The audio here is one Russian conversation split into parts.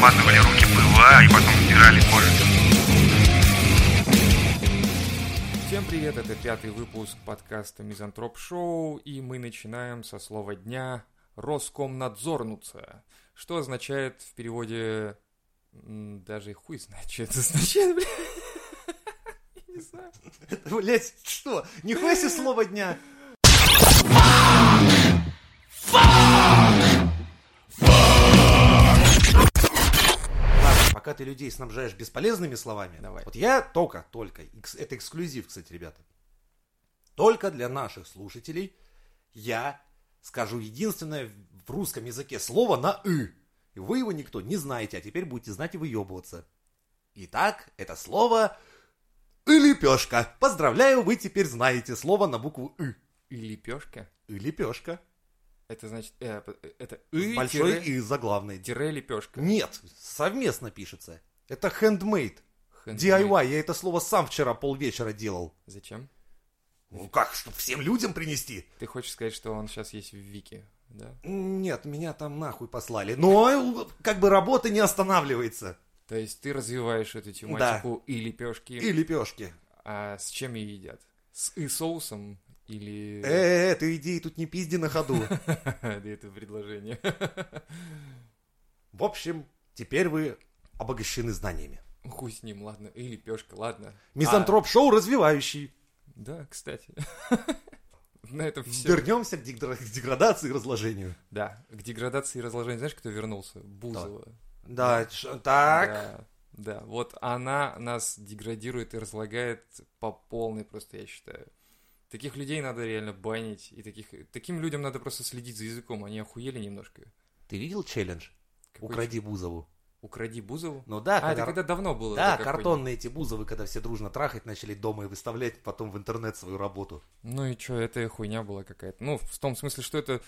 намазывали руки ПВА и потом стирали кожу. Всем привет, это пятый выпуск подкаста Мизантроп Шоу, и мы начинаем со слова дня «Роскомнадзорнуться», что означает в переводе... Даже хуй знает, что это означает, бля. Я не знаю. Блять, что? Нихуя себе слово дня. Ладно, пока ты людей снабжаешь бесполезными словами, Давай. вот я только, только, это эксклюзив, кстати, ребята, только для наших слушателей я скажу единственное в русском языке слово на «ы». И вы его никто не знаете, а теперь будете знать и выебываться. Итак, это слово «и лепешка». Поздравляю, вы теперь знаете слово на букву «ы». И лепешка. «И лепешка». Это значит... э, п- это «ы» Большой тире- «и» заглавный. тире лепешка. Нет, совместно пишется. Это handmade. Handmade. DIY. Я это слово сам вчера полвечера делал. Зачем? Ну как, чтобы всем людям принести? Ты хочешь сказать, что он сейчас есть в Вики, да? Нет, меня там нахуй послали. Но как бы работа не останавливается. То есть ты развиваешь эту тематику и лепешки, И лепешки. а с чем ее едят? С и соусом или... Э, ты идеи тут не пизди на ходу. Да это предложение. В общем, теперь вы обогащены знаниями. Хуй с ним, ладно. И лепешка, ладно. Мизантроп-шоу развивающий. А, да, кстати. На этом все. Вернемся к дегра- к деградации и разложению. Да, к деградации и разложению. Знаешь, кто вернулся? Бузова. Да, так. Да, да, вот она нас деградирует и разлагает по полной просто, я считаю. Таких людей надо реально банить, и таких, таким людям надо просто следить за языком, они охуели немножко. Ты видел челлендж? Какой Укради Бузову. Укради Бузову? Ну да, А, это когда- когда давно было. Да, картонные эти бузовы, когда все дружно трахать начали дома и выставлять потом в интернет свою работу. Ну и что, это хуйня была какая-то. Ну, в том смысле, что это...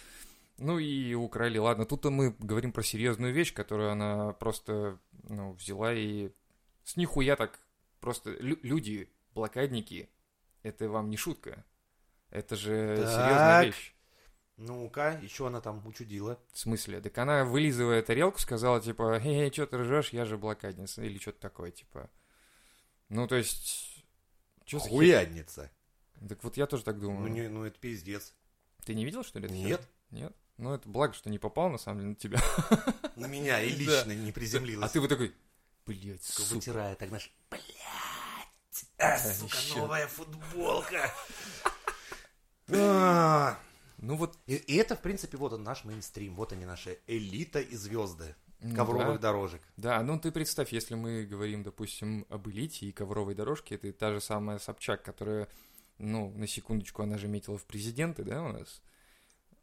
Ну и украли, ладно. Тут мы говорим про серьезную вещь, которую она просто, ну, взяла и с нихуя так просто... лю- люди, блокадники, это вам не шутка. Это же Так. серьезная вещь. Ну-ка, еще она там учудила. В смысле? Так она, вылизывая тарелку, сказала, типа, «Эй, что ты ржешь, я же блокадница». Или что-то такое, типа. Ну, то есть... За хер- Хуядница. Так вот я тоже так думаю. Ну, не, ну это пиздец. Ты не видел, что ли? это Нет. хер? Нет? Ну, это благо, что не попал, на самом деле, на тебя. На меня и Да. лично не приземлилась. А ты вот такой, блядь, Сука, вытирая, так знаешь, блядь, а, Да, сука, новая футболка. Ну вот, И, и это, в принципе, вот он наш мейнстрим, вот они наши элита и звезды ну ковровых да. дорожек. Да, ну ты представь, если мы говорим, допустим, об элите и ковровой дорожке, это та же самая Собчак, которая, ну, на секундочку, она же метила в президенты, да, у нас?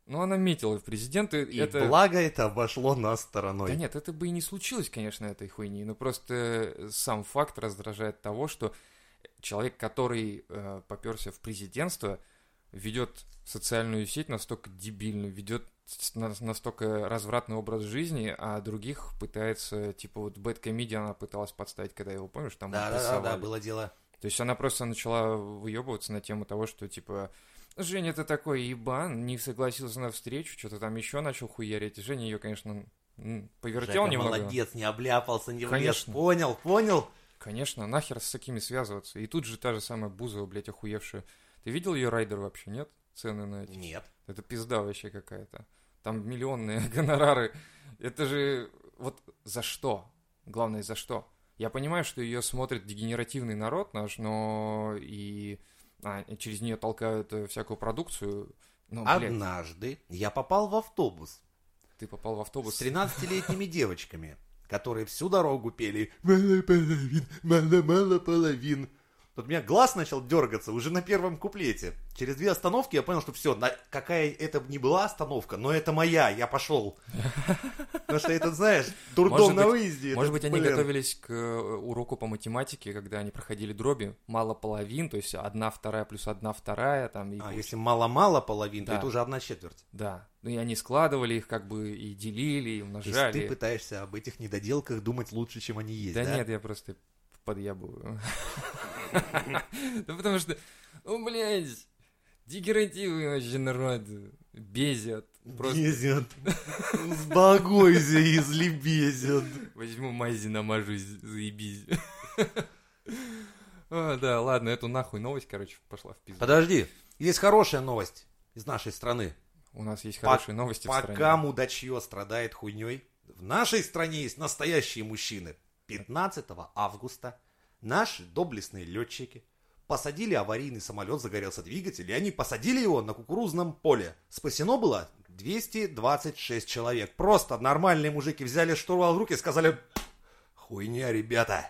Ну, она метила в президенты, И это... благо это обошло нас стороной. Да нет, это бы и не случилось, конечно, этой хуйни, но просто сам факт раздражает того, что человек, который э, поперся в президентство, ведет социальную сеть настолько дебильную, ведет настолько развратный образ жизни, а других пытается, типа вот Bad Comedy она пыталась подставить, когда его, помнишь, там Да, да, да, да, было дело. То есть она просто начала выебываться на тему того, что типа Женя, ты такой ебан, не согласился на встречу, что-то там еще начал хуярить. Женя ее, конечно, повертел Жека немного. молодец, не обляпался, не влез. Понял, понял. Конечно, нахер с такими связываться. И тут же та же самая Бузова, блядь, охуевшая. Ты видел ее райдер вообще, нет? Цены на эти? Нет. Это пизда вообще какая-то. Там миллионные гонорары. Это же... Вот за что? Главное, за что? Я понимаю, что ее смотрит дегенеративный народ наш, но и а, через нее толкают э, всякую продукцию. Блядь, Однажды я попал в автобус ты попал в автобус. с 13-летними девочками, которые всю дорогу пели «Мало половин, мало-мало половин». Тут у меня глаз начал дергаться уже на первом куплете. Через две остановки я понял, что все, какая это ни была остановка, но это моя, я пошел. Потому что это, знаешь, дурдом на выезде. Может быть, они готовились к э, уроку по математике, когда они проходили дроби, мало половин, то есть одна вторая плюс одна вторая, там, А если мало-мало половин, то это уже одна четверть. Да. Ну и они складывали их как бы и делили, и То есть умножали. ты пытаешься об этих недоделках думать лучше, чем они есть, да, да? нет, я просто подъябываю. Да потому что, ну, блядь, Дегеративный вообще народ. Безят. Просто Безят. Сбагойся, если безят. возьму мази намажусь, заебись. А, да, ладно, эту нахуй новость, короче, пошла в пизду. Подожди, есть хорошая новость из нашей страны. У нас есть По- хорошие новости в Пока стране. мудачье страдает хуйней, в нашей стране есть настоящие мужчины. 15 августа наши доблестные летчики посадили аварийный самолет, загорелся двигатель, и они посадили его на кукурузном поле. Спасено было 226 человек. Просто нормальные мужики взяли штурвал в руки и сказали, хуйня, ребята,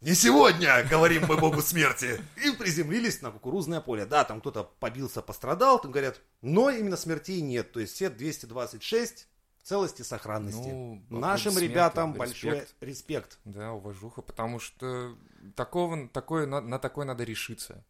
не сегодня, говорим мы богу смерти. И приземлились на кукурузное поле. Да, там кто-то побился, пострадал, там говорят, но именно смертей нет. То есть все 226 в целости, сохранности. Ну, Нашим ребятам большой респект. респект. Да, уважуха, потому что такого, такое, на, на такое надо решиться.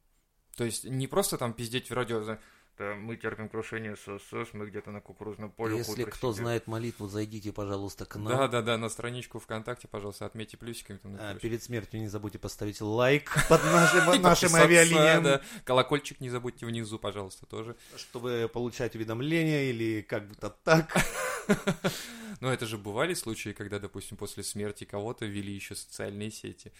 То есть не просто там пиздеть в радио, за, «Да, мы терпим крушение ССС, мы где-то на кукурузном поле. Если кто просидели». знает молитву, зайдите, пожалуйста, к нам. Да, да, да, на страничку ВКонтакте, пожалуйста, отметьте плюсиками. Там, А, перед смертью не забудьте поставить лайк под нашим, нашим авиалиниям, да. Колокольчик не забудьте внизу, пожалуйста, тоже. чтобы получать уведомления или как будто так. Но это же бывали случаи, когда, допустим, после смерти кого-то вели еще социальные сети.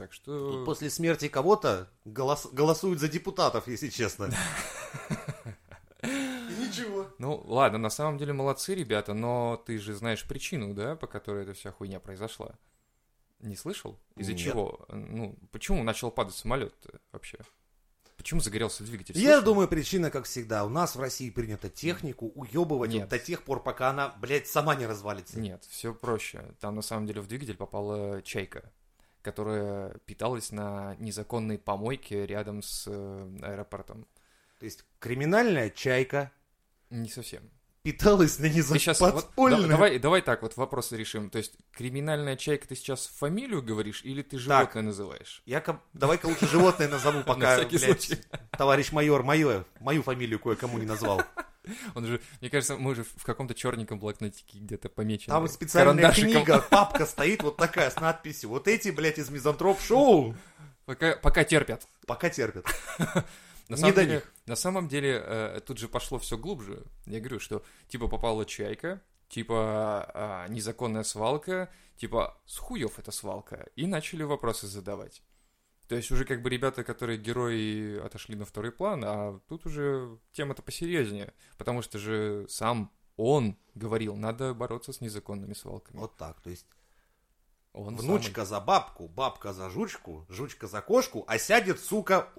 Так что... После смерти кого-то голос- голосуют за депутатов, если честно. И Ничего. Ну, ладно, на самом деле молодцы ребята, но ты же знаешь причину, да, по которой эта вся хуйня произошла? Не слышал? Из-за Нет. чего? Ну, почему начал падать самолет вообще? Почему загорелся двигатель? Я думаю, причина, как всегда, у нас в России принято технику уебывать Нет. вот до тех пор, пока она, блядь, сама не развалится. Нет, все проще. Там на самом деле в двигатель попала чайка, которая питалась на незаконной помойке рядом с э, аэропортом. То есть криминальная чайка Не совсем. питалась на Ты сейчас незаконной... давай, давай так вот вопрос решим. То есть криминальная чайка ты сейчас фамилию говоришь или ты животное называешь? Я ка- давай-ка лучше животное назову, На пока, блядь, товарищ майор мою, мою фамилию кое-кому не назвал. Он же, мне кажется, мы же в каком-то черненьком блокнотике где-то помечены. Там специальная книга, папка стоит вот такая с надписью. Вот эти, блядь, из Мизантроп-шоу Пока, пока терпят. пока терпят. На Не самом до деле, них. На самом деле, э, тут же пошло все глубже. Я говорю, что типа попала чайка, типа а, незаконная свалка, типа с хуев эта свалка. И начали вопросы задавать. То есть уже как бы ребята, которые герои, отошли на второй план, а тут уже тема-то посерьезнее. Потому что же сам он говорил, надо бороться с незаконными свалками. Вот так, то есть Он внучка за бабку, бабка за жучку, жучка за кошку, а сядет, сука,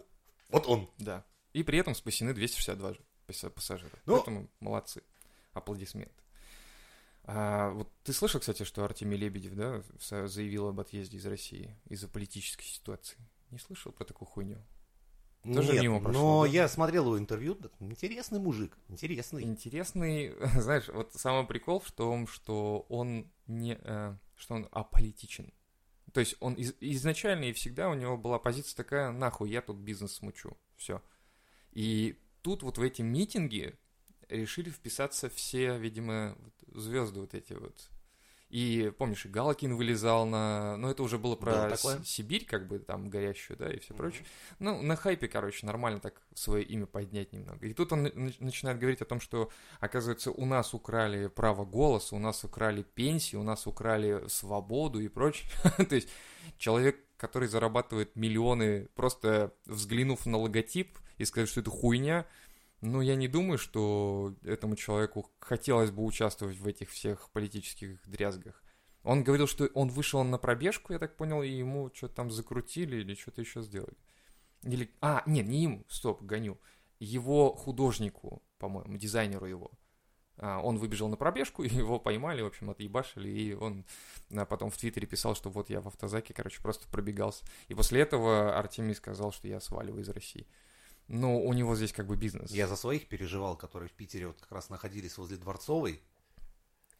вот он. самый- Да. И при этом спасены 262 же паса- пассажира. Ну- Поэтому молодцы. Аплодисменты. А, вот ты слышал, кстати, что Артемий Лебедев, да, заявил об отъезде из России из-за политической ситуации? Не слышал про такую хуйню? Тоже Нет, мимо прошло, но да? я смотрел его интервью, интересный мужик, интересный. Интересный, знаешь, вот самый прикол в том, что он не, э, что он аполитичен. То есть он из- изначально и всегда у него была позиция такая, нахуй, я тут бизнес смучу, все. И тут вот в эти митинги решили вписаться все, видимо, вот звезды вот эти вот. И помнишь, и Галкин вылезал на... Ну, это уже было про такое. С- Сибирь, как бы, там, горящую, да, и все прочее. Ну, на хайпе, короче, нормально так свое имя поднять немного. И тут он на- начинает говорить о том, что, оказывается, у нас украли право голоса, у нас украли пенсии, у нас украли свободу и прочее. То есть человек, который зарабатывает миллионы, просто взглянув на логотип и сказать, что это хуйня, ну, я не думаю, что этому человеку хотелось бы участвовать в этих всех политических дрязгах. Он говорил, что он вышел на пробежку, я так понял, и ему что-то там закрутили или что-то еще сделали. Или... А, нет, не ему, стоп, гоню. Его художнику, по-моему, дизайнеру его. А, он выбежал на пробежку, его поймали, в общем, отъебашили, и он а, потом в Твиттере писал, что вот я в автозаке, короче, просто пробегался. И после этого Артемий сказал, что я сваливаю из России. Но у него здесь как бы бизнес. Я за своих переживал, которые в Питере вот как раз находились возле Дворцовой,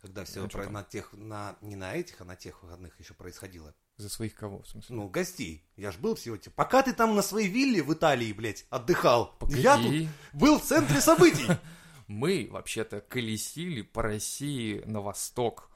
когда все Ну, что там? на тех, на, не на этих, а на тех выходных еще происходило. За своих кого, в смысле? Ну, гостей. Я ж был всего те. Пока ты там на своей вилле в Италии, блядь, отдыхал, Погоди. я тут был в центре событий. Мы, вообще-то, колесили по России на восток.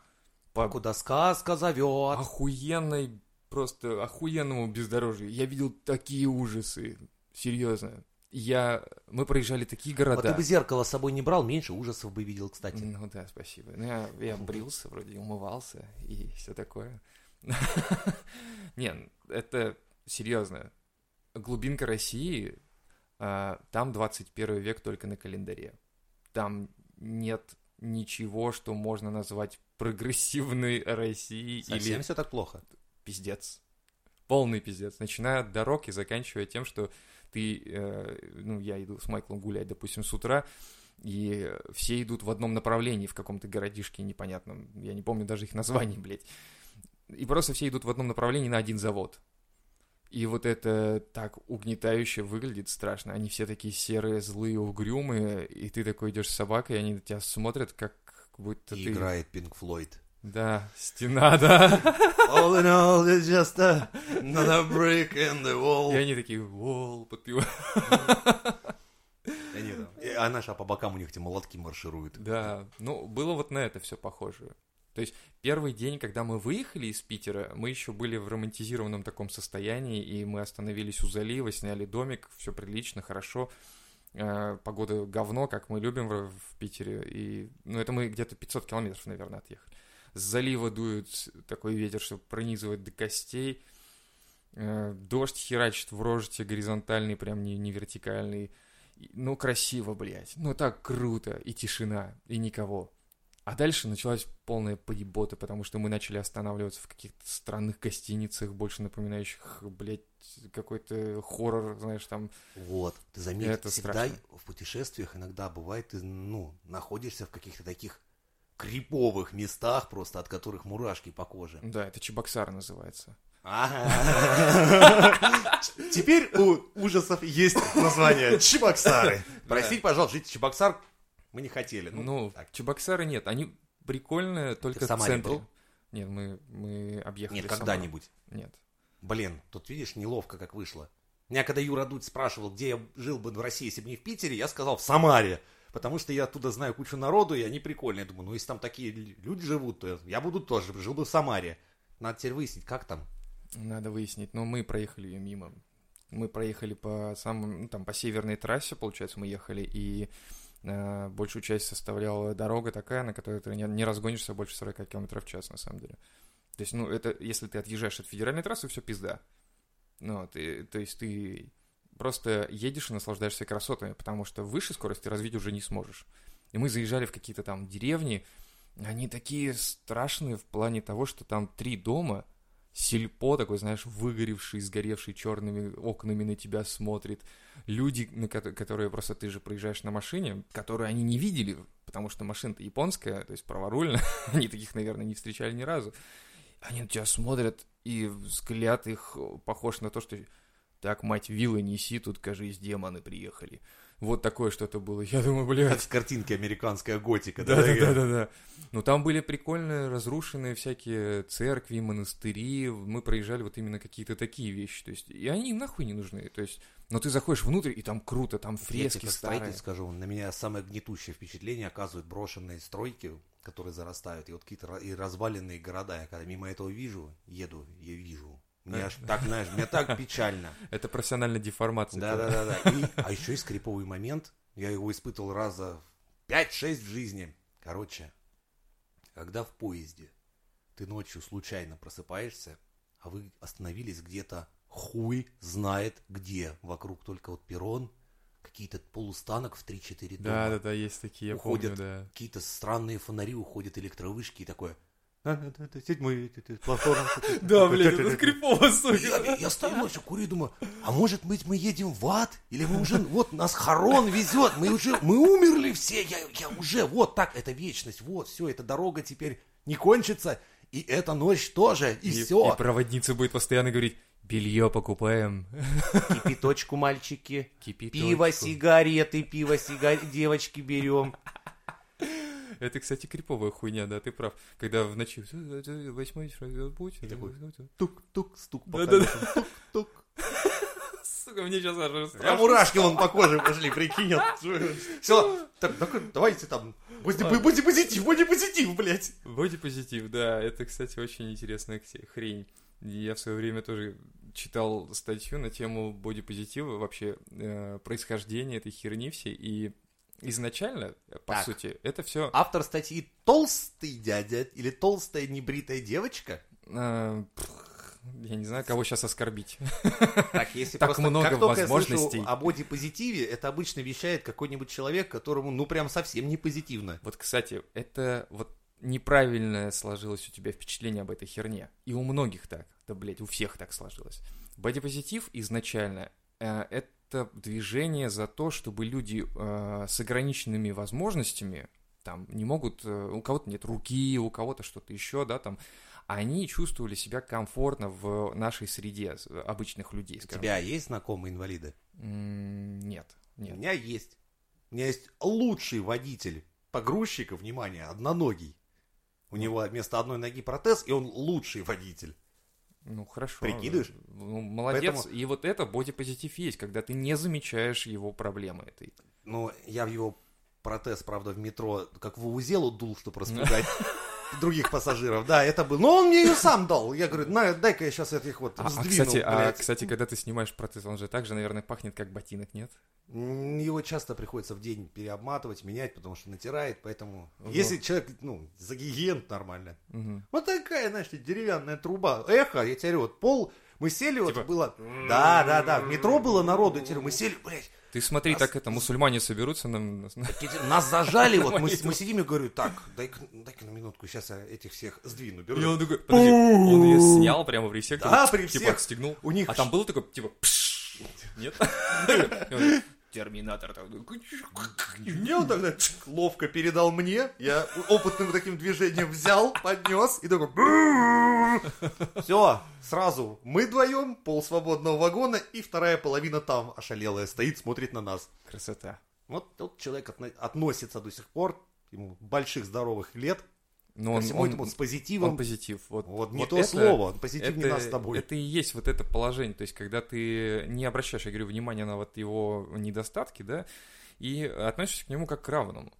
По Куда сказка зовет. охуенной, просто охуенному бездорожью. Я видел такие ужасы. Серьезно. Я... Мы проезжали такие Вот города. ты бы зеркало с собой не брал, меньше ужасов бы видел, кстати. Ну да, спасибо. Ну, я, я брился, вроде умывался и все такое. Не, это серьезно. Глубинка России, а, там 21 век только на календаре. Там нет ничего, что можно назвать прогрессивной Россией Совсем или все так плохо. пиздец. Полный пиздец. Начиная от дорог и заканчивая тем, что ты, э, ну, я иду с Майклом гулять, допустим, с утра, и все идут в одном направлении в каком-то городишке непонятном. Я не помню даже их названий, блядь. И просто все идут в одном направлении на один завод. И вот это так угнетающе выглядит страшно. Они все такие серые, злые, угрюмые, и ты такой идешь с собакой, и они на тебя смотрят, как будто И ты... играет Пинк Флойд. Да, стена, да. All in all, it's just a- another brick in the wall. И они такие, вол, подпевают. Они там- и- А наши, а по бокам у них эти молотки маршируют. Да, ну, было вот на это все похоже. То есть первый день, когда мы выехали из Питера, мы еще были в романтизированном таком состоянии, и мы остановились у залива, сняли домик, все прилично, хорошо. Э, Погода говно, как мы любим в Питере. И, ну, это мы где-то 500 километров, наверное, отъехали. С залива дует такой ветер, что пронизывает до костей. Э, Дождь херачит в рожь тебе горизонтальный, прям не, не вертикальный. Ну, красиво, блядь. Ну, так круто. И тишина, и никого. А дальше началась полная поебота, потому что мы начали останавливаться в каких-то странных гостиницах, больше напоминающих, блядь, какой-то хоррор, знаешь, там. Вот, ты заметь, Это всегда страшно. в путешествиях иногда бывает, ты, ну, находишься в каких-то таких криповых местах, просто от которых мурашки по коже. Да, это Чебоксар называется. Ага. Теперь у ужасов есть название Чебоксары. Простите, пожалуйста, жить Чебоксар мы не хотели. Ну, Ну. Чебоксары нет, они прикольные только в центре. Нет, мы, мы объехали Нет, когда-нибудь. Нет. Блин, тут видишь, неловко как вышло. Меня когда Юра Дудь спрашивал, где я жил бы в России, если бы не в Питере, я сказал в Самаре. Потому что я оттуда знаю кучу народу, и они прикольные. Я думаю, ну если там такие лю- люди живут, то я буду тоже, жил бы в Самаре. Надо теперь выяснить, как там. Надо выяснить, но мы проехали ее мимо. Мы проехали по самым, ну, там, по северной трассе, получается, мы ехали, и э, большую часть составляла дорога такая, на которой ты не, не разгонишься больше 40 км в час, на самом деле. То есть, ну, это, если ты отъезжаешь от федеральной трассы, все пизда. Ну, ты, то есть ты просто едешь и наслаждаешься красотами, потому что выше скорости развить уже не сможешь. И мы заезжали в какие-то там деревни, они такие страшные в плане того, что там три дома, сельпо такой, знаешь, выгоревший, сгоревший черными окнами на тебя смотрит. Люди, на ко- которые просто ты же проезжаешь на машине, которые они не видели, потому что машина-то японская, то есть праворульная, они таких, наверное, не встречали ни разу. Они на тебя смотрят, и взгляд их похож на то, что так, мать, вилы неси, тут, кажись, демоны приехали. Вот такое что-то было. Я думаю, блядь, Как в картинке американская готика. да, да, да, да, да. Ну там были прикольные, разрушенные всякие церкви, монастыри. Мы проезжали вот именно какие-то такие вещи. То есть, и они им нахуй не нужны. То есть, но ты заходишь внутрь, и там круто, там Я тебе фрески старые. скажу, на меня самое гнетущее впечатление оказывают брошенные стройки, которые зарастают, и вот какие-то и разваленные города. Я когда мимо этого вижу, еду, я вижу. Мне аж так, знаешь, мне так печально. Это профессиональная деформация. Да, да, да, да. И, а еще есть криповый момент. Я его испытывал раза 5-6 в жизни. Короче, когда в поезде ты ночью случайно просыпаешься, а вы остановились где-то хуй знает где. Вокруг только вот перрон, какие-то полустанок в 3-4 дома. Да, да, да, есть такие, я Уходят помню, да. какие-то странные фонари, уходят электровышки и такое. «А, да, да, да, Седьмой платформа. Да, блядь, это крипово, сука. Я, стою ночью, курю и думаю, а может быть мы едем в ад? Или мы уже, вот нас хорон везет, мы уже, мы умерли все, я, я уже, вот так, это вечность, вот, все, эта дорога теперь не кончится, и эта ночь тоже, и, все. И проводница будет постоянно говорить, белье покупаем. Кипяточку, мальчики, Кипяточку. пиво, сигареты, пиво, сигареты, девочки берем. Это, кстати, криповая хуйня, да, ты прав. Когда в ночи восьмой такой, Тук-тук, стук по тук-тук. Сука, мне сейчас аж А мурашки вон по коже пошли, прикинь. Все, давайте там, будьте будьте позитив, будьте позитив, блядь. Бодипозитив, да, это, кстати, очень интересная хрень. Я в свое время тоже читал статью на тему бодипозитива, вообще э, происхождение этой херни всей, и изначально, по Так. сути, это все... Автор статьи «Толстый дядя» или «Толстая небритая девочка»? я не знаю, кого сейчас оскорбить. Так, если Так просто много как только я возможностей. слышу о бодипозитиве, это обычно вещает какой-нибудь человек, которому, ну, прям совсем не позитивно. Вот, кстати, это вот неправильное сложилось у тебя впечатление об этой херне. И у многих так. Да, блядь, у всех так сложилось. Бодипозитив изначально э, это движение за то, чтобы люди э, с ограниченными возможностями, там, не могут, э, у кого-то нет руки, у кого-то что-то еще, да, там, они чувствовали себя комфортно в нашей среде обычных людей, У тебя есть знакомые инвалиды? М, Нет, У нет. меня есть. У меня есть лучший водитель погрузчика, внимание, одноногий. У него вместо одной ноги протез, и он лучший водитель. Ну, хорошо. Прикидываешь? Ну, молодец. Поэтому- И вот это бодипозитив есть, когда ты не замечаешь его проблемы этой. Ну, я в его протез, правда, в метро, как в Узелу дул, чтобы распугать других пассажиров. Да, это был. Но он мне ее сам дал. Я говорю, на, дай-ка я сейчас этих вот А, а, сдвину, кстати, а, блядь». кстати, когда ты снимаешь протез, он же также, наверное, пахнет как ботинок, нет? Его часто приходится в день переобматывать, менять, потому что натирает, поэтому... Вот. Если человек, ну, загигиент нормально. Мгм. Вот такая, знаешь, деревянная труба. Эхо, я тебе говорю, вот пол... Мы сели, вот Типа- было... Да, да, да, в метро было народу, я тебе мы сели, блядь, Ты смотри, Нас- так это, мусульмане соберутся нам... нас- зажали, вот мы, мы сидим и говорю, так, дай-ка дай на минутку, сейчас я этих всех сдвину. Беру. И он такой, подожди, он ее снял прямо при всех, Да, при типа всех. отстегнул. У них А там было такое, типа, нет? Терминатор такой. И он тогда ловко передал мне, я опытным таким движением взял, поднес и такой... Все, сразу мы вдвоем, пол свободного вагона, и вторая половина там ошалелая стоит, смотрит на нас. Красота. Вот тот человек отно- относится до сих пор, ему больших здоровых лет, Но ко он, всему он, этому с он позитивом. позитив. Вот, Вот не вот то это- слово, он позитивнее это, нас с тобой. Это и есть вот это положение, то есть когда ты не обращаешь, я говорю, внимания на вот его недостатки, да, и относишься к нему как к равному.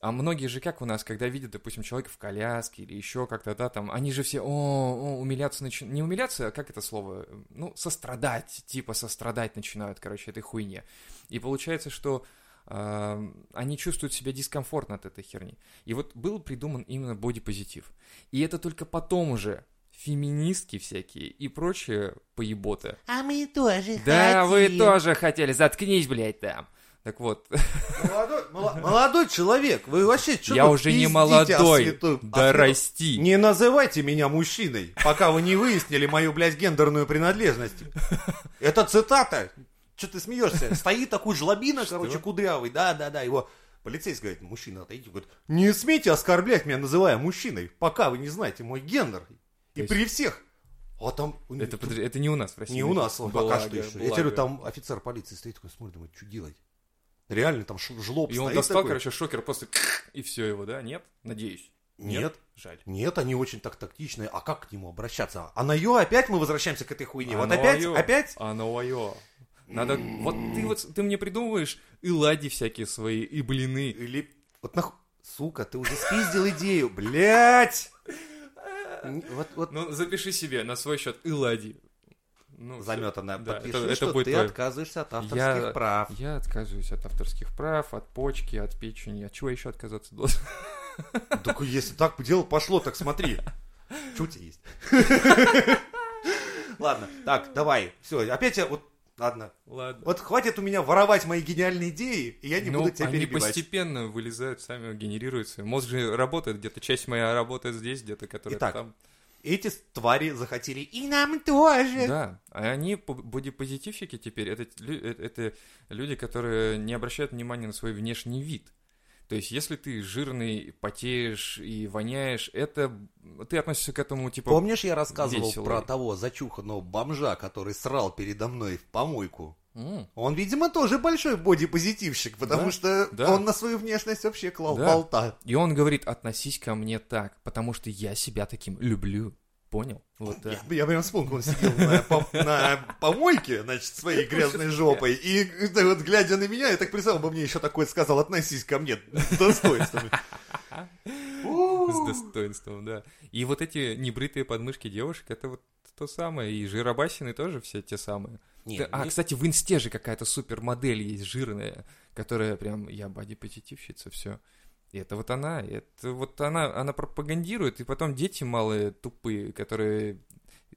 А многие же как у нас, когда видят, допустим, человека в коляске или еще как-то, да, там, они же все, о, о умиляться начинают. Не умиляться, а как это слово? Ну, сострадать, типа сострадать начинают, короче, этой хуйне. И получается, что они чувствуют себя дискомфортно от этой херни. И вот был придуман именно бодипозитив. И это только потом уже феминистки всякие и прочие поеботы. А мы тоже Да, вы хотим. тоже хотели, заткнись, блядь, там. Так вот, Молодой, молодой человек, вы вообще что я уже не молодой, да расти. Не называйте меня мужчиной, пока вы не выяснили мою, блядь, гендерную принадлежность. Это цитата. Что ты смеешься? Стоит такой жлобина, короче, кудрявый. Да, да, да. Его полицейский говорит, мужчина, отойди. Говорит, не смейте оскорблять меня, называя мужчиной, пока вы не знаете мой гендер. И есть- при всех. А там... Это, это не у нас в России. Не у нас, он пока Благо, что еще. Я благо. говорю, там офицер полиции стоит такой, смотрит, думает, что делать? Реально там жлоб И он достал, такой. короче, шокер просто и все его, да? Нет? Надеюсь. Нет. Жаль. Нет, они очень так тактичные. А как к нему обращаться? А на ее опять мы возвращаемся к этой хуйне. Вот Оно опять, опять? Оно оё. Надо, вот ты вот, ты мне придумываешь и лади всякие свои, и блины. Или вот нах... Сука, ты уже спиздил идею, блять! Вот, вот Ну, запиши себе на свой счет и лади. Ну, всё. заметанное. Да, Подпиши, это- это что будет ты твой. отказываешься от авторских Я- прав. Я отказываюсь от авторских прав, от почки, от печени. От чего еще отказаться должен? Только если так дело пошло, так смотри. Что у тебя есть? Ладно, так, давай. Все, опять я вот... Ладно. Ладно. Вот хватит у меня воровать мои гениальные идеи, и я не Ну, буду тебя они перебивать. постепенно вылезают, сами генерируются. Мозг же работает, где-то часть моя работает здесь, где-то которая Итак, там. Эти твари захотели И нам тоже. Да, а они по- бодипозитивщики теперь, это, э- это люди, которые не обращают внимания на свой внешний вид. То есть, если ты жирный, потеешь и воняешь, это ты относишься к этому типа. Помнишь, я рассказывал весело. про того зачуханного бомжа, который срал передо мной в помойку? «М, Он, видимо, тоже большой бодипозитивщик, потому Да, что да. он на свою внешность вообще клал Да. болта. И он говорит: относись ко мне так, потому что я себя таким люблю. Понял? Вот. Я, я прям вспомнил, он сидел на, пом- на помойке, значит, своей грязной жопой, и вот, глядя на меня, я так представил, бы мне еще такой сказал, относись ко мне с достоинством. У, С достоинством, да. И вот эти небритые подмышки девушек, это вот то самое. И жиробасины тоже все те самые. Нет, а, не- кстати, в инсте же какая-то супермодель есть жирная, которая прям, я бодипозитивщица, все. И это вот она, это вот она, она пропагандирует, и потом дети малые, тупые, которые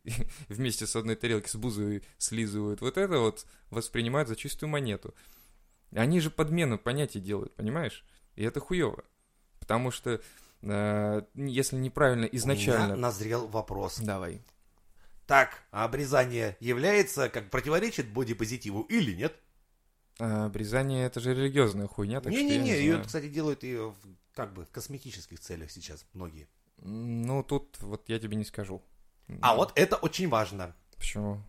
вместе с одной тарелки с бузой слизывают, вот это вот воспринимают за чистую монету. Они же подмену понятий делают, понимаешь? И это хуево. Потому что э, если неправильно У меня изначально... назрел вопрос. Давай. Так, а обрезание является, как противоречит бодипозитиву или нет? А, обрезание это же религиозная хуйня, так что я Не-не-не, не ее, знаю. кстати, делают и в, как бы в косметических целях сейчас многие. Ну, тут вот я тебе не скажу. А Ну, вот это очень важно. Почему?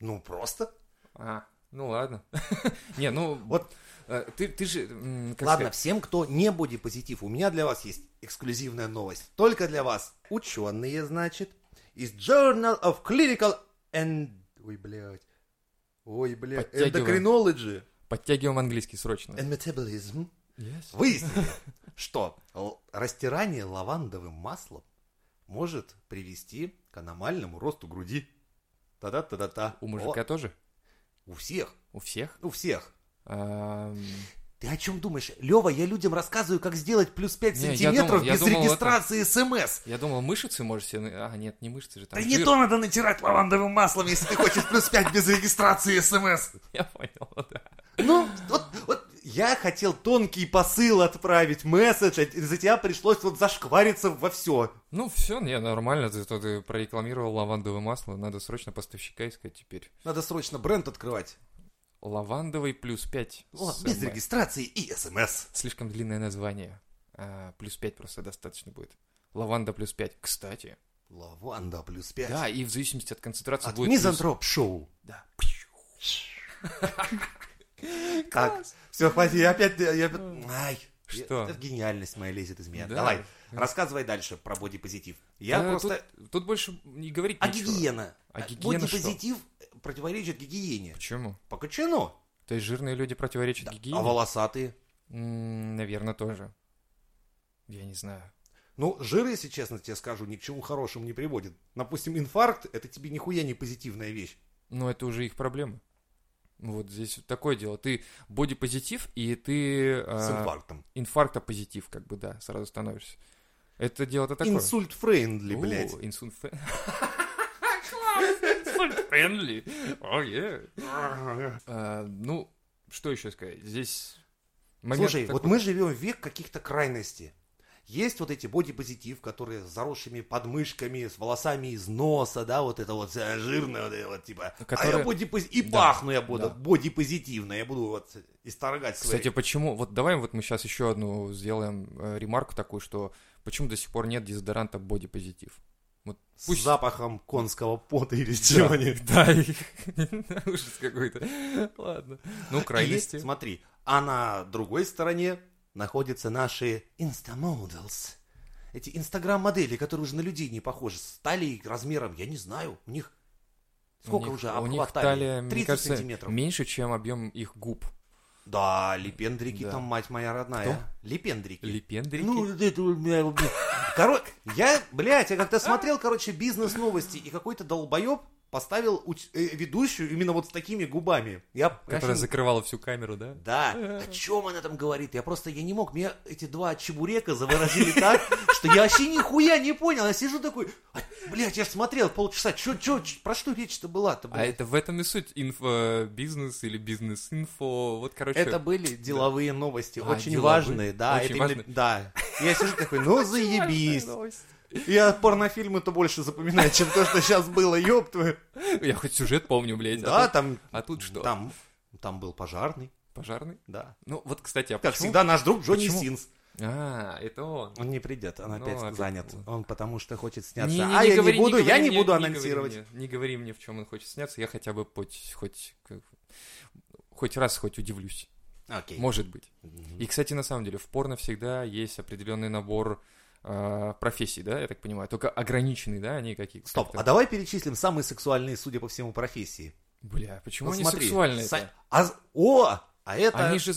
Ну, просто. А, ну ладно. Не, ну, Вот. э, ты, ты же, Ладно, сказать, всем, кто не бодипозитив, у меня для вас есть эксклюзивная новость. Только для вас. Ученые, значит, из Journal of Clinical and... Ой, блядь. Ой. Подтягиваем. Endocrinology подтягиваем английский срочно. and Metabolism Yes. выяснили, что растирание лавандовым маслом может привести к аномальному росту груди. Та-да-та-да-та. У мужика тоже? О, у всех. У всех? У всех. Ты о чем думаешь? Лева, я людям рассказываю, как сделать плюс 5 Не, я сантиметров думал- я без думал, регистрации СМС. Я думал, себе... на- А, нет, не мышцы же, там Да не жир. то надо натирать лавандовым маслом, если ты хочешь плюс 5 без регистрации СМС. Я понял, да. Ну, вот, вот я хотел тонкий посыл отправить, месседж, а за тебя пришлось вот зашквариться во все. Ну, все, не, нормально, ты, ты прорекламировал лавандовое масло, надо срочно поставщика искать теперь. Надо срочно бренд открывать. Лавандовый плюс 5. О, без регистрации и СМС. Слишком длинное название. А, плюс 5 просто достаточно будет. Лаванда плюс 5. Кстати. Лаванда плюс 5. Да, и в зависимости от концентрации От будет... плюс- Мизантроп Шоу. Да. Так, все, хватит, я опять... Я... Ай, Что? Это гениальность моя лезет из меня. Да. Давай, рассказывай дальше про бодипозитив. Я Да, просто... Тут, тут больше не говорить А нечего. гигиена? А гигиена что? Противоречит гигиене. Почему? По кочану. То есть жирные люди противоречат гигиене? А волосатые? наверное, тоже. Я не знаю. Ну, жир, если честно тебе скажу, ни к чему хорошему не приводит. Допустим, инфаркт, это тебе нихуя не позитивная вещь. Но это уже их проблемы. Вот здесь вот такое дело. Ты бодипозитив, и ты... С а, инфарктом. инфарктопозитив, как бы, да, сразу становишься. Это дело-то такое. Инсульт friendly, блядь. Инсульт Класс, friendly. О, е. А, Ну, что еще сказать? Здесь момент Слушай, вот такой- мы живем в век каких-то крайностей. Есть вот эти бодипозитив, которые с заросшими подмышками, с волосами из носа, да, вот это вот жирное, вот это вот типа. А Которые- я бодипози- И Да, пахну я буду да. бодипозитивно, я буду вот исторгать свои. Кстати, почему... Вот давай вот мы сейчас еще одну сделаем э, ремарку такую, что почему до сих пор нет дезодоранта бодипозитив? Вот с пусть... запахом конского пота или Да, чего-нибудь. Да, и- ужас какой-то. Ладно. Ну, Или, крайности. смотри, а на другой стороне находятся наши инстамоделс. Эти инстаграм-модели, которые уже на людей не похожи, с талией размером, я не знаю, у них сколько У них- уже У них талия, мне 30 кажется, сантиметров. меньше, чем объем их губ. Да, липендрики Да. там, мать моя родная. Липендрики. Липендрики. Ну, вот это у меня... Короче, я, блядь, я как-то смотрел, короче, бизнес-новости, и какой-то долбоеб поставил э, ведущую именно вот с такими губами. Я, Которая конечно, закрывала всю камеру, да? Да, о чем она там говорит? Я просто, я не мог, меня эти два чебурека заворожили так, что я вообще нихуя не понял. Я сижу такой, «А, блядь, я ж смотрел полчаса, чё, чё, про что речь-то была-то, А это в этом и суть инфобизнес или бизнес-инфо. Вот, короче, Это были деловые новости, А, очень важные, да. очень важные. да. Я сижу такой, ну заебись. Я порнофильмы-то больше запоминаю, чем то, что сейчас было, ёб твою. Я хоть сюжет помню, блядь. Да, а, тут, там, а тут что? там, там был пожарный, Пожарный? да. Ну, вот, кстати, а Как почему? всегда, наш друг Джонни Почему? Синс. А, это он. Он не придет, он Ну, опять опять. занят. Он потому что хочет сняться. Не- не- а не я говори- не буду, я говори не мне- буду говори анонсировать. мне, Не говори мне, в чем он хочет сняться, я хотя бы хоть, хоть, хоть раз хоть удивлюсь. Окей. Может быть. Мгм. И, кстати, на самом деле, в порно всегда есть определенный набор э, профессий, да, я так понимаю, только ограниченный, да, они какие-то. Стоп, как-то- а давай перечислим самые сексуальные, судя по всему, профессии. Бля, почему Вот они смотри, сексуальные Са- а О! А это... Они же,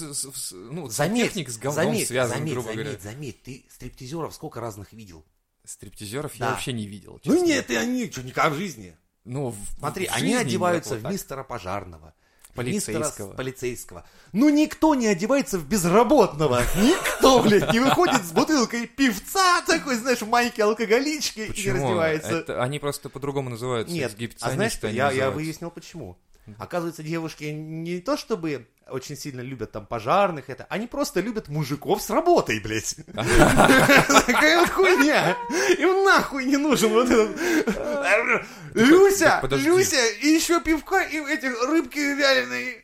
ну, Заметь, техник с говном заметь, связан, заметь, грубо заметь, говоря. заметь, ты стриптизеров сколько разных видел? Стриптизеров Да. я вообще не видел. Ну нет, и они, что, никак в жизни. Ну, в- Смотри, в они жизни одеваются вот в так. мистера пожарного. Полицейского. мистера полицейского. Ну никто не одевается в безработного. Никто, блядь, не выходит с бутылкой певца такой, знаешь, в майке алкоголички и не раздевается. Это, они просто по-другому называются. Нет, а знаешь что, я, я выяснил почему. Оказывается, девушки не то чтобы очень сильно любят там пожарных, это, они просто любят мужиков с работой, блядь. Такая вот хуйня. Им нахуй не нужен вот этот... Люся. Люся, и еще пивка, и этих рыбки вяленые.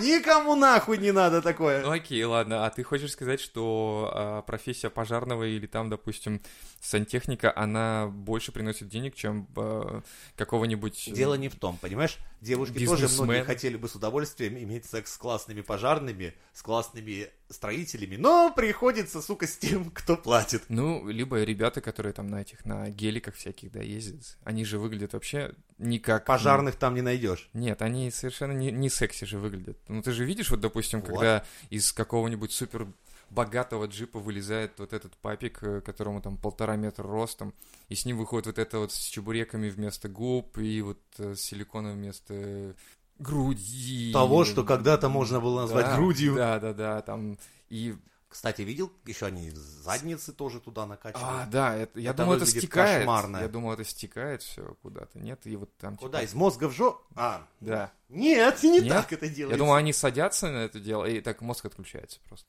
Никому нахуй не надо такое. Ну окей, ладно. А ты хочешь сказать, что а, профессия пожарного или там, допустим, сантехника, она больше приносит денег, чем а, какого-нибудь... э, Дело не в том, понимаешь? Девушки тоже Бизнесмен. многие хотели бы с удовольствием иметь секс с классными пожарными, с классными строителями, но приходится, сука, с тем, кто платит. Ну, либо ребята, которые там на этих, на геликах всяких, да, ездят, они же выглядят вообще никак... Пожарных там не найдешь. Нет, они совершенно не, не секси же выглядят. Ну, ты же видишь, вот, допустим, Вот. когда из какого-нибудь супер богатого джипа вылезает вот этот папик, э, которому там полтора метра ростом, и с ним выходит вот это вот с чебуреками вместо губ и вот э, с силиконом вместо груди. Того, что когда-то можно было назвать Да, грудью. Да, да, да, там и... Кстати, видел? Еще они задницы тоже туда А, накачивают. да, это, я Это думал, это стекает. кошмарно. Я думал, это стекает все куда-то. Нет, и вот там... Куда? типа- Из мозга в жопу? А, Да. нет, не Нет? так это делается. Я думал, они садятся на это дело, и так мозг отключается просто.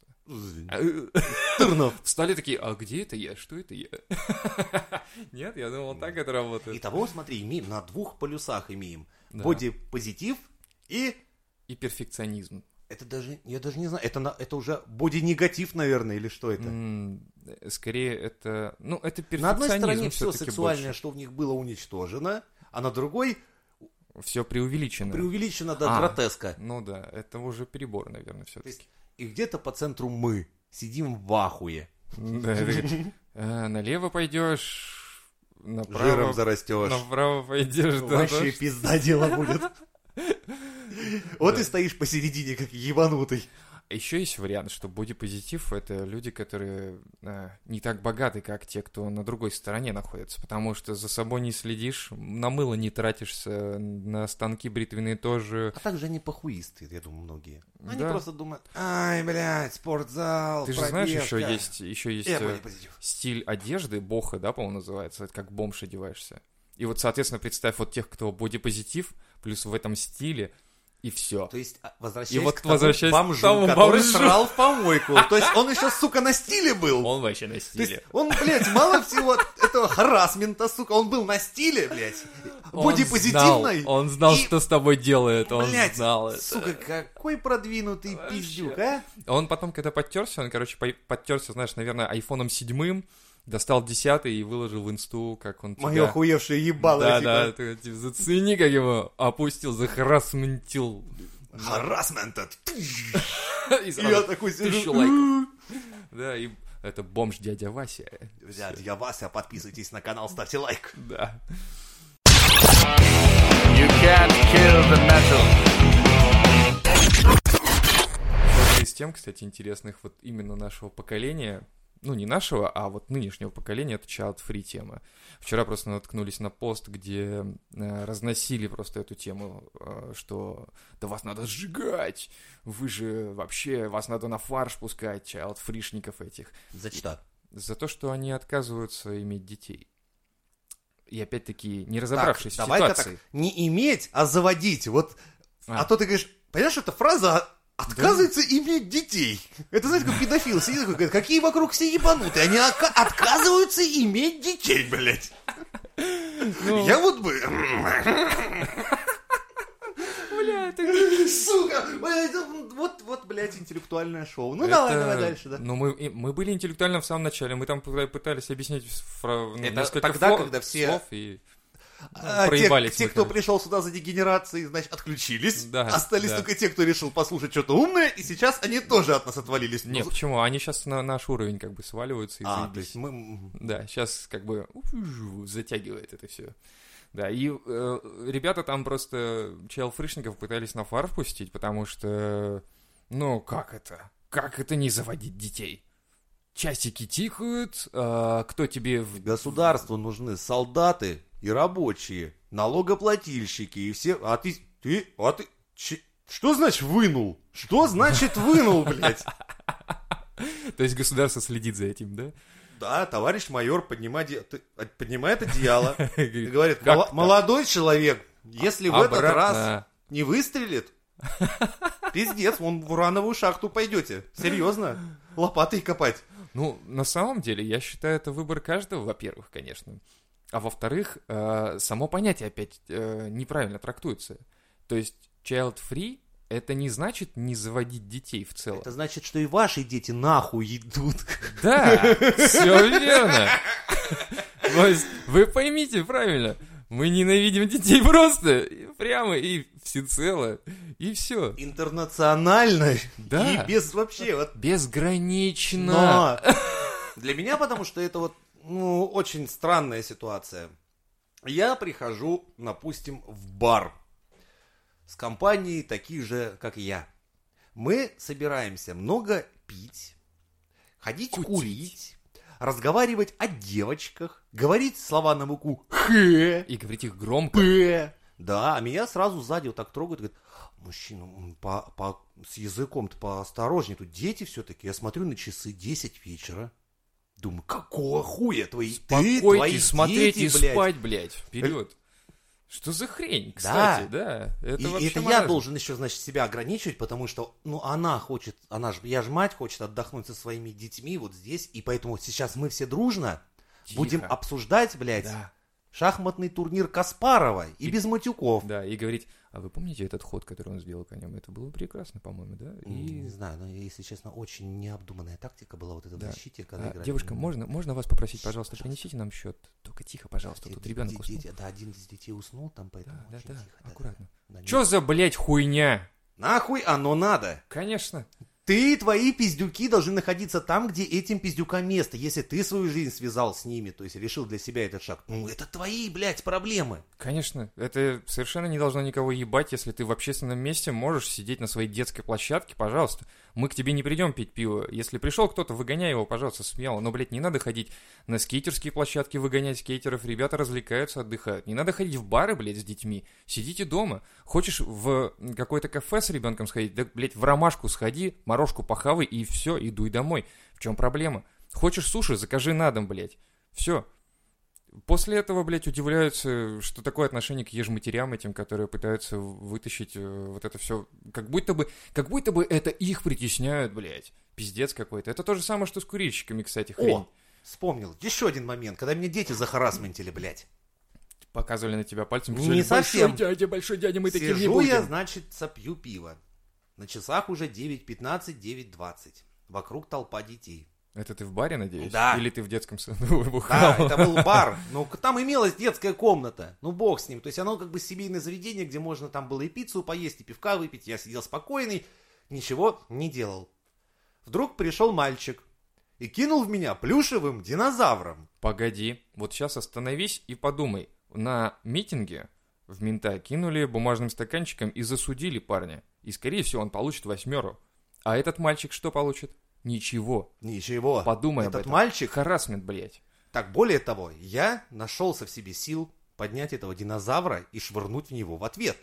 Тырнов. Встали такие, а где это я? Что это я? Нет, я думал, так это работает. Итого, смотри, имеем на двух полюсах имеем. Боди-позитив и И перфекционизм. Это даже, я даже не знаю, это, это уже боди-негатив, наверное, или что это? М, Скорее это... Ну, это На одной перфекционизм стороне все сексуальное, что в них было уничтожено, а на другой Все преувеличено. преувеличено до А. гротеска. Ну да, это уже перебор, наверное, все-таки. и где-то по центру мы сидим в ахуе. Да, э, налево пойдешь, Жиром направо, зарастешь. направо пойдешь, да, Вообще да. пизда дело будет. Вот и стоишь посередине, как ебанутый. Еще есть вариант, что бодипозитив — это люди, которые э, не так богаты, как те, кто на другой стороне находится, потому что за собой не следишь, на мыло не тратишься, на станки бритвенные тоже. А также они похуисты, я думаю, многие. Они Да. просто думают, ай, блядь, спортзал, Ты же знаешь, еще пробежка». есть, еще есть Э, э, бодипозитив. стиль одежды, боха, да, по-моему, называется, это как бомж одеваешься. И вот, соответственно, представь вот тех, кто бодипозитив, плюс в этом стиле, и все. То есть, а, возвращаясь И вот к тому возвращаясь к бомжу, тому который бомжу. срал в помойку. То есть, он еще, сука, на стиле был. Он вообще на То есть, стиле. он, блядь, мало всего этого харасмента, сука, он был на стиле, блядь, бодипозитивной. Он знал, что с тобой делает, он знал это. сука, какой продвинутый пиздюк, а? Он потом, когда подтерся, он, короче, по- подтерся, знаешь, наверное, айфоном седьмым, достал десятый и выложил в инсту, как он тебя... Мое охуевшее ебало, Да, типа. да, ты, типа, зацени, как его опустил, захарасментил. Харасмент. И я такой сижу. лайков. Да, и это бомж дядя Вася. Взять, я Вася, подписывайтесь на канал, ставьте лайк. Да. You can't kill the metal. Из тем, кстати, интересных вот именно нашего поколения, ну не нашего, а вот нынешнего поколения, это child-free тема. Вчера просто наткнулись на пост, где э, разносили просто эту тему, э, что да вас надо сжигать, вы же вообще, вас надо на фарш пускать, child-фришников этих, За что? за то, что они отказываются иметь детей. И опять-таки, не разобравшись Так, в ситуации. так, не иметь, а заводить. Вот, а, А. то ты говоришь, понимаешь, эта фраза отказывается иметь детей. Это, знаешь, как педофил сидит такой, говорит, какие вокруг все ебанутые, они отказываются иметь детей, блядь. Ну. Я вот бы... Бля, это Сука, вот, вот, блядь, интеллектуальное шоу. Ну, давай, Это- давай дальше, да. Ну, мы, мы были интеллектуально в самом начале, мы там пыта- пытались объяснить фра- ну, Это несколько тогда, фло- когда все- слов и А, те, проебались те, мы, кто пришел сюда за дегенерацией, значит, отключились. Да, Остались да. только те, кто решил послушать что-то умное, и сейчас они тоже от нас отвалились. Не, Ну, почему? Они сейчас на наш уровень как бы сваливаются и А, то есть мы... Да, сейчас как бы затягивает это все. Да, и э, ребята там просто челфришников пытались на фар впустить, потому что, ну, как это? Как это не заводить детей? Часики тикают, а кто тебе в... Государству нужны солдаты и рабочие, налогоплательщики и все... А ты... Ты... А ты... Че- Что значит вынул? Что значит вынул, блядь? То есть государство следит за этим, да? Да, товарищ майор поднимает, э, поднимает одеяло и Говорит, говорит, «Как «Мало- так?» молодой человек, если в этот раз не выстрелит, пиздец, вон в урановую шахту пойдете. Серьезно? Лопатой копать. Ну, на самом деле, я считаю, это выбор каждого, во-первых, конечно. А во-вторых, э, само понятие опять э, неправильно трактуется. То есть child-free это не значит не заводить детей в целом. Это значит, что и ваши дети нахуй идут. Да, все верно. То есть, вы поймите правильно, мы ненавидим детей просто, прямо и всецело, и все. Интернационально Да. и без вообще вот Безгранично. Но для меня, потому что это вот, ну, очень странная ситуация. Я прихожу, допустим, в бар с компанией таких же, как я. Мы собираемся много пить, ходить Кутить. курить, разговаривать о девочках, говорить слова на букву «х», И говорить их громко. П. Да, а меня сразу сзади вот так трогают и говорят, мужчина, по, по, с языком-то поосторожнее, тут дети все-таки. Я смотрю на часы 10 вечера. Думаю, какого хуя твои, ты, твои смотреть дети, и блядь. спать, блядь, вперед. Что за хрень, кстати, да. Это и вообще это я должен еще, значит, себя ограничивать, потому что, ну, она хочет, она ж, я ж мать хочет отдохнуть со своими детьми вот здесь, и поэтому сейчас мы все дружно Тихо. будем обсуждать, блядь, Да, шахматный турнир Каспарова и, И- без матюков. да, и говорить, а вы помните этот ход, который он сделал конем? Это было прекрасно, по-моему, да? Не И... знаю, но, если честно, очень необдуманная тактика была вот эта Да. в защите, когда А, играли. девушка, можно, можно вас попросить, пожалуйста, принесите нам счет? Только тихо, пожалуйста, Де- тут ребенок уснул. Да, один из детей уснул там, поэтому Да, да, очень да, тихо. да, аккуратно. да, да. Чё за, блядь, хуйня? Нахуй оно надо? Конечно. Ты, твои пиздюки должны находиться там, где этим пиздюкам место. Если ты свою жизнь связал с ними, то есть решил для себя этот шаг, ну это твои, блядь, проблемы. Конечно, это совершенно не должно никого ебать, если ты в общественном месте можешь сидеть на своей детской площадке, пожалуйста. Мы к тебе не придем пить пиво. Если пришел кто-то, выгоняй его, пожалуйста, смело. Но, блядь, не надо ходить на скейтерские площадки, выгонять скейтеров. Ребята развлекаются, отдыхают. Не надо ходить в бары, блядь, с детьми. Сидите дома. Хочешь в какое-то кафе с ребенком сходить? Да, блядь, в ромашку сходи, морожку похавай и все, и дуй домой. В чем проблема? Хочешь суши, закажи на дом, блядь. Все. После этого, блядь, удивляются, что такое отношение к ежматерям этим, которые пытаются вытащить э, вот это все. Как будто бы, как будто бы это их притесняют, блядь. Пиздец какой-то. Это то же самое, что с курильщиками, кстати, хрень. О, вспомнил. Еще один момент, когда меня дети захарасментили, блядь. Показывали на тебя пальцем. Не совсем. Большой дядя, большой дядя, мы таким не Сижу я, будем. значит, сопью пиво. На часах уже 9.15, 9.20. Вокруг толпа детей. Это ты в баре, надеюсь? Да. Или ты в детском саду Да, бухал? это был бар. Ну, к- там имелась детская комната. Ну, бог с ним. То есть оно как бы семейное заведение, где можно там было и пиццу поесть, и пивка выпить. Я сидел спокойный, ничего не делал. Вдруг пришел мальчик и кинул в меня плюшевым динозавром. Погоди, вот сейчас остановись и подумай. На митинге в мента кинули бумажным стаканчиком и засудили парня. И, скорее всего, он получит восьмеру. А этот мальчик что получит? Ничего. Ничего. Подумай об Этот этом. мальчик... Харасмент, блядь. Так, более того, я нашелся в себе сил поднять этого динозавра и швырнуть в него в ответ.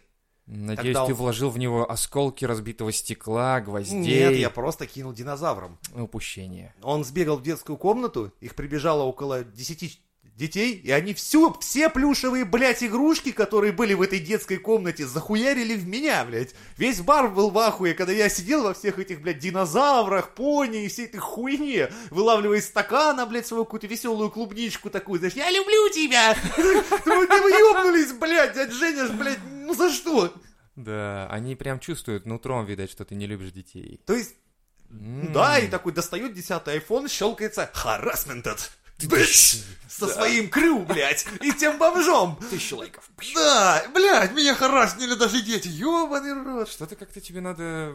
Надеюсь, Тогда ты он- вложил в него осколки разбитого стекла, гвоздей. Нет, я просто кинул динозавром. Упущение. Он сбегал в детскую комнату, их прибежало около 10 детей, и они всю, все плюшевые, блядь, игрушки, которые были в этой детской комнате, захуярили в меня, блядь. Весь бар был в ахуе, когда я сидел во всех этих, блядь, динозаврах, пони и всей этой хуйне, вылавливая из стакана, блядь, свою какую-то веселую клубничку такую, знаешь, я люблю тебя! Ну, вы ёбнулись, блядь, дядь Женя, ж, блядь, ну за что? Да, они прям чувствуют нутром, видать, что ты не любишь детей. То есть. Да, и такой достает десятый iPhone, щелкается Harassmented. Быш! Со своим крю, блядь, и тем бомжом. Тысячу лайков. Да, блядь, меня хараснили даже дети, ёбаный рот. Что-то как-то тебе надо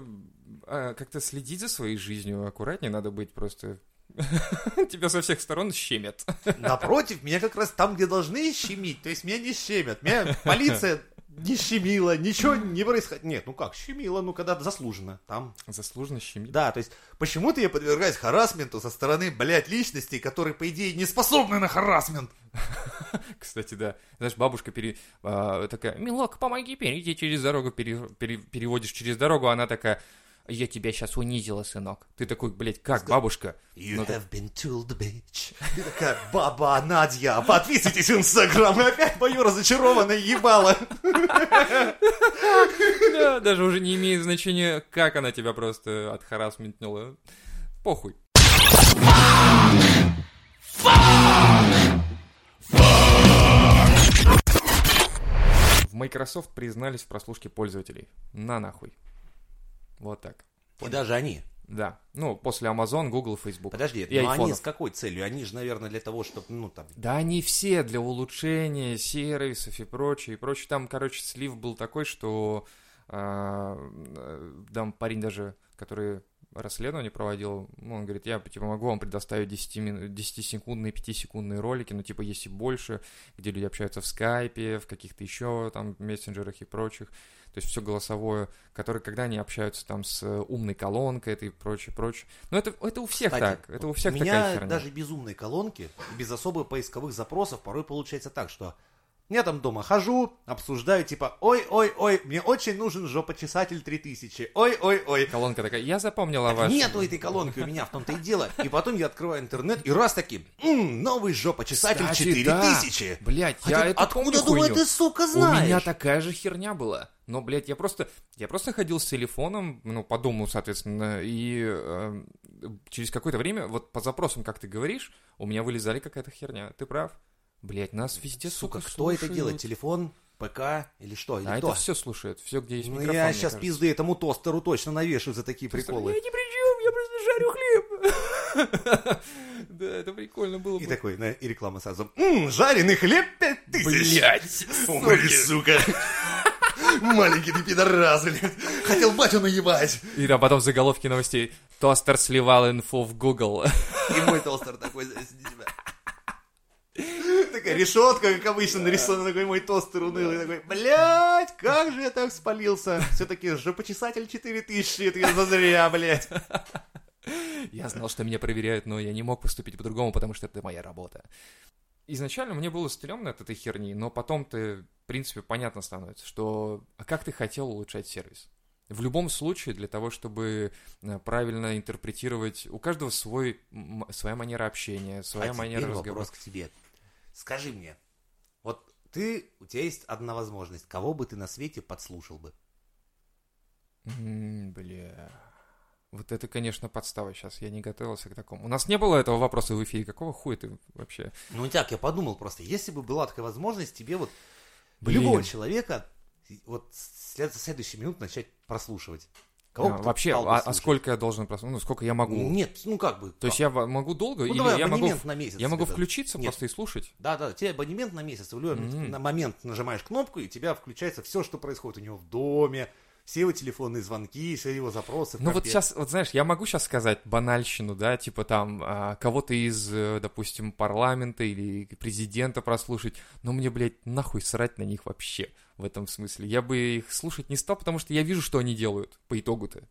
а, как-то следить за своей жизнью, аккуратнее надо быть просто. Тебя со всех сторон щемят. Напротив, меня как раз там, где должны щемить, то есть меня не щемят. Меня полиция не щемила, ничего не происходит. Нет, ну как, щемила, ну когда заслуженно, там. Заслуженно щемит. Да, то есть почему-то я подвергаюсь харасменту со стороны, блядь, личностей, которые, по идее, не способны на харасмент. Кстати, да. Знаешь, бабушка пере... а, такая, Милок, помоги перейти через дорогу. Пере- пере- Переводишь через дорогу, она такая, я тебя сейчас унизила, сынок. Ты такой, блядь, как, бабушка? You Ну, have been told, bitch. Ты такая, баба Надя, подписывайтесь в Инстаграм, и опять мою разочарованное ебало. Да, даже уже не имеет значения, как она тебя просто отхарасментнула. Похуй. В Microsoft признались в прослушке пользователей. На нахуй. Вот так. И даже они. Да. Ну, после Amazon, Google, Facebook. Подожди, И но они айфонов. с какой целью? Они же, наверное, для того, чтобы, ну, там... Да они все для улучшения сервисов и прочее, и прочее. Там, короче, слив был такой, что а, э, там парень даже, который расследование проводил, ну, он говорит, я, типа, могу вам предоставить 10 мин- 10-секундные, 5-секундные ролики, но, типа, есть и больше, где люди общаются в скайпе, в каких-то еще там мессенджерах и прочих. То есть все голосовое, которые, когда они общаются там с э, умной колонкой это и прочее, прочее. Но это, это у всех Кстати, так, это у всех у такая меня херня. даже без умной колонки и без особых поисковых запросов порой получается так, что я там дома хожу, обсуждаю, типа, ой-ой-ой, мне очень нужен жопочесатель 3000, ой-ой-ой. Колонка такая, я запомнила ваш... Нету этой колонки у меня, в том-то и дело. И потом я открываю интернет, и раз таки, «М, новый жопочесатель Кстати, да. 4000. Блять, Хотя я это откуда, думаю, ты, сука, У знаешь? меня такая же херня была. Но, блядь, я просто, я просто ходил с телефоном, ну, по дому, соответственно, и э, через какое-то время, вот по запросам, как ты говоришь, у меня вылезали какая-то херня. Ты прав. Блять, нас везде, Сука, сука, кто это слушают. делает? Телефон, ПК или что? Или А кто? это все слушает, все, где есть Ну, микрофон, я сейчас кажется. пизды этому тостеру точно навешу за такие приколы. Я ни при чем, я просто жарю хлеб. Да, это прикольно было И такой, и реклама сразу. «М, жареный хлеб 5000. Блять, Ой, сука. Маленький ты пидорас, блядь. Хотел батю наебать. И да, потом заголовки новостей. Тостер сливал инфу в Google. И мой тостер такой, знаешь, типа. Такая решетка, как обычно, нарисована такой мой тостер унылый. Такой, блядь, как же я так спалился. Все-таки жопочесатель 4000, это я зазря, блядь. Я знал, что меня проверяют, но я не мог поступить по-другому, потому что это моя работа. Изначально мне было стрёмно от этой херни, но потом ты, в принципе, понятно становится, что а как ты хотел улучшать сервис. В любом случае, для того, чтобы э, правильно интерпретировать, у каждого свой, своя манера общения, своя а манера разговора. вопрос к тебе. Скажи мне, вот ты, у тебя есть одна возможность, кого бы ты на свете подслушал бы? М, Бля. Вот это, конечно, подстава сейчас. Я не готовился к такому. У нас не было этого вопроса в эфире. Какого хуя ты вообще? Ну так, я подумал просто, если бы была такая возможность, тебе вот Блин. любого человека вот след- со следующей минуты начать прослушивать. Кого А, бы ты вообще, а, а сколько я должен прослушать? Ну, сколько я могу? Нет, ну как бы. То есть я могу долго? Ну, или давай я могу, на месяц я могу включиться Нет. просто и слушать? Да, да, тебе абонемент на месяц, в любой Мгм. на момент нажимаешь кнопку, и у тебя включается все, что происходит у него в доме, все его телефонные звонки, все его запросы. Ну вот сейчас, вот знаешь, я могу сейчас сказать банальщину, да, типа там а, кого-то из, э, допустим, парламента или президента прослушать, но мне, блядь, нахуй срать на них вообще в этом смысле. Я бы их слушать не стал, потому что я вижу, что они делают по итогу-то.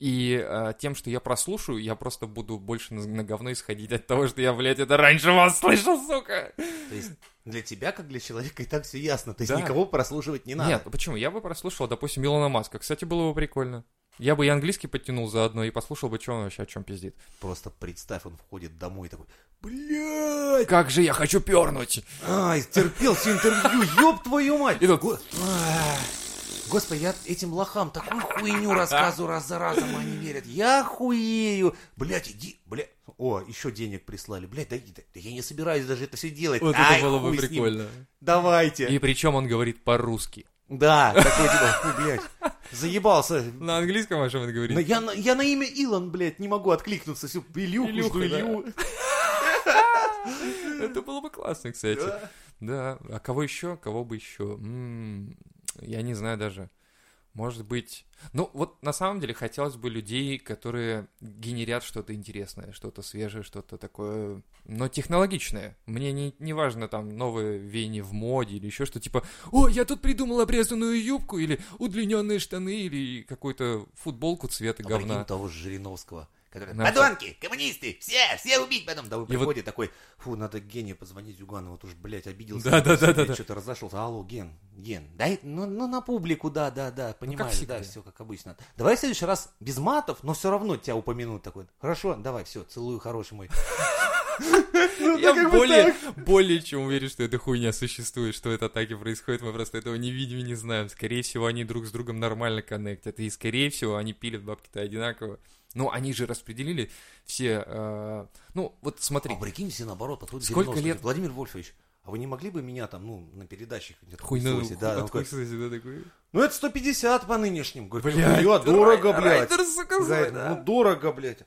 И а, тем, что я прослушаю, я просто буду больше на, на говно исходить от того, что я, блядь, это раньше вас слышал, сука. То есть для тебя, как для человека, и так все ясно. То есть Да. никого прослушивать не надо. Нет, почему? Я бы прослушал, допустим, Илона Маска. Кстати, было бы прикольно. Я бы и английский подтянул заодно и послушал бы, что он вообще о чем пиздит. Просто представь, он входит домой и такой, блядь, Как же я хочу пернуть! ай, терпел все интервью, ёб твою мать. И Ай, Господи, я этим лохам такую хуйню рассказываю раз за разом, они верят. Я хуею. Блядь, иди, блядь. О, еще денег прислали. Блядь, да, да- да я не собираюсь даже это все делать. Вот Ай, это было бы прикольно. Давайте. И причем он говорит по-русски. Да, такой типа, блядь, заебался. На английском о чем Но говорит? я, я на имя Илон, блядь, не могу откликнуться. Всю Илюху, Илюха. Илью. Это было бы классно, кстати. Да. Да. А кого еще? Кого бы еще? Я не знаю даже. Может быть... Ну, вот на самом деле хотелось бы людей, которые генерят что-то интересное, что-то свежее, что-то такое, но технологичное. Мне не, не важно там новые веяния в моде или еще что типа «О, я тут придумал обрезанную юбку» или удлиненные штаны или какую-то футболку цвета А говна. того же Жириновского. Который, Да. Подонки, коммунисты, все, все убить потом. Да вы И вот- такой, фу, надо Гене позвонить Юганову, вот уж, блядь, обиделся. Да, да. Что-то разошелся. Алло, Ген, Ген, дай, ну, ну на публику, да, да, да, понимаешь, всегда. да, все как обычно. Давай в следующий раз без матов, но все равно тебя упомянут такой. Хорошо, давай, все, целую, хороший мой. Я более, более чем уверен, что эта хуйня существует, что это атаки происходят, мы просто этого не видим и не знаем. Скорее всего, они друг с другом нормально коннектят, и скорее всего, они пилят бабки-то одинаково. Ну, они же распределили все... э, ну, вот смотри, А прикинь, все наоборот, подходят Сколько лет- Владимир Вольфович, а вы не могли бы меня там, ну, на передачах хуйня, хуесосить?» да, да, такой. Ну, это 150 по нынешним. Говорит, Блядь, «Хуя, дорого, Рай- блядь. Райдер, сука, Говорит, да. ну, дорого, блядь.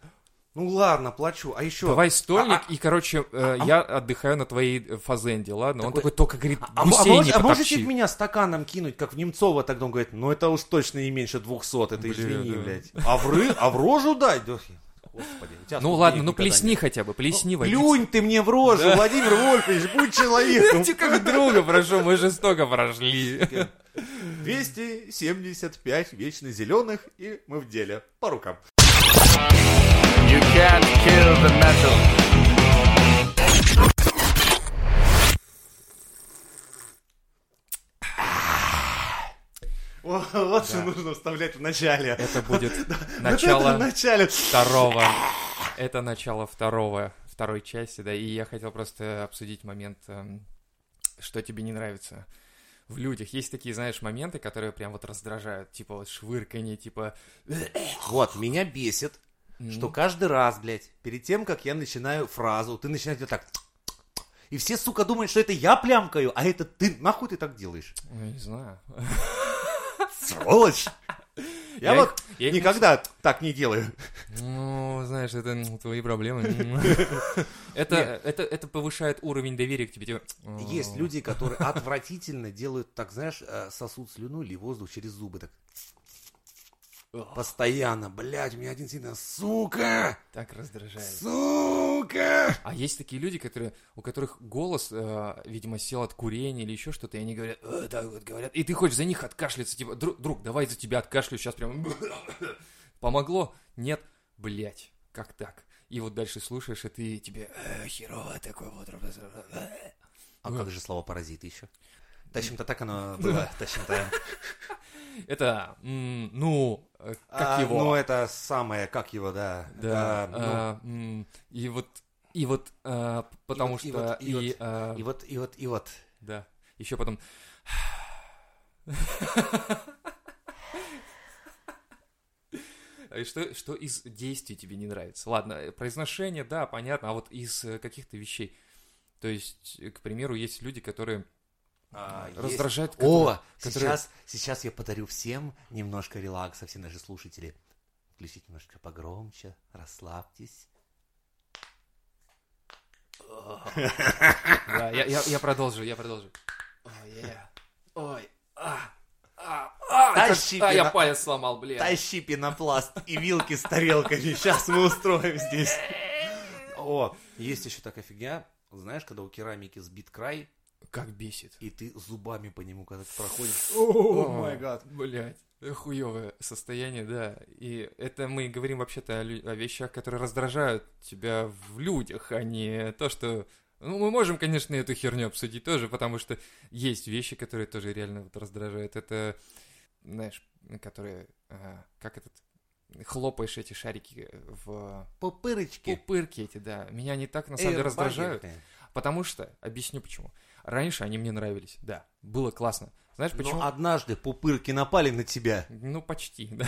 Ну, ладно, плачу. А еще... Давай стольник, А- и, короче, э, я отдыхаю на твоей э, фазенде, ладно? Он Такой- такой только, говорит, А, а гусей мож- не а можете меня стаканом кинуть, как в Немцова тогда? Он говорит, ну это уж точно не меньше 200, это Бля, извини, да. блядь. А в, ры, а в рожу дать? Да, Господи, Ну ладно, ну плесни нет. хотя бы, плесни Ну, водицы. Плюнь ты мне в рожу, Владимир Вольфович, будь человеком. Ты как друга прошу, мы жестоко прошли. 275 вечно зеленых, и мы в деле. По рукам. You can't kill the metal. Вот, что нужно вставлять в начале. Это будет это начало начале. второго. Это начало второго, второй части, да. И я хотел просто обсудить момент, эм, что тебе не нравится в людях. Есть такие, знаешь, моменты, которые прям вот раздражают. Типа вот швырканье, типа... Вот, меня бесит, что каждый раз, блядь, перед тем, как я начинаю фразу, ты начинаешь делать так. И все, сука, думают, что это я плямкаю, а это ты. Нахуй ты так делаешь? Ну, не знаю. Сволочь! Я Я вот их- я их никогда так не делаю. Ну, знаешь, это м, твои проблемы. Это, это, это повышает уровень доверия к тебе. Есть люди, которые отвратительно делают, так знаешь, э, сосуд слюну или воздух через зубы. Так. Постоянно, блядь, у меня один сильно, сука, Так раздражает. сука. А есть такие люди, которые, у которых голос, э, видимо, сел от курения или еще что-то, и они говорят, «Э, так вот говорят, и ты хочешь за них откашляться, типа, друг, друг, давай за тебя откашлю, сейчас прям помогло? Нет, блять, как так? И вот дальше слушаешь, и ты тебе «Э, херово такой вот. А как же слово паразит еще? Тащим-то так оно было, тащим-то. Это, ну, э, как А, его? Ну, это самое, как его, да. Да, А, ну, и вот, и вот, а, потому и что, вот, и и, вот, а, И вот, и вот, и вот. да, еще потом, что, что из действий тебе не нравится? Ладно, э, произношение, да, понятно, а вот из э, каких-то вещей. То есть, э, к примеру, есть люди, которые А, есть- раздражают... О, которые- сейчас, сейчас я подарю всем немножко релакса, все наши слушатели. Включите немножко погромче, расслабьтесь. Да, я, я, я продолжу, я продолжу. Ой, а, а, а, Тащи а, я палец сломал, блин. Тащи пенопласт и вилки с тарелками. Сейчас мы устроим здесь. О, есть еще такая фигня. Знаешь, когда у керамики сбит край, Как бесит. и ты зубами по нему, когда проходишь. О май гад. Блять, хуевое состояние, да. И это мы говорим вообще-то о, о вещах, которые раздражают тебя в людях, а не то, что... Ну, мы можем, конечно, эту херню обсудить тоже, потому что есть вещи, которые тоже реально вот раздражают. Это, знаешь, которые... а, как этот... Хлопаешь эти шарики в Пупырочки. пупырки эти, да. Меня они так, на самом деле, раздражают. Потому что, объясню почему. Раньше они мне нравились, да. Было классно. Знаешь почему? Но однажды пупырки напали на тебя. Ну, почти, да.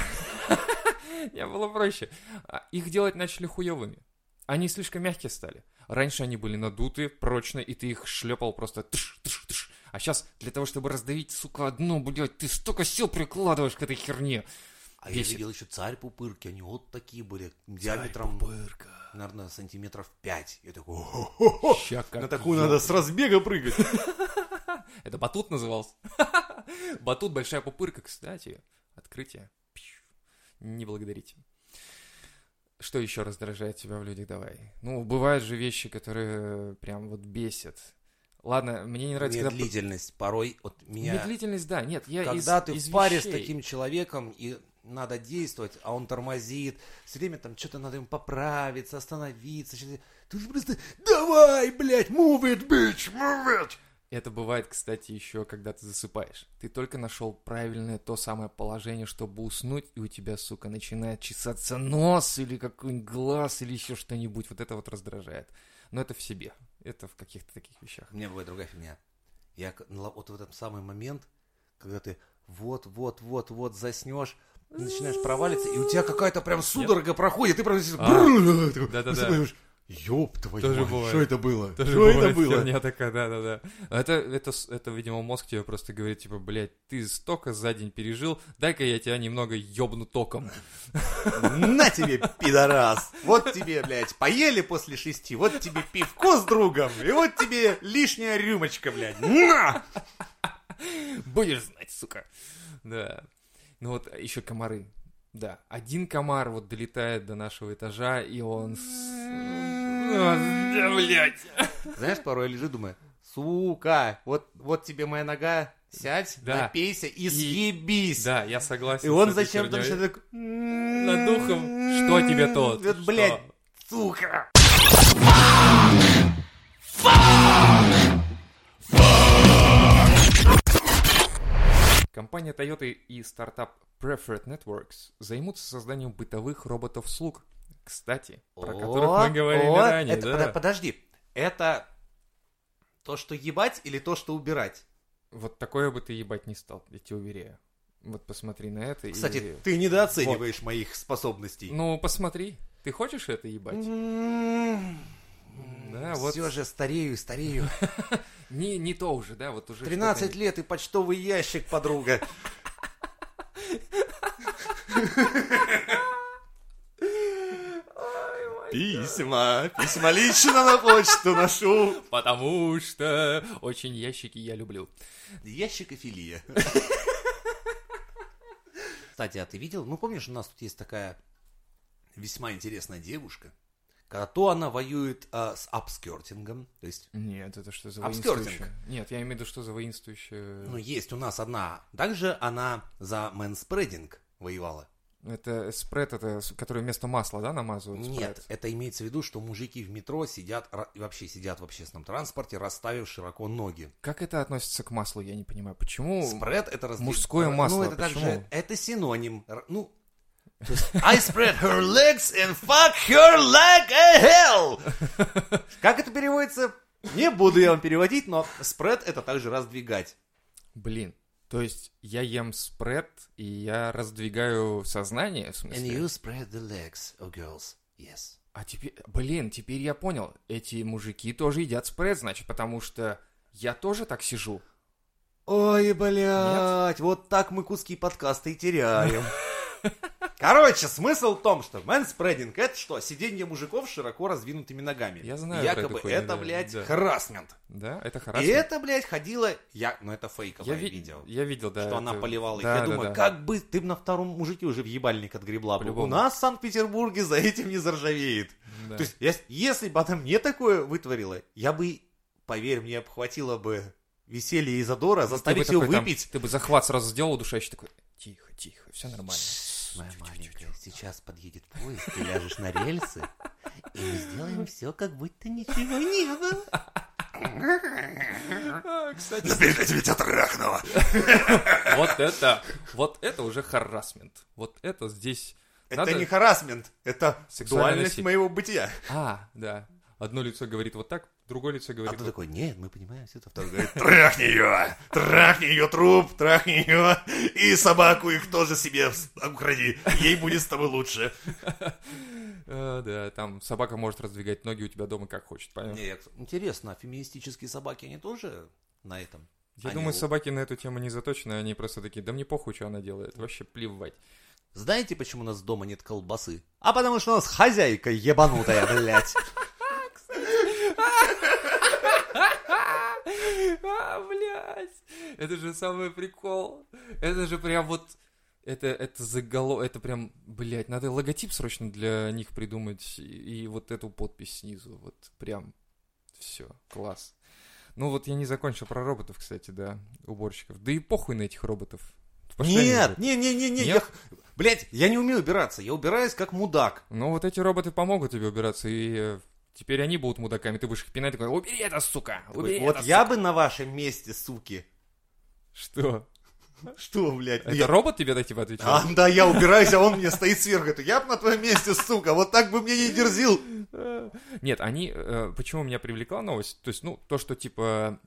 Не было проще. А, Их делать начали хуевыми. Они слишком мягкие стали. Раньше они были надуты, прочные, и ты их шлепал просто тыш, тыш, тыш. А сейчас для того, чтобы раздавить, сука, одну, блядь, ты столько сил прикладываешь к этой херне. А я Бесит. видел еще царь пупырки, они вот такие были, диаметром, наверное, сантиметров 5. Я такой, «О-хо-хо-хо». Ща как на такую я- надо с разбега прыгать. Это батут назывался. Батут большая пупырка, кстати. Открытие. Не благодарите. Что еще раздражает тебя в людях? Давай. Ну, бывают же вещи, которые прям вот бесят. Ладно, мне не нравится, когда... Медлительность порой от меня... Медлительность, да, нет, я из- Когда ты из в паре с вещей. таким человеком и надо действовать, а он тормозит, все время там что-то надо ему поправиться, остановиться. Ты же просто давай, блядь, move it, bitch, move it. Это бывает, кстати, еще когда ты засыпаешь. Ты только нашел правильное то самое положение, чтобы уснуть, и у тебя, сука, начинает чесаться нос или какой-нибудь глаз или еще что-нибудь. Вот это вот раздражает. Но это в себе. Это в каких-то таких вещах. У меня бывает другая фигня. Я вот в этот самый момент, когда ты вот-вот-вот-вот заснешь, и начинаешь проваливаться, и у тебя какая-то прям судорога проходит, ты прям такой. Ёб твою Тоже мать, бывает. что это было? Тоже что это было? херня такая, да-да-да. Это, это, это, видимо, мозг тебе просто говорит, типа, блядь, ты столько за день пережил, дай-ка я тебя немного ёбну током. На тебе, пидорас! Вот тебе, блядь, поели после шести, вот тебе пивко с другом, и вот тебе лишняя рюмочка, блядь. На! Будешь знать, сука. Да. Ну вот еще комары. Да, один комар вот долетает до нашего этажа, и он... с- Да, блядь. Знаешь, порой я лежу, думаю, сука, вот, вот тебе моя нога, сядь, Да. напейся и, И- съебись. Да, я согласен. И он зачем-то начинает так... Над духом, что тебе тот? Вот, Что? блядь, сука. Компания Toyota и стартап Preferred Networks займутся созданием бытовых роботов-слуг. Кстати, про которых О, мы говорили о, ранее. это, да. подо- подожди, это то, что ебать или то, что убирать? Вот такое бы ты ебать не стал, я тебе уверяю. Вот посмотри на это Кстати, и... ты недооцениваешь моих способностей. Ну, посмотри. Ты хочешь это ебать? Да, вот. Все же старею, старею. Не, не то уже, да, вот уже 13 что-то- лет и почтовый ящик, подруга. Письма, письма лично на почту ношу. Потому что очень ящики я люблю. Ящикофилия. Кстати, а ты видел? Ну, помнишь, у нас тут есть такая весьма интересная девушка, когда то она воюет а, с upskirting ом, то есть, Нет, это что за воинствующее? Нет, я имею в виду, что за воинствующее... ну, есть у нас одна. Также она за manspreading воевала. Это спред, это, который вместо масла, да, намазывают? Нет, спред? это имеется в виду, что мужики в метро сидят, вообще сидят в общественном транспорте, расставив широко ноги. Как это относится к маслу, я не понимаю. Почему? Спред это раздвиг- мужское Ну, масло, это также, почему? это синоним. Ну, I spread her legs and fuck her like a hell. Как это переводится? Не буду я вам переводить, но спред это также раздвигать. Блин, то есть я ем спред, и я раздвигаю сознание, в And смысле? you spread the legs of girls. Yes. А теперь, блин, теперь я понял. Эти мужики тоже едят спред, значит, потому что я тоже так сижу. Ой, блядь, вот так мы куски подкаста и теряем. Короче, смысл в том, что мэнспрединг это что? Сиденье мужиков с широко раздвинутыми ногами. Я знаю Якобы это, да, блядь, да. харасмент. Да, это И хорошо. это, блядь, ходила... Я... Ну, это фейковое я, ви- видео. я видел, да. что это- она поливала их. Да, Я да, думаю, да. как бы ты на втором мужике уже в ебальник отгребла бы. У нас в Санкт-Петербурге за этим не заржавеет. Да. То есть, я- если бы она мне такое вытворила, я бы, поверь мне, обхватила бы веселье и задора, заставить ее такой там- выпить. ты бы захват сразу сделал удушающий такой. Тихо, тихо, все нормально. Моя маленькая, сейчас подъедет поезд, ты ляжешь на рельсы, и мы сделаем все, как будто ничего не было. Кстати, Но перед этим я тебя трахнула. вот это, вот это уже харасмент. Вот это здесь... Это надо- не харасмент, это насилие. моего бытия. А, да. Одно лицо говорит вот так, другое лицо А говорит ты вот такой, нет, мы понимаем все это. Второй говорит, трахни ее, трахни ее труп, трахни ее, и собаку их тоже себе укради, ей будет с тобой лучше. А, да, там собака может раздвигать ноги у тебя дома как хочет, понятно? Нет, интересно, а феминистические собаки, они тоже на этом? Я думаю, собаки на эту тему не заточены, они просто такие, да мне похуй, что она делает, вообще плевать. Знаете, почему у нас дома нет колбасы? А потому что у нас хозяйка ебанутая, блядь. А, блядь, это же самый прикол. Это же прям вот... Это, это заголо... Это прям, блядь, надо логотип срочно для них придумать. И, и вот эту подпись снизу. Вот прям все, класс. Ну вот я не закончил про роботов, кстати, да, уборщиков. Да и похуй на этих роботов. Пошли Нет, не, не, не, не, я, блять, я не умею убираться, я убираюсь как мудак. Ну вот эти роботы помогут тебе убираться, и э, теперь они будут мудаками. Ты будешь их пинать, такой, убери это, сука! Убери вот это, я сука!» бы на вашем месте, суки. Что? Что, блядь? Это я- робот тебе так типа отвечает? А, да, я убираюсь, а он мне стоит сверху. Это я бы на твоем месте, сука, вот так бы мне не дерзил. Нет, они... э, почему меня привлекла новость? То есть, ну, то, что, типа,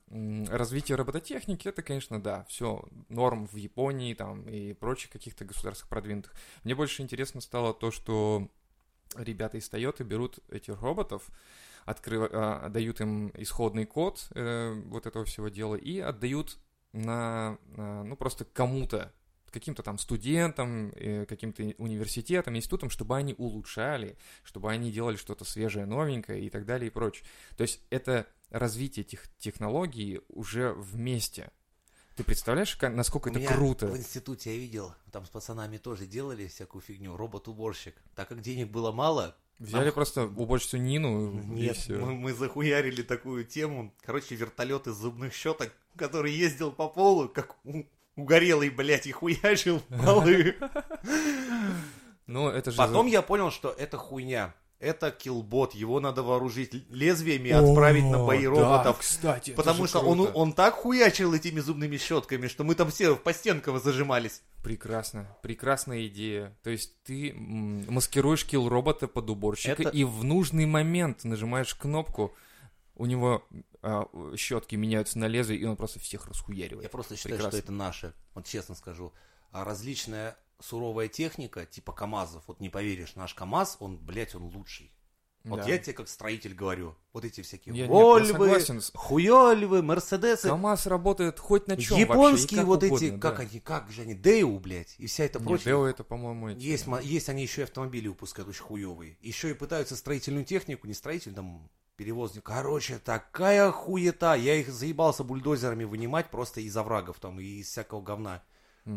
развитие робототехники, это, конечно, да, все норм в Японии там и прочих каких-то государствах продвинутых. Мне больше интересно стало то, что ребята из Toyota берут этих роботов, открыв- а, отдают им исходный код э, вот этого всего дела и отдают на, на, ну, просто кому-то, каким-то там студентам, э, каким-то университетам, институтам, чтобы они улучшали, чтобы они делали что-то свежее, новенькое и так далее и прочее. То есть это развитие этих технологий уже вместе. Ты представляешь, насколько У это меня круто? В институте я видел, там с пацанами тоже делали всякую фигню, робот-уборщик. Так как денег было мало, Взяли нам- просто уборщицу Нину и Нет, все. мы, мы захуярили такую тему. Короче, вертолет из зубных щеток, который ездил по полу, как у- угорелый, блядь, и хуячил полы. Ну, это же... Потом я понял, что это хуйня. Это киллбот, его надо вооружить лезвиями и отправить на бои О, роботов. Да, кстати, Потому что он, круто. он так хуячил этими зубными щетками, что мы там все по стенкам зажимались. Прекрасно, прекрасная идея. То есть ты маскируешь килл робота под уборщика Это- и в нужный момент нажимаешь кнопку, у него а, щетки меняются на лезвие, и он просто всех расхуяривает. Я просто считаю, Прекрасно. что это наше. Вот честно скажу. А различная суровая техника, типа КАМАЗов, вот не поверишь, наш КАМАЗ, он, блядь, он лучший. Вот Да. я тебе как строитель говорю, вот эти всякие Я- Вольвы, Хуёльвы, Мерседесы, КамАЗ работает хоть на чем японские вот эти, угодно, как да. они, как же они, Деу, блядь, и вся эта прочая. Део это, по-моему, эти- Есть, есть они еще и автомобили выпускают очень хуевые. Еще и пытаются строительную технику, не строитель, там, перевозник. Короче, такая хуета. Я их заебался бульдозерами вынимать просто из оврагов там и из всякого говна.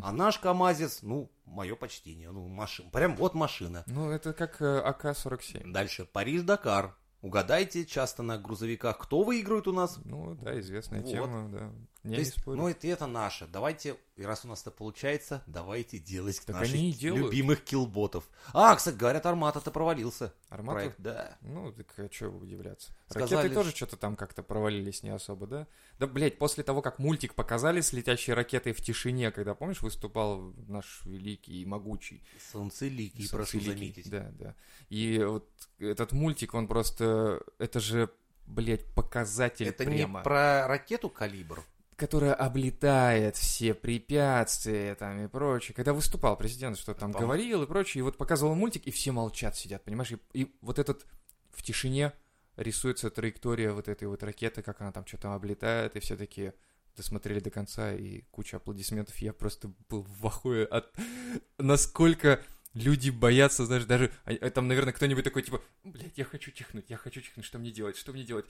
А наш КамАЗец, ну, мое почтение, ну, машина. Прям вот машина. Ну, это как э, АК-47. Дальше. Париж-Дакар. Угадайте, часто на грузовиках кто выигрывает у нас? Ну, да, известная Вот. тема, да. Я То есть, спорю. ну, это, это наше. Давайте, раз у нас это получается, давайте делать Так наших они и делают. любимых киллботов. А, кстати, говорят, Армата-то провалился. Армата? Проект, да. Ну, так а что удивляться. Сказали, Ракеты тоже что-то там как-то провалились не особо, да? Да, блядь, после того, как мультик показали с летящей ракетой в тишине, когда, помнишь, выступал наш великий и могучий Солнцеликий, прошу Солнцеликий. заметить. Да, да. И вот этот мультик, он просто... Это же, блядь, показатель Это прямо. не про ракету калибр. Которая облетает все препятствия там и прочее. Когда выступал президент, что там Пом- говорил и прочее, и вот показывал мультик, и все молчат, сидят, понимаешь? И, и вот этот в тишине рисуется траектория вот этой вот ракеты, как она там что-то облетает, и все такие досмотрели до конца, и куча аплодисментов. Я просто был в ахуе от насколько люди боятся, знаешь, даже а- а там, наверное, кто-нибудь такой, типа, блядь, я хочу чихнуть, я хочу чихнуть, что мне делать, что мне делать?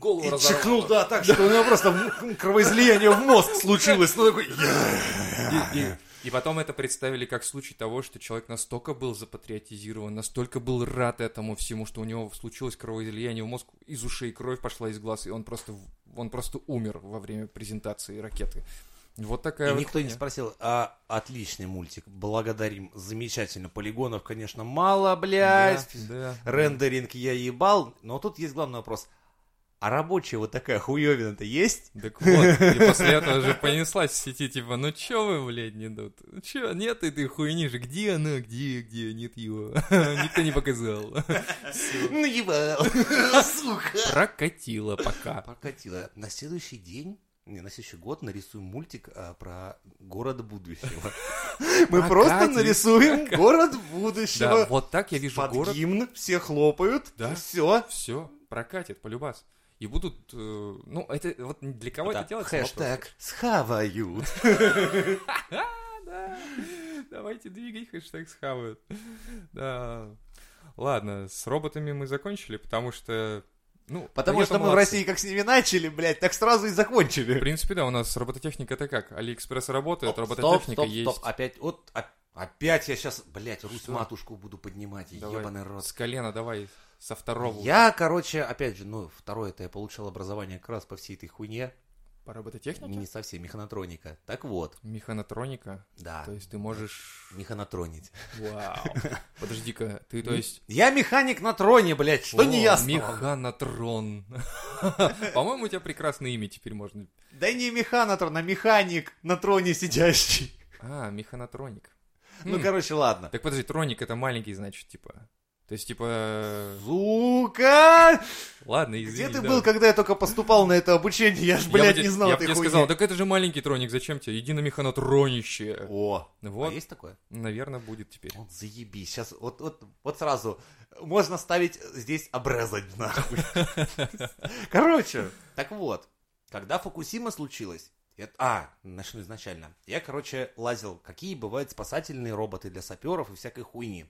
Голову И разорвало. чихнул, да, так, что у него просто кровоизлияние в мозг случилось. Ну, такой... И, и- и потом это представили как случай того, что человек настолько был запатриотизирован, настолько был рад этому всему, что у него случилось кровоизлияние в мозг, из ушей кровь пошла из глаз, и он просто, он просто умер во время презентации ракеты. Вот такая И вот никто не хуйня. спросил, а отличный мультик, благодарим, замечательно, полигонов, конечно, мало, блядь, Да, да. рендеринг я ебал, но тут есть главный вопрос, а рабочая вот такая хуевина-то есть? Так вот, и после этого же понеслась в сети, типа, ну чё вы, блядь, не тут? Ну чё, нет этой хуйни же, где она, где, где, нет его? Никто не показал. Всё. Ну ебал, сука. Прокатило пока. Прокатило. На следующий день, не, на следующий год нарисуем мультик а, про город будущего. Мы просто нарисуем город Да, будущего. вот так я вижу город. гимн, все хлопают. Да. Все. Все, прокатит, полюбас. И будут, э, ну, это вот для кого это делается? Хэштег схавают. давайте двигать хэштег схавают. Да. Ладно, с роботами мы закончили, потому что Ну, Потому что мы в. России как с ними начали, блядь, так сразу и закончили. В принципе, да, у нас робототехника это как? Алиэкспресс работает, Стоп, робототехника стоп, есть. стоп, опять, вот, оп- опять я сейчас, блядь? Русь-матушку буду поднимать, Давай, ебаный рот. С колена давай, со второго. Я, короче, опять же, ну, второе это я получил образование как раз по всей этой хуйне. По робототехнике? Не совсем, механотроника. Так вот, Механотроника. да, То есть ты можешь... механотронить. Вау. Подожди-ка, ты то есть... Я механик на троне, блядь, что не ясно? Механотрон. По-моему, у тебя прекрасное имя теперь можно. Да не механотрон, а механик на троне сидящий. А, механотроник. Ну, М. короче, ладно. Так подожди, троник это маленький, значит, типа. То есть, типа... Сука! Ладно, извини. Где ты да. был, когда я только поступал на это обучение? Я ж, Я блядь, не знал Я этой тебе хуйни. сказал, так это же маленький троник, зачем тебе? Иди на механотронище. О, Вот, а есть такое? наверное, будет теперь. Вот заебись. Сейчас вот, вот, вот сразу можно ставить здесь обрезать нахуй. Короче, так вот, когда Фукусима случилось, это- а, начну изначально. Я, короче, лазил, какие бывают спасательные роботы для саперов и всякой хуйни.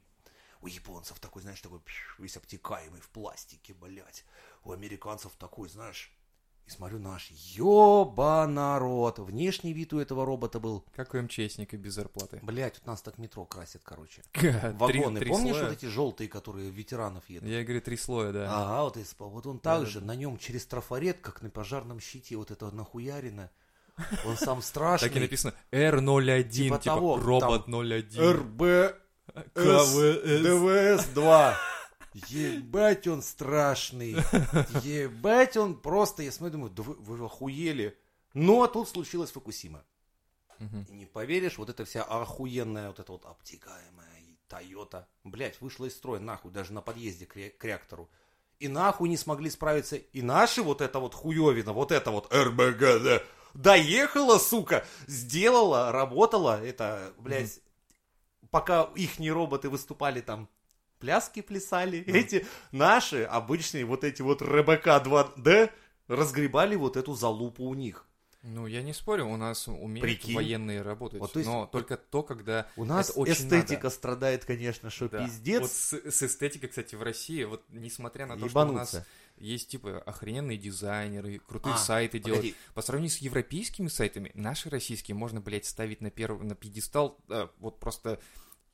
У японцев такой, знаешь, такой пш, весь обтекаемый в пластике, блядь. У американцев такой, знаешь, и смотрю наш, ёба народ. Внешний вид у этого робота был, Как у МЧСника без зарплаты. блядь, у нас так метро красят, короче. Вагоны, три помнишь слоя? вот эти желтые, которые ветеранов едут? Я говорю, три слоя, да. Ага, вот, из- вот он также на нем через трафарет, как на пожарном щите, вот это нахуярено. Он сам страшный. Так и написано R01, Типа типа, робот 01. РБ. ДВС-2. Ебать он страшный. Ебать он просто, я смотрю, думаю, да вы, вы охуели. Но тут случилась Фукусима. Не поверишь, вот эта вся охуенная, вот эта вот обтекаемая Тойота, блять, вышла из строя нахуй, даже на подъезде к, ре- к реактору. И нахуй не смогли справиться. И наши вот это вот хуевина, вот это вот РБГД, доехала, сука, сделала, работала, это, блядь, пока ихние роботы выступали там, пляски плясали, эти наши обычные вот эти вот РБК 2D разгребали вот эту залупу у них. Ну, я не спорю, у нас умеют Прикинь. военные работать. Вот, то есть- но только то, когда У нас это очень эстетика надо. страдает, конечно, что Да. пиздец. Вот с, с эстетикой, кстати, в России, вот несмотря на то, что у Ебануться. нас есть, типа, охрененные дизайнеры, крутые А, сайты погоди. делают, по сравнению с европейскими сайтами, наши российские можно, блядь, ставить на первый, на пьедестал, э, вот просто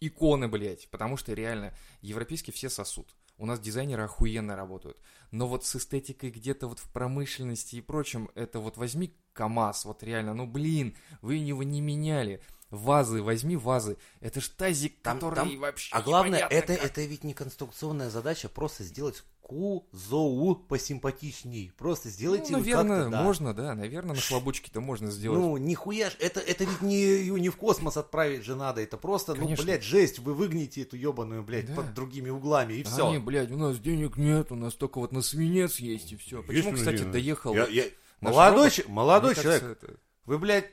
иконы, блядь, потому что реально европейские все сосут. У нас дизайнеры охуенно работают. Но вот с эстетикой где-то вот в промышленности и прочем, это вот возьми КАМАЗ, вот реально, ну блин, вы его не меняли. Вазы, возьми вазы. Это ж тазик, Там- который там- вообще А главное, это, как. это ведь не конструкционная задача, просто сделать кузоу посимпатичней. Просто сделайте ну, наверное, как-то, да. можно, да, наверное, на слабучке-то можно сделать. Ну, нихуя ж, это, это ведь не, ее не в космос отправить же надо, это просто, Конечно. ну, блядь, жесть, вы выгните эту ебаную, блядь, Да. под другими углами, и А все. Они, блядь, у нас денег нет, у нас только вот на свинец есть и все. Почему, кстати, доехал Я- я- Молодой, че- молодой человек, кажется, это- вы, блядь,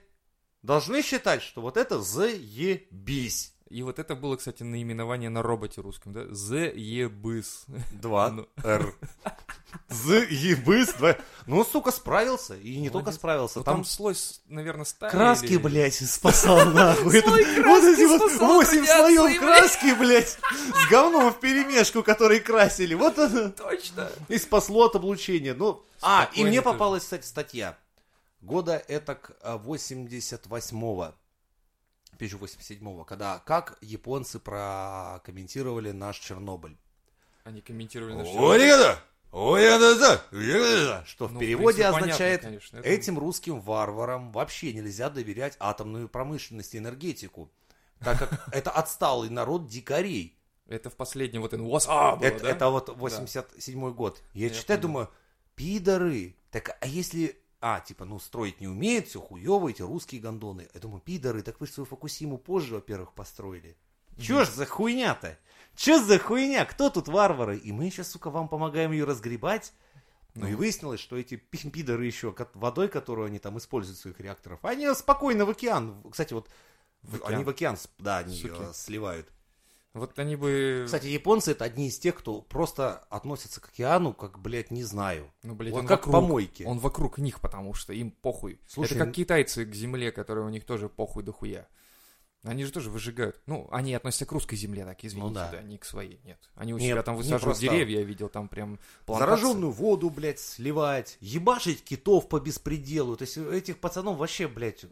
должны считать, что вот это заебись. И вот это было, кстати, наименование на роботе русском, да? Заебыс. Два Ну. Р. Заебыс. два. Ну, сука, справился. И не только справился, Ну, там слой, наверное, стали. Краски, блядь, спасал нахуй. Вот эти вот восемь слоев краски, блядь, с говном в перемешку, который красили. Вот это Точно. и спасло от облучения. Ну, а, и мне попалась, кстати, статья. Года этак а, 88-го, 1087-го, когда как японцы прокомментировали наш Чернобыль. Они комментировали наш ребята! Что в Ну, в переводе принципе, понятно, означает, конечно, это- этим русским варварам вообще нельзя доверять атомную промышленность и энергетику, так как это отсталый народ дикарей. Это в последнем вот было, это, да? это вот 87 год. Я, Я читаю, понял. думаю, пидоры. Так, а если... А, типа, ну, строить не умеют, все хуево, эти русские гондоны. Я думаю, пидоры, так вы же свою Фукусиму позже, во-первых, построили. Чё ж за хуйня-то? Чё за хуйня? Кто тут варвары? И мы сейчас, сука, вам помогаем ее разгребать. Ну, и выяснилось, что эти пи- пидоры еще, водой, которую они там используют в своих реакторах, они спокойно в океан. Кстати, вот В океан. они в океан, да, они э, сливают. Вот они бы... Кстати, японцы это одни из тех, кто просто относятся к океану, как, блядь, не знаю. ну, блядь, вот он как вокруг, помойки. Он вокруг них, потому что им похуй. Слушай, это как китайцы к земле, которые у них тоже похуй дохуя. Они же тоже выжигают. Ну, они относятся к русской земле, так, извините, Ну да. да. не к своей, нет. Они у Нет, себя там высаживают просто- деревья, я видел, там прям плантации. Зараженную воду, блядь, сливать, ебашить китов по беспределу. То есть этих пацанов вообще, блядь,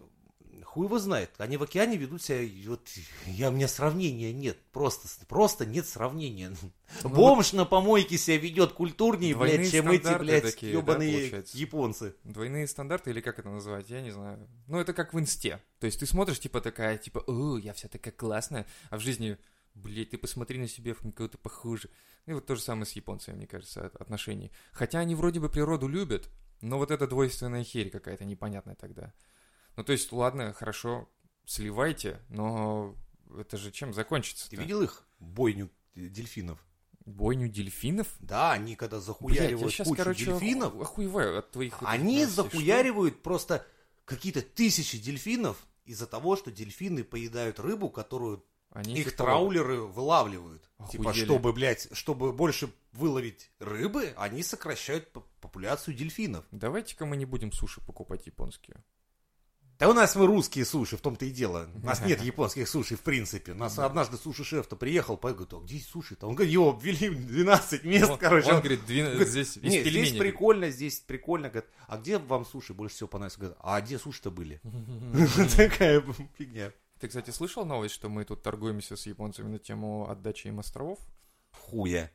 хуй его знает. Они в океане ведут себя, вот, я, у меня сравнения нет. Просто, просто нет сравнения. Ну Бомж на помойке себя ведет культурнее, блядь, чем эти, блядь, такие, да, ебаные получается? японцы. Двойные стандарты, или как это называть, я не знаю. Ну, это как в инсте. То есть ты смотришь, типа, такая, типа, о, я вся такая классная, а в жизни, блядь, ты посмотри на себя, кого-то похуже. И вот то же самое с японцами, мне кажется, от- отношений. Хотя они вроде бы природу любят, но вот эта двойственная херь какая-то непонятная тогда. Ну, то есть, ладно, хорошо, сливайте, но это же чем закончится Ты видел их бойню дельфинов? Бойню дельфинов? Да, они когда Блядь, захуяривают я сейчас, кучу короче, дельфинов, оху- охуеваю от твоих... Они этих новостей. Что? захуяривают просто какие-то тысячи дельфинов из-за того, что дельфины поедают рыбу, которую Они их типа- траулеры вылавливают. Типа, Охуели. чтобы, блядь, чтобы больше выловить рыбы, они сокращают популяцию дельфинов. Давайте-ка мы не будем суши покупать японские. Да у нас мы русские суши, в том-то и дело. У нас нет японских суши, в принципе. У нас однажды суши-шеф-то приехал, говорит, а где суши-то? Он говорит, его обвели 12 мест, Он- короче. он Он говорит, две- говорит, здесь Нет, пельменей, здесь прикольно, здесь прикольно. Говорит, а где вам суши больше всего понравилось? Говорит, а где суши-то были? Такая фигня. Ты, кстати, слышал новость, что мы тут торгуемся с японцами на тему отдачи им островов? Хуя.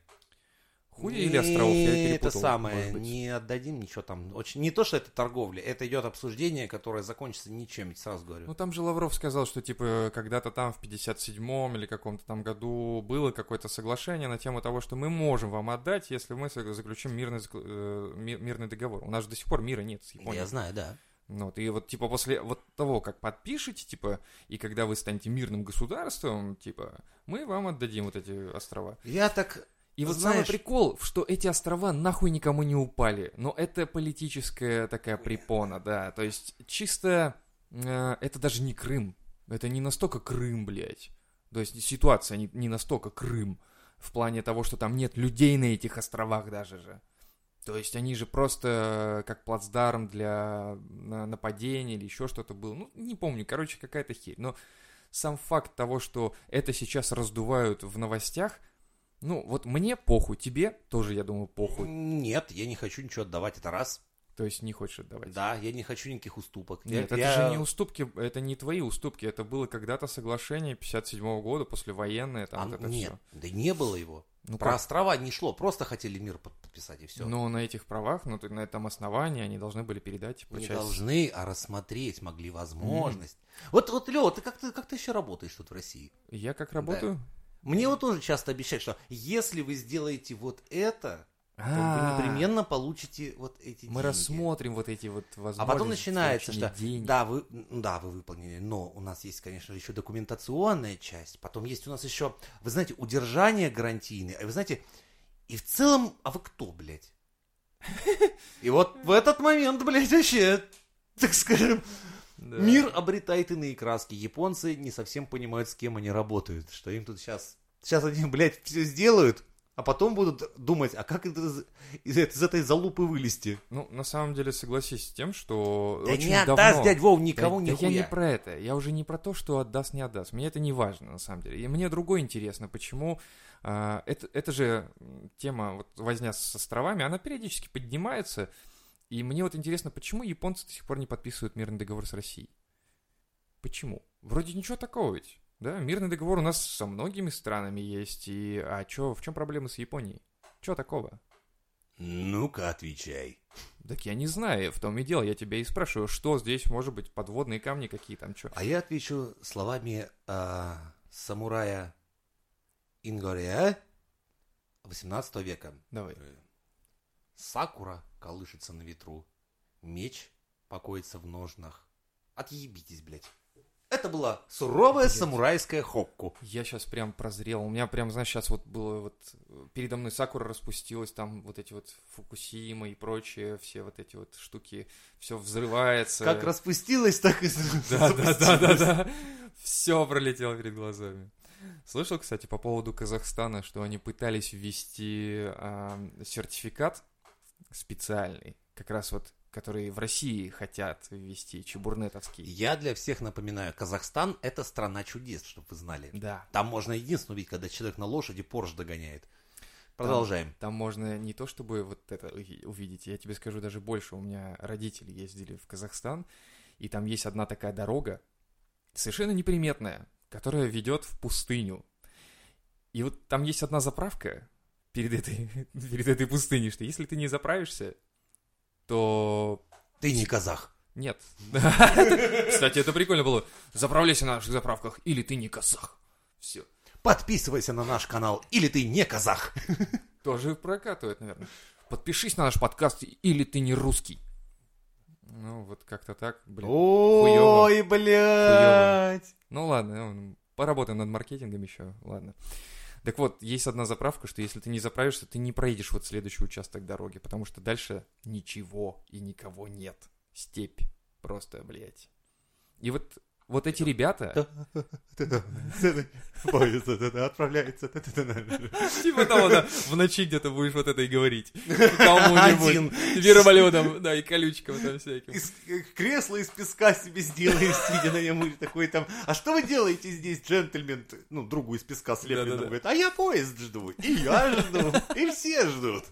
Хуя или островов? Я перепутал. Это самое, не отдадим ничего там. Очень, не то, что это торговля, это идет обсуждение, которое закончится ничем, я сразу говорю. Ну, там же Лавров сказал, что, типа, когда-то там в 57-м или каком-то там году было какое-то соглашение на тему того, что мы можем вам отдать, если мы заключим мирный, э, ми- мирный договор. У нас же до сих пор мира нет с Японией. я знаю, да. Вот, и вот, типа, после вот того, как подпишете, типа, и когда вы станете мирным государством, типа, мы вам отдадим вот эти острова. Я так... И вот Знаешь- самый прикол, что эти острова нахуй никому не упали. Но это политическая такая препона, да. То есть чисто э, это даже не Крым. Это не настолько Крым, блядь. То есть ситуация не, не настолько Крым. В плане того, что там нет людей на этих островах даже же. То есть они же просто э, как плацдарм для на- нападения или еще что-то было. Ну, не помню, короче, какая-то херь. Но сам факт того, что это сейчас раздувают в новостях, ну, вот мне похуй, тебе тоже, я думаю, похуй. Нет, я не хочу ничего отдавать, это раз. То есть не хочешь отдавать. Да, я не хочу никаких уступок. Нет, Я- это я- же не уступки, это не твои уступки, это было когда-то соглашение 57 года, послевоенное, там А, вот это нет, все. да не было его. Ну, Про как? острова не шло, просто хотели мир под- подписать и все. Но на этих правах, ну, на этом основании они должны были передать, не часть- должны, а рассмотреть могли возможность. Вот, вот, Лева, ты как ты как ты еще работаешь тут в России? Я как работаю? Мне вот тоже часто обещают, что если вы сделаете вот это, то А, вы непременно получите вот эти Мы деньги. рассмотрим вот эти вот возможности. А потом начинается, что денег. да, вы, да, вы выполнили, но у нас есть, конечно, еще документационная часть, потом есть у нас еще, вы знаете, удержание гарантийное, а вы знаете, и в целом, а вы кто, блядь? И вот в этот момент, блядь, вообще, так скажем, Да. мир обретает иные краски. Японцы не совсем понимают, с кем они работают, что им тут сейчас, сейчас они, блядь, все сделают, а потом будут думать, а как из, из, этой- из этой залупы вылезти? Ну, на самом деле, согласись с тем, что Да очень не давно... отдаст, дядь Вов, никого да, не да я не про это. Я уже не про то, что отдаст, не отдаст. Мне это не важно, на самом деле. И мне другое интересно, почему... а, это, это же тема, вот возня с островами, она периодически поднимается. И мне вот интересно, почему японцы до сих пор не подписывают мирный договор с Россией? Почему? Вроде ничего такого ведь. Да, мирный договор у нас со многими странами есть. И а чё, в чем проблема с Японией? Чё такого? Ну-ка, отвечай. Так я не знаю, в том и дело, я тебя и спрашиваю, что здесь может быть, подводные камни какие там, что? А я отвечу словами а, самурая Ингория 18 века. Давай. Э, Сакура колышется на ветру, меч покоится в ножнах. Отъебитесь, блядь. Это была суровая Блядь. самурайская хокку. Я сейчас прям прозрел. У меня прям, знаешь, сейчас вот было вот э, передо мной Сакура распустилась, там вот эти вот Фукусима и прочие, все вот эти вот штуки, все взрывается. Как распустилась, так и Да, да, да, да, запустилась. да. Все пролетело перед глазами. Слышал, кстати, по поводу Казахстана, что они пытались ввести а, сертификат специальный, как раз вот которые в России хотят ввести, чебурнетовский. Я для всех напоминаю, Казахстан это страна чудес, чтобы вы знали. Да. Там можно единственное увидеть, когда человек на лошади Порш догоняет. Продолжаем. Там можно не то чтобы вот это уви- увидеть, я тебе скажу даже больше. У меня родители ездили в Казахстан, и там есть одна такая дорога, совершенно неприметная, которая ведет в пустыню. И вот там есть одна заправка перед этой, перед этой пустыней, что если ты не заправишься, то Ты не казах. нет. Кстати, это прикольно было. Заправляйся на наших заправках, или ты не казах. Все. Подписывайся на наш канал, или ты не казах. Тоже прокатывает, наверное. Подпишись на наш подкаст, или ты не русский. Ну, вот как-то так, блин. Ой, блядь. Ну ладно, ну, поработаем над маркетингом еще, ладно. Так вот, есть одна заправка, что если ты не заправишься, ты не проедешь вот следующий участок дороги, потому что дальше ничего и никого нет. Степь просто, блядь. И вот, вот эти ребята, Поезд отправляется. типа того, да, в ночи где-то будешь вот это и говорить. Кому-нибудь. Один. Верболетом, да, и колючком там всяким. Э, кресла из песка себе сделаешь, сидя на нем, и такой там, а что вы делаете здесь, джентльмен? Ну, другу из песка слепленным говорит, а я поезд жду, и я жду, и все ждут.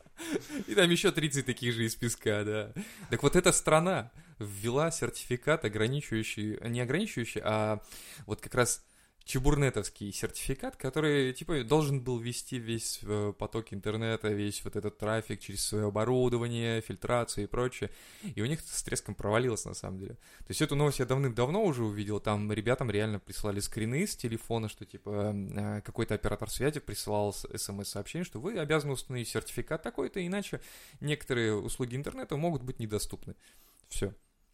И там еще 30 таких же из песка, да. Так вот эта страна ввела сертификат, ограничивающий, не ограничивающий, а вот как раз чебурнетовский сертификат, который, типа, должен был вести весь э, поток интернета, весь вот этот трафик через свое оборудование, фильтрацию и прочее. И у них с треском провалилось, на самом деле. То есть эту новость я давным-давно уже увидел. Там ребятам реально прислали скрины с телефона, что, типа, э, какой-то оператор связи присылал смс-сообщение, что вы обязаны установить сертификат такой-то, иначе некоторые услуги интернета могут быть недоступны. Все.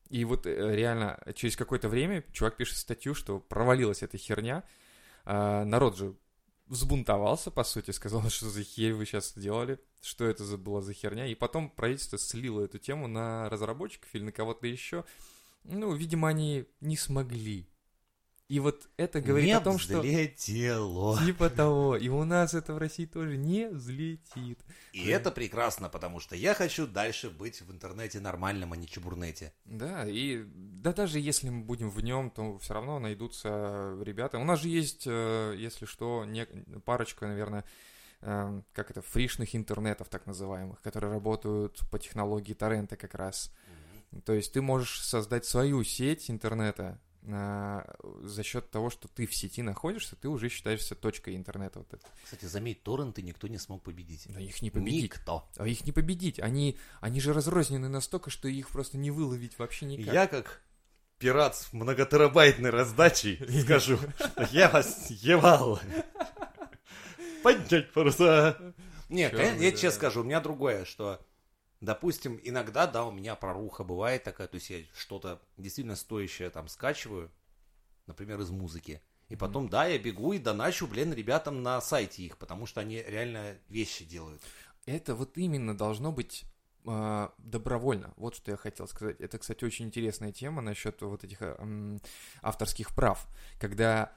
И вот э, реально через какое-то время чувак пишет статью, что провалилась эта херня. А, народ же взбунтовался, по сути, сказал, что за херь вы сейчас сделали, что это за, была за херня. И потом правительство слило эту тему на разработчиков или на кого-то еще. Ну, видимо, они не смогли. И вот это говорит Не о том, что... взлетело. Типа того. И у нас это в России тоже не взлетит. И это прекрасно, потому что я хочу дальше быть в интернете нормальном, а не чебурнете. Да, и да даже если мы будем в нем, то все равно найдутся ребята. У нас же есть, э, если что, не, парочка, наверное, э, как это, фришных интернетов, так называемых, которые работают по технологии торрента как раз. То есть ты можешь создать свою сеть интернета за счет того, что ты в сети находишься, ты уже считаешься точкой интернета. Вот это. Кстати, заметь, торренты никто не смог победить. Да их не победить. Никто. А их не победить. Они, они же разрознены настолько, что их просто не выловить вообще никак. Я как пират с многотерабайтной раздачей скажу, что я вас ебал. Поднять паруса. Нет, я, честно скажу, у меня другое, что, допустим, иногда, да, у меня проруха бывает такая, то есть я что-то действительно стоящее там скачиваю, например, из музыки. И потом, да, я бегу и доначу, блин, ребятам на сайте их, потому что они реально вещи делают. Это вот именно должно быть а, добровольно. Вот что я хотел сказать. Это, кстати, очень интересная тема насчет вот этих авторских прав. Когда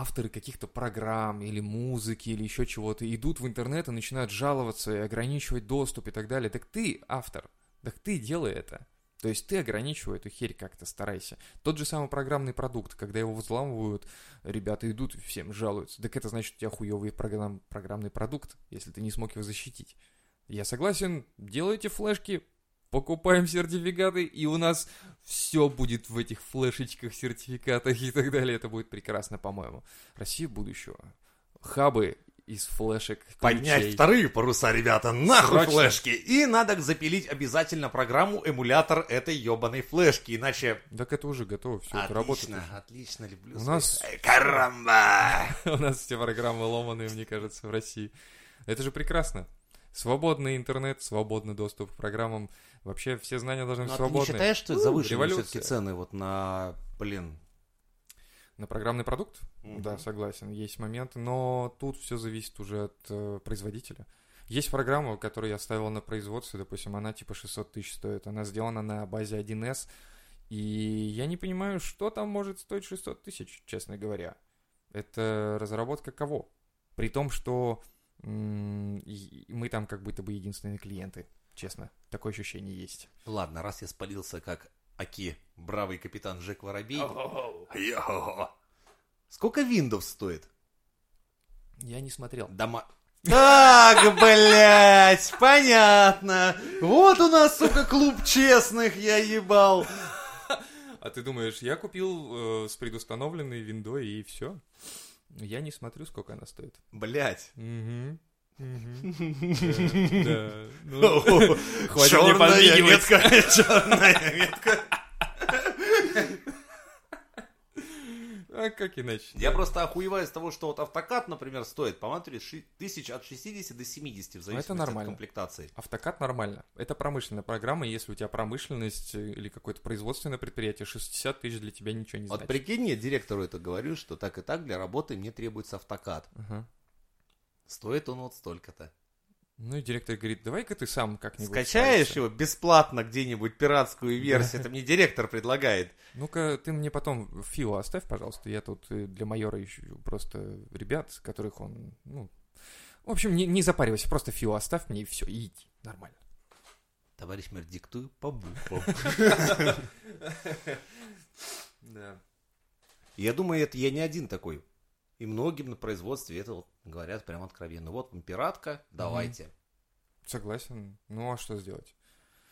авторы каких-то программ или музыки или еще чего-то идут в интернет и начинают жаловаться и ограничивать доступ и так далее. Так ты автор, так ты делай это. То есть ты ограничивай эту херь как-то, старайся. Тот же самый программный продукт, когда его взламывают, ребята идут и всем жалуются. Так это значит, у тебя хуёвый программ, программный продукт, если ты не смог его защитить. Я согласен, делайте флешки, покупаем сертификаты, и у нас все будет в этих флешечках, сертификатах и так далее. Это будет прекрасно, по-моему. Россия будущего. Хабы из флешек. Поднять ключей. вторые паруса, ребята, нахуй Срочно. флешки. И надо запилить обязательно программу, эмулятор этой ебаной флешки, иначе... Так это уже готово, все это работает. отлично, отлично, люблю У нас- Эй, Карамба! У нас все программы ломаные, мне кажется, в России. Это же прекрасно. Свободный интернет, свободный доступ к программам. Вообще все знания должны Ну, быть а ты не свободны. считаешь, что завышены революция. все-таки цены вот на, блин... На программный продукт? Мгм. Да, согласен, есть моменты, но тут все зависит уже от э, производителя. Есть программа, которую я ставил на производстве, допустим, она типа 600 тысяч стоит. Она сделана на базе 1С, и я не понимаю, что там может стоить 600 тысяч, честно говоря. Это разработка кого? При том, что мы там как будто бы единственные клиенты. честно. Такое ощущение есть. Ладно, раз я спалился как Аки, бравый капитан Жек Воробей. Сколько Windows стоит? Я не смотрел. Дома... Так, блядь, понятно. Вот у нас, сука, клуб честных, я ебал. А ты думаешь, я купил э, с предустановленной виндой и все? Я не смотрю, сколько она стоит. Да, да. Ну, хватит Черная метка, черная метка. А как иначе? Я просто охуеваю с того, что вот автокат, например, стоит, по-моему, тысяч от 60 до 70 в зависимости от нормально. комплектации. Автокад нормально. Это промышленная программа, и если у тебя промышленность э, или какое-то производственное предприятие, 60 тысяч для тебя ничего не Вот значит. прикинь, я директору это говорю, что так и так для работы мне требуется автокад. Ага. Стоит он вот столько-то. Ну и директор говорит, давай-ка ты сам как-нибудь Скачаешь справишься». его бесплатно где-нибудь, пиратскую версию, это мне директор предлагает. Ну-ка, ты мне потом фио оставь, пожалуйста. Я тут э, для майора ищу просто ребят, которых он, ну... В общем, не, не запаривайся, просто фио оставь мне и все, и иди. Нормально. Товарищ мэр, диктую по буквам. Да. Я думаю, это я не один такой. И многим на производстве это вот говорят прям откровенно. Вот вам пиратка, давайте. Согласен. Ну а что сделать?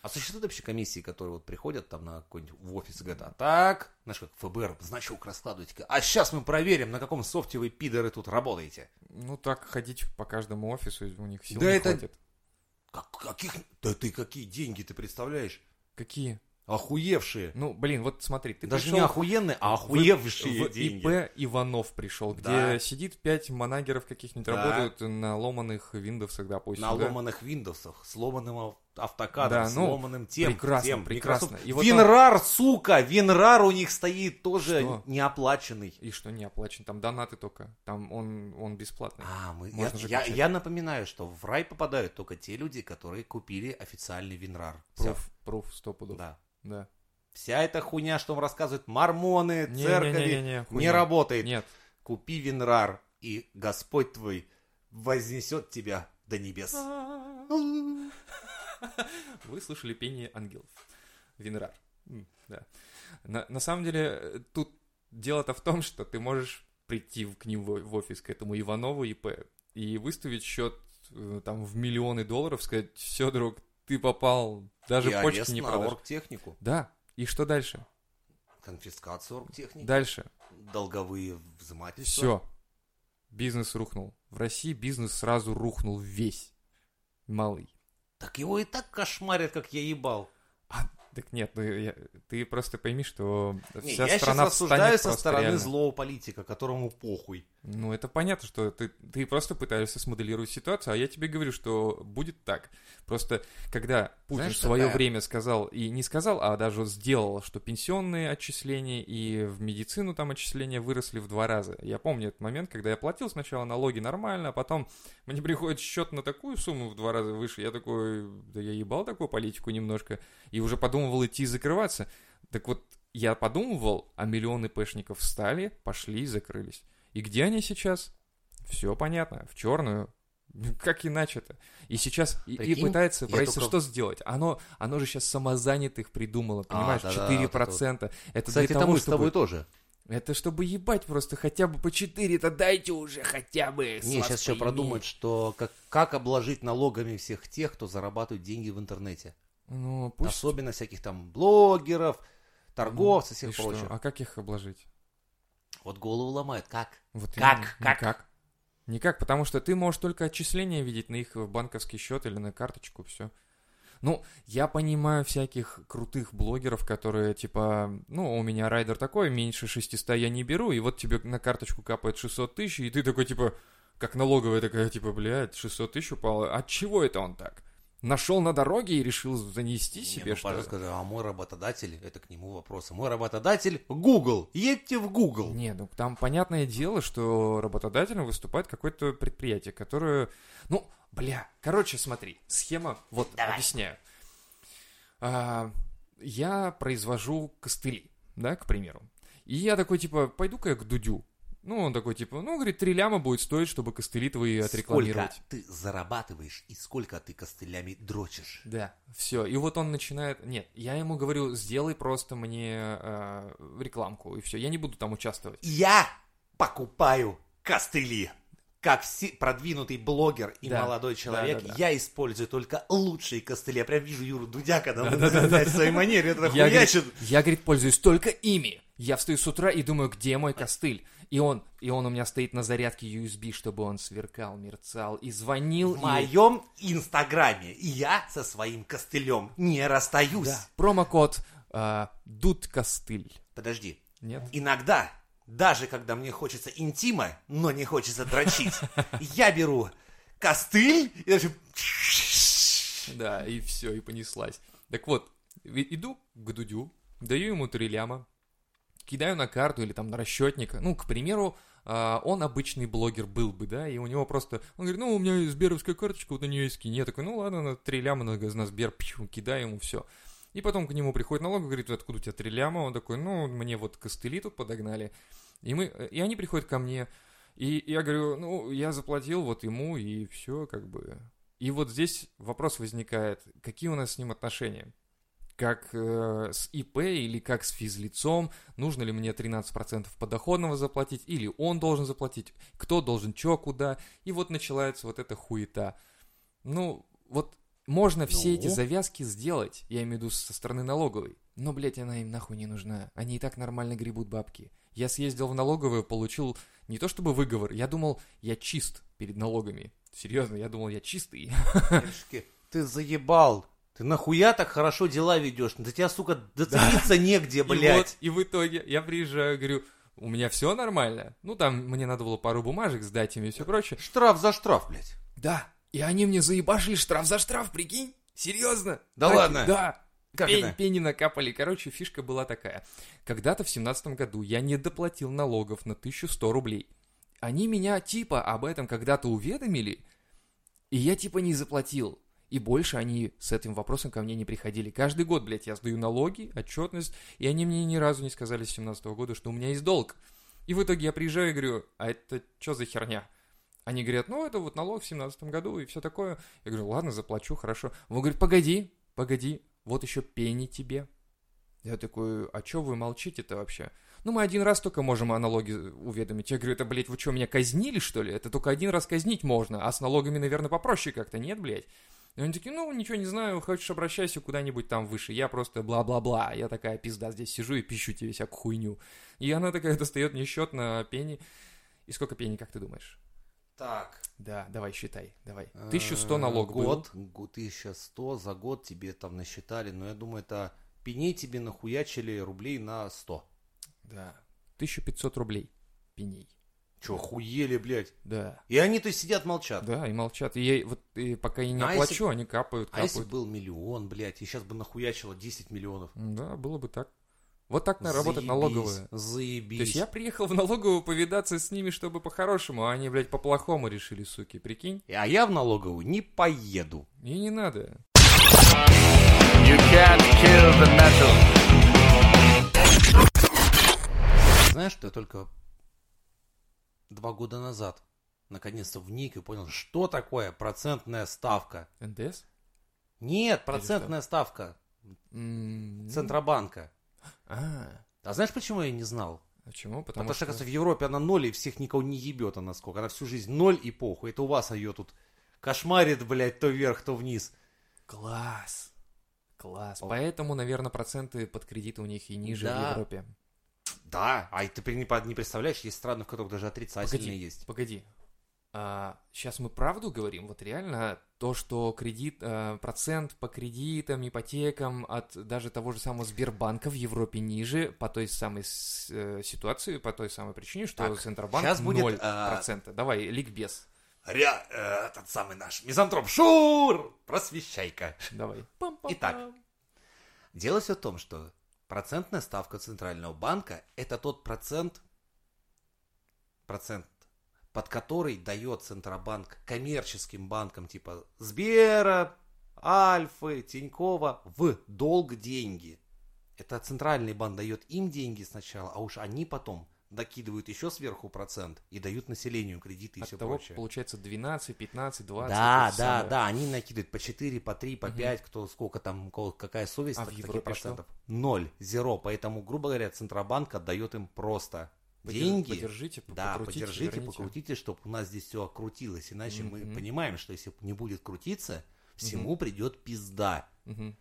А существуют вообще комиссии, которые вот приходят там на какой-нибудь в офис и говорят, а так, знаешь, как ФБР, значок раскладывайте а сейчас мы проверим, на каком софте вы, пидоры, тут работаете. Ну так ходить по каждому офису у них сил Да не это- хватит. Как, каких, да ты какие деньги ты представляешь? Какие? Охуевшие. Ну, блин, вот смотри, ты Даже пришел не охуенные, а в- охуевшие в деньги. ИП Иванов пришел, где Да. сидит пять манагеров каких-нибудь, Да. работают на ломаных Виндовсах, допустим. На да? ломаных Виндовсах, сломанным ав- автокадом, Да, ну, сломанным тем, прекрасно, тем. прекрасно. Microsoft- И вот Винрар, сука, Винрар у них стоит тоже Что? неоплаченный. И что не оплачен? Там донаты только. Там он, он бесплатный. А, мы, я, Можно я, я напоминаю, что в рай попадают только те люди, которые купили официальный Винрар. Пруф, пруф, сто пудов. Да. Да. Вся эта хуйня, что вам рассказывают мормоны, Не- церкови, не- не- не- не, не работает. Нет. Купи Винрар, и Господь твой вознесет тебя до небес. Вы слышали пение ангелов. Винрар. Да. На, на самом деле, э, тут дело-то в том, что ты можешь прийти к ним в, в офис, к этому Иванову ИП, и выставить счет э, там в миллионы долларов, сказать, все, друг, ты попал, даже и почки не на продашь. оргтехнику, Да, и что дальше? конфискацию оргтехники, Дальше. долговые взимательства. Все. Бизнес рухнул. В России бизнес сразу рухнул весь. Малый. Так его и так кошмарят, как я ебал. Так нет, ну, я- ты просто пойми, что Не, вся я страна сейчас рассуждаю со стороны реально. злого политика, которому похуй. Ну, это понятно, что ты, ты просто пытаешься смоделировать ситуацию, а я тебе говорю, что будет так. Просто когда Путин Знаешь, в свое такая- время сказал, и не сказал, а даже сделал, что пенсионные отчисления и в медицину там отчисления выросли в два раза. Я помню этот момент, когда я платил сначала налоги нормально, а потом мне приходит счет на такую сумму в два раза выше. Я такой, да я ебал такую политику немножко, и уже подумывал идти закрываться. Так вот, я подумывал, а миллионы пэшников встали, пошли и закрылись. И где они сейчас? Все понятно, в черную. Как иначе-то? И сейчас и, и Прикинь, пытается правительство только- что сделать? Оно, оно же сейчас самозанятых придумало, А, понимаешь? да-да, 4%. Это Кстати, для того, мы с чтобы... тобой тоже. Это чтобы ебать просто хотя бы по 4-то дайте уже хотя бы. с Не, сейчас еще продумают, что как, как обложить налогами всех тех, кто зарабатывает деньги в интернете. Ну, пусть... Особенно всяких там блогеров, торговцев, И всех что? прочих. А как их обложить? Вот голову ломает. Как? Вот Как? именно. Как? Никак. Никак, потому что ты можешь только отчисления видеть на их банковский счет или на карточку, все. Ну, я понимаю всяких крутых блогеров, которые типа, ну, у меня райдер такой, меньше 600 я не беру, и вот тебе на карточку капает 600 тысяч, и ты такой типа, как налоговая такая, типа, блядь, 600 тысяч упало, от чего это он так? Нашел на дороге и решил занести Не, себе, ну, что пожалуйста, скажи, а мой работодатель, это к нему вопрос. Мой работодатель Google. Едьте в Google. Не, ну там понятное дело, что работодателем выступает какое-то предприятие, которое... Ну, бля, короче, смотри, схема, вот, объясняю. А, я произвожу костыли, да, к примеру. И я такой, типа, пойду-ка я к Дудю Ну, он такой, типа, ну, говорит, три ляма будет стоить, чтобы костыли твои Сколько отрекламировать. ты зарабатываешь и сколько ты костылями дрочишь? Да, все. И вот он начинает... Нет, я ему говорю, сделай просто мне э, рекламку, и все. Я не буду там участвовать. Я покупаю костыли. Как все- продвинутый блогер и Да, молодой да, человек, да, да. я использую только лучшие костыли. Я прям вижу Юру Дудя, когда он в своей манере это Я, говорит, я, говорит, пользуюсь только ими. Я встаю с утра и думаю, где мой костыль? И он, и он у меня стоит на зарядке USB, чтобы он сверкал, мерцал и звонил. В и- моем инстаграме я со своим костылем не расстаюсь. Да. Промокод э, Дуд Костыль. Подожди. Нет? Иногда, даже когда мне хочется интима, но не хочется дрочить, я беру костыль и даже... Да, и все, и понеслась. Так вот, и- иду к Дудю, даю ему три ляма, кидаю на карту или там на расчетник. Ну, к примеру, а, он обычный блогер был бы, да, и у него просто... Он говорит, ну, у меня сберовская карточка, вот на нее есть скинь. Я такой, ну, ладно, на три ляма на, на Сбер, пью, кидаю ему все. И потом к нему приходит налог, говорит, откуда у тебя три ляма? Он такой, ну, мне вот костыли тут подогнали. И, мы, и они приходят ко мне, и я говорю, ну, я заплатил вот ему, и все, как бы. И вот здесь вопрос возникает, какие у нас с ним отношения? Как э, с ИП или как с физлицом? Нужно ли мне 13% подоходного заплатить? Или он должен заплатить? Кто должен чё, куда? И вот начинается вот эта хуета. Ну, вот можно все эти Ну? завязки сделать, я имею в виду со стороны налоговой. Но, блядь, она им нахуй не нужна. Они и так нормально гребут бабки. Я съездил в налоговую, получил не то чтобы выговор, я думал, я чист перед налогами. Серьезно, я думал, я чистый. Ты заебал. Ты нахуя так хорошо дела ведешь? Да тебя, сука, доцениться негде, И вот, блядь. и в итоге я приезжаю, говорю, у меня все нормально. Ну, там мне надо было пару бумажек сдать им и все прочее. Штраф за штраф, блядь. Да, и они мне заебашили штраф за штраф, прикинь? Серьезно? Да Так, ладно? Да. Как Пень- это? Пени накапали. Короче, фишка была такая. Когда-то в семнадцатом году я не доплатил налогов на 1100 рублей. Они меня типа об этом когда-то уведомили, и я типа не заплатил. И больше они с этим вопросом ко мне не приходили. Каждый год, блядь, я сдаю налоги, отчетность, и они мне ни разу не сказали с 17 года, что у меня есть долг. И в итоге я приезжаю и говорю, а это что за херня? Они говорят, ну, это вот налог в семнадцатом году и все такое. Я говорю, ладно, заплачу, хорошо. Он говорит, погоди, погоди, вот еще пени тебе. Я такой, а что вы молчите-то вообще? Ну, мы один раз только можем о налоге уведомить. Я говорю, это, блядь, вы что, меня казнили, что ли? Это только один раз казнить можно, а с налогами, наверное, попроще как-то, нет, блядь? И они такие, ну, ничего не знаю, хочешь, обращайся куда-нибудь там выше. Я просто бла-бла-бла. Я такая пизда здесь сижу и пищу тебе всякую хуйню. И она такая достает мне счет на пени. И сколько пени, как ты думаешь? Так. Да, давай, считай, давай. 1100 налог был. Э, Год, год, 1100 за год тебе там насчитали, но я думаю, это пеней тебе нахуячили рублей на 100. Да. 1500 рублей пеней. Че, хуели, блядь? Да. И они-то сидят молчат. Да, и молчат. И я вот и пока я не А оплачу, они капают, А если капают. был миллион, блядь, и сейчас бы нахуячило 10 миллионов? Да, было бы так. Вот так на работает налоговая. Заебись. То есть я приехал в налоговую повидаться с ними, чтобы по-хорошему, а они, блядь, по-плохому решили, суки, прикинь? А я в налоговую не поеду. И не надо. You can't kill the metal. Знаешь, что я только два года назад наконец-то вник и понял, что такое процентная ставка. НДС? Нет, процентная ставка М, Центробанка. А, А знаешь, почему я не знал? почему? Потому, Потому, что, что... в Европе она ноль, и всех никого не ебет она сколько. Она всю жизнь ноль и похуй. Это у вас ее тут кошмарит, блядь, то вверх, то вниз. Класс. Класс. О. Поэтому, наверное, проценты под кредиты у них и ниже Да. в Европе. Да, а ты не, представляешь, есть страны, в которых даже отрицательные Погоди, есть. погоди. сейчас мы правду говорим? Вот реально то, что кредит, а, процент по кредитам, ипотекам от даже того же самого Сбербанка в Европе ниже по той самой с- э, ситуации, по той самой причине, что Так, Центробанк щас будет, 0%. а, Давай, ликбез. Ря, э, этот самый наш мизантроп Шур, просвещайка. Давай. Итак. Дело все в том, что процентная ставка Центрального банка – это тот процент, процент, под который дает Центробанк коммерческим банкам типа Сбера, Альфы, Тинькова в долг деньги. Это Центральный банк дает им деньги сначала, а уж они потом докидывают еще сверху процент и дают населению кредиты и От все того, прочее. получается 12, 15, 20. Да, да, самое- да, они накидывают по 4, по 3, по Мгм. 5, кто сколько там, кого какая совесть, А так- в Европе что? процентов. Ноль, зеро, поэтому, грубо говоря, Центробанк отдает им просто деньги. Подержите, Да, покрутите, подержите, верните. покрутите, чтобы у нас здесь все крутилось. Иначе мы Мгм. понимаем, что если не будет крутиться, всему придет пизда. Мгм.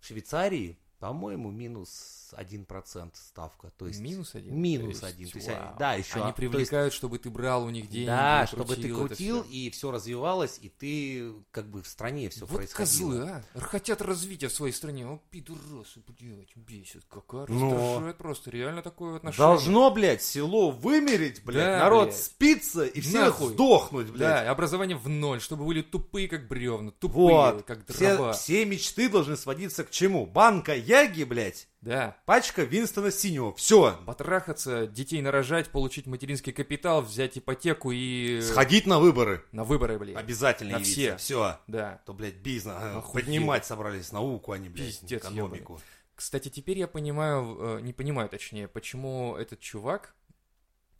В Швейцарии, по-моему, минус 1% ставка. То есть Минус один? Минус То есть. То есть, вау. да, еще. Они то есть, привлекают, чтобы ты брал у них деньги. да, чтобы ты крутил всё. и все развивалось, и ты как бы в стране все Вот происходило. козлы, а! Хотят развития в своей стране. О, пидорасы, блядь, бесит. Какая Но- раздражает просто. Реально такое отношение. Должно, блядь, село вымереть, блядь, Да, народ блядь. спится и все Нахуй. сдохнуть, блядь. Да, образование в ноль, чтобы были тупые, как бревна, тупые, Вот. как Все, дрова. все мечты должны сводиться к чему? Банка Яги, блядь, Да. пачка Винстона Синего. Все. Потрахаться, детей нарожать, получить материнский капитал, взять ипотеку и... Сходить на выборы. На выборы, блядь. Обязательно На явиться. все. Все. Да. То, блядь, бизнес. а, Охуеть. Поднимать собрались науку, а не, блядь, Пиздец экономику. Кстати, теперь я понимаю, э, не понимаю точнее, почему этот чувак...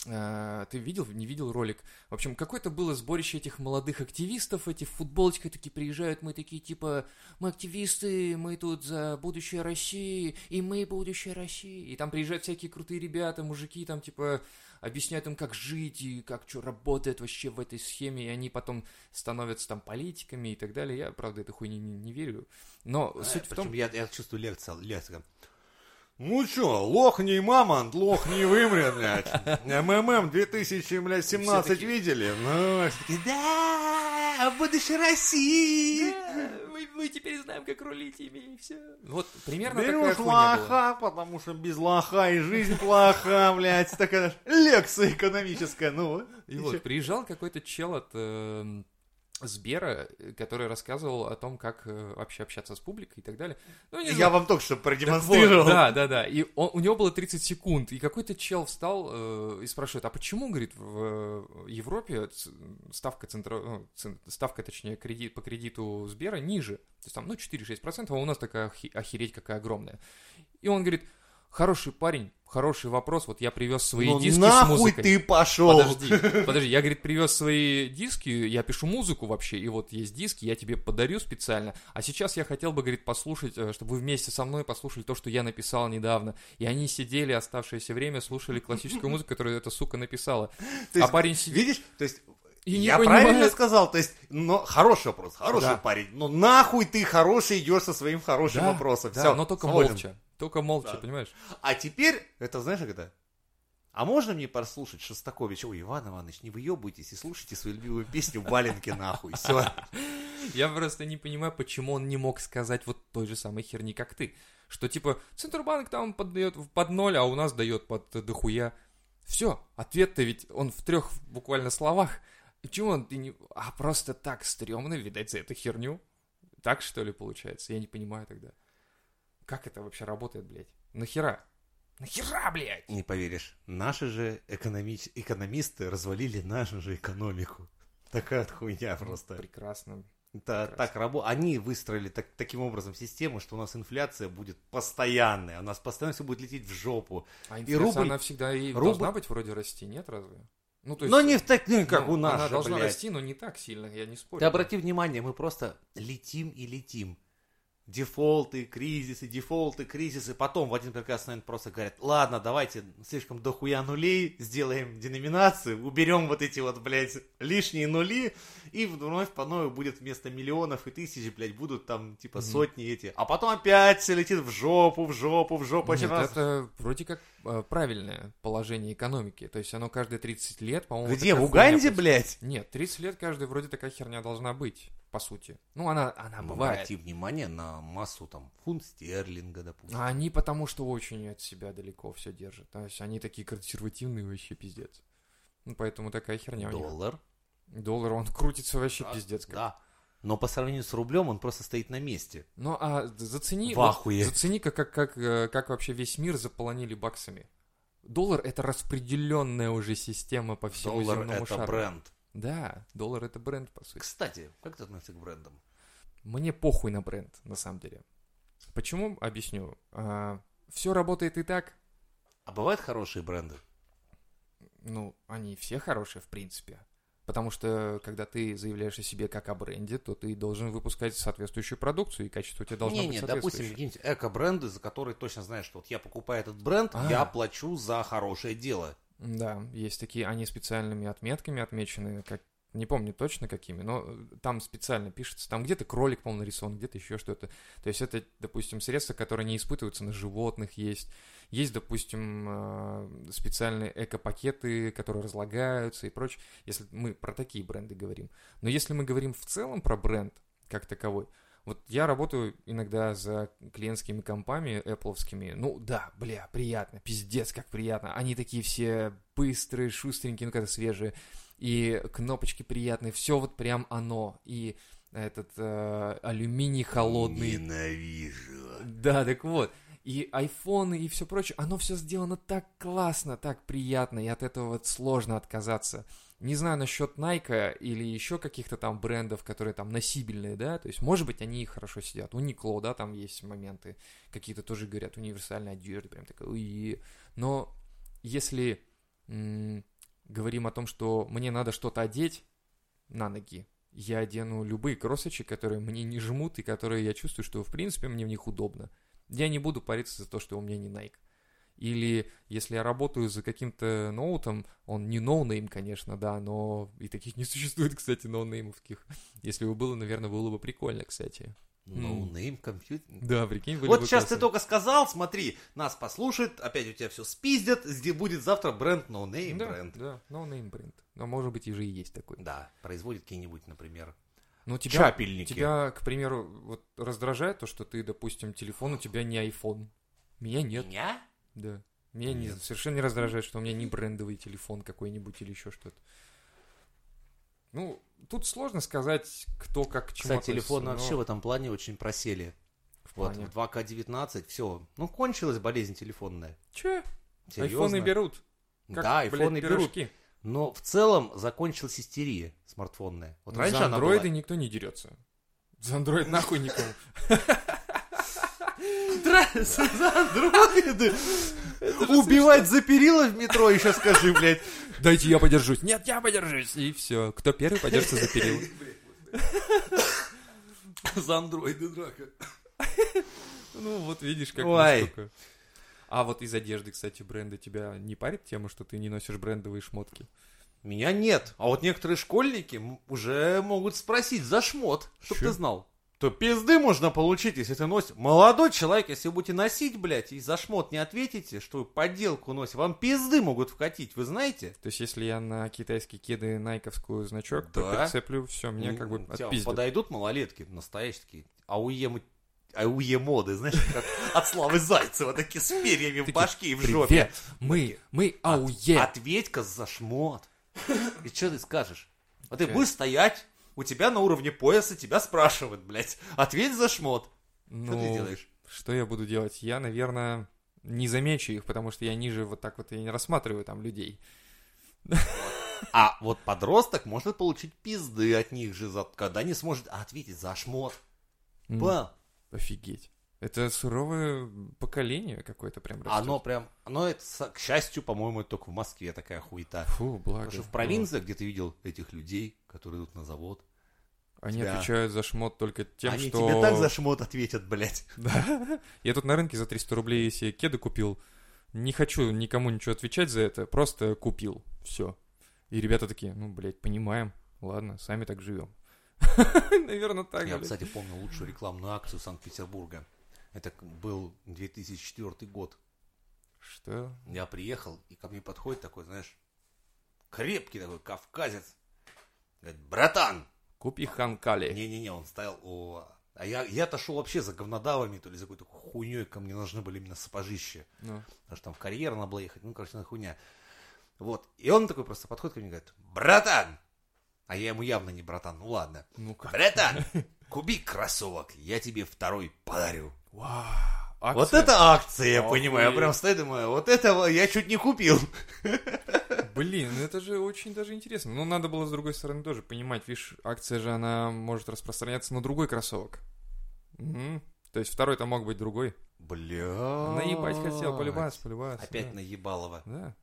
э, Ты видел, не видел ролик? В общем, какое-то было сборище этих молодых активистов, эти в футболочках такие приезжают, мы такие типа, мы активисты, мы тут за будущее России, и мы будущее России. И там приезжают всякие крутые ребята, мужики, там типа объясняют им, как жить и как что работает вообще в этой схеме, и они потом становятся там политиками и так далее. Я, правда, этой хуйни не, не верю. Но А, суть в том... я, я чувствую лекция, лекция. Ну чё, лох не мамонт, лох не вымрет, блядь. МММ 2017 Все-таки- видели? Ну, Да, будущее России. мы, мы теперь знаем, как рулить ими, и все. Вот примерно такая берешь хуйня была. лоха, потому что без лоха и жизнь плоха, блядь. Такая лекция экономическая, ну. И вот приезжал какой-то чел от э, Сбера, э, который рассказывал о том, как э, вообще общаться с публикой и так далее. Ну, не Я знаю. вам только что продемонстрировал. вот, да, да, да. И он- у него было 30 секунд, и какой-то чел встал э, и спрашивает, а почему, говорит, в Европе ставка, центра... ну, ставка, точнее, кредит, по кредиту Сбера ниже, то есть там, ну, 4-6%, а у нас такая охереть какая огромная. И он говорит, хороший парень, хороший вопрос, вот я привез свои Ну диски с нахуй музыкой. ты пошел. Подожди, подожди, я, говорит, привез свои диски, я пишу музыку вообще, и вот есть диски, я тебе подарю специально. А сейчас я хотел бы, говорит, послушать, э, чтобы вы вместе со мной послушали то, что я написал недавно. И они сидели оставшееся время, слушали классическую музыку, которую эта сука написала. А парень сидит... Видишь, то есть И я понимает. правильно сказал, то есть, но хороший вопрос, хороший Да. парень, но нахуй ты хороший идешь со своим хорошим Да, вопросом. да, Всё, но только свободен. молча. Только молча, Да. понимаешь? А теперь, это знаешь, это? А можно мне послушать Шостаковича? Ой, Иван Иванович, не выебывайтесь и слушайте свою любимую песню «Валенки нахуй». Все. Я просто не понимаю, почему он не мог сказать вот той же самой херни, как ты. Что типа Центробанк там поддает под ноль, а у нас дает под дохуя. Все, ответ-то ведь он в трех буквально словах. И чего он ты не... А просто так стрёмно, видать, за эту херню. Так что ли получается? Я не понимаю тогда. Как это вообще работает, блядь? Нахера? Нахера, блядь? Не поверишь, наши же экономич- экономисты развалили нашу же экономику. Такая хуйня просто. Прекрасно. Это Прекрасно. так рабо... Они выстроили так- таким образом систему, что у нас инфляция будет постоянная, у нас постоянно все будет лететь в жопу. А И инфляция, рубль- она всегда и рубль- должна быть вроде расти, нет разве? Ну, то есть, Но не в так, ну, как ну, у нас Она же, должна блядь. расти, но не так сильно, я не спорю. Ты обрати внимание, мы просто летим и летим. Дефолты, кризисы, дефолты, кризисы. Потом в один прекрасный момент просто говорят, ладно, давайте слишком дохуя нулей, сделаем деноминацию, уберем вот эти вот, блядь, лишние нули, и вновь по новой будет вместо миллионов и тысяч, блядь, будут там типа сотни эти. А потом опять все летит в жопу, в жопу, в жопу. Нет, раз. это вроде как э, правильное положение экономики. То есть оно каждые 30 лет, по-моему... Где, в Уганде, блядь? Нет, 30 лет каждая вроде такая херня должна быть, по сути. Ну, она, она Ну, бывает. Обрати внимание на массу там фунт стерлинга, допустим. А они потому что очень от себя далеко все держат. То есть они такие консервативные вообще пиздец. Ну, поэтому такая херня у них. Доллар. Доллар, он крутится вообще Да, пиздец. как. Да. Но по сравнению с рублем он просто стоит на месте. Ну, а зацени... В вот ахуе. Зацени, как, как, как, э, как вообще весь мир заполонили баксами. Доллар — это распределенная уже система по всему Доллар земному это шару. бренд. Да, доллар — это бренд, по сути. Кстати, как ты относишься к брендам? Мне похуй на бренд, на самом деле. Почему? Объясню. все работает и так. А бывают хорошие бренды? Ну, они все хорошие, в принципе. Потому что, когда ты заявляешь о себе как о бренде, то ты должен выпускать соответствующую продукцию, и качество у тебя должно Не, быть не, допустим, соответствующее. какие-нибудь эко-бренды, за которые точно знаешь, что вот я покупаю этот бренд, А. я плачу за хорошее дело. Да, есть такие, они специальными отметками отмечены, как не помню точно какими, но э, там специально пишется, там где-то кролик, по нарисован, где-то еще что-то. То есть это, допустим, средства, которые не испытываются на животных есть. Есть, допустим, э, специальные эко-пакеты, которые разлагаются и прочее, если мы про такие бренды говорим. Но если мы говорим в целом про бренд как таковой, вот я работаю иногда за клиентскими компами эппловскими. Ну да, бля, приятно, пиздец, как приятно. Они такие все быстрые, шустренькие, ну когда свежие. И кнопочки приятные, все вот прям оно. И этот э, алюминий холодный. Ненавижу. Да, так вот. И айфоны и все прочее, оно все сделано так классно, так приятно, и от этого вот сложно отказаться. Не знаю насчет Nike или еще каких-то там брендов, которые там носибельные, да, то есть, может быть, они хорошо сидят. У Никло, да, там есть моменты, какие-то тоже говорят, универсальная одежда, прям такая, «Уи». Но если м, говорим о том, что мне надо что-то одеть на ноги, я одену любые кроссочки, которые мне не жмут и которые я чувствую, что в принципе мне в них удобно. Я не буду париться за то, что у меня не Nike. Или если я работаю за каким-то ноутом, он не no name, конечно, да, но и таких не существует, кстати, ноунеймовских. Если бы было, наверное, было бы прикольно, кстати. No name компьютер. Да, прикинь, были Вот бы сейчас ты классно. только сказал, смотри, нас послушают, опять у тебя все спиздят, здесь будет завтра бренд no name Да, бренд. да, no name бренд. Но может быть и же и есть такой. Да, производит какие-нибудь, например, Но тебя, чапельники. тебя, к примеру, вот раздражает то, что ты, допустим, телефон у тебя не iPhone. Меня нет. Меня? Да. Меня не, совершенно не раздражает, что у меня не брендовый телефон какой-нибудь или еще что-то. Ну, тут сложно сказать, кто как к чему Кстати, телефоны относится, вообще но в этом плане очень просели. в Вот, плане. в 2K19, все. Ну, кончилась болезнь телефонная. Че? Серьезно. Айфоны берут. Как, да, блядь, айфоны берут. пирожки. Но в целом закончилась истерия смартфонная. Вот раньше за андроиды была... никто не дерется. За андроид нахуй никому. За андроиды! Убивать за перила в метро еще скажи, блядь. Дайте я подержусь. Нет, я подержусь. И все. Кто первый подержится за перила. За андроиды драка. Ну, вот видишь, как настолько. А вот из одежды, кстати, бренда тебя не парит тема, что ты не носишь брендовые шмотки? Меня нет. А вот некоторые школьники уже могут спросить за шмот, чтоб Чё? ты знал. То пизды можно получить, если ты носишь. Молодой человек, если вы будете носить, блядь, и за шмот не ответите, что вы подделку носите, вам пизды могут вкатить, вы знаете? То есть, если я на китайские кеды найковскую значок Да. прицеплю, все, меня как бы отпиздят. подойдут малолетки, настоящие такие, ауе, ауе моды, знаешь, как от Славы Зайцева, такие с перьями в башке и в жопе. Мы, мы ауе. Ответь-ка за шмот. И что ты скажешь? А ты будешь стоять, у тебя на уровне пояса тебя спрашивают, блядь. Ответь за шмот. Что ты Ну, делаешь? Что я буду делать? Я, наверное, не замечу их, потому что я ниже вот так вот и не рассматриваю там людей. А вот подросток может получить пизды от них же, когда не сможет ответить за шмот. М, Понял? Офигеть. Это суровое поколение какое-то прям растет. Оно прям, оно это, к счастью, по-моему, это только в Москве такая хуета. Фу, благо. Потому что в провинциях, где ты видел этих людей, которые идут на завод, Ну, Они тебя- отвечают за шмот только тем, они что... тебе так за шмот ответят, блядь. Да. Я тут на рынке за 300 рублей себе кеды купил. Не хочу никому ничего отвечать за это, просто купил. Все. И ребята такие, ну, блядь, понимаем. Ладно, сами так живем. Наверное, так, Я, кстати, помню лучшую рекламную акцию Санкт-Петербурга. Это был 2004 год. Что? Я приехал, и ко мне подходит такой, знаешь, крепкий такой кавказец. Говорит, братан! Купи ханкали. Не-не-не, он стоял, о... А я, я-то шел вообще за говнодавами, то ли за какой-то хуйней, ко мне нужны были именно сапожища. Ну, Потому что там в карьер надо было ехать, ну, короче, на хуйня. Вот. И он такой просто подходит ко мне и говорит, братан! А я ему явно не братан, ну ладно. ну как? Братан, купи кроссовок, я тебе второй подарю. Вау. Вот акция. это акция, я Охуеть. понимаю. Я прям стою и думаю, вот этого я чуть не купил. Блин, ну это же очень даже интересно. Ну, надо было с другой стороны тоже понимать, видишь, акция же, она может распространяться на другой кроссовок. Мгм. То есть второй-то мог быть другой. Бля. Наебать хотел, полюбас, полюбас. Опять да. наебалово. Да.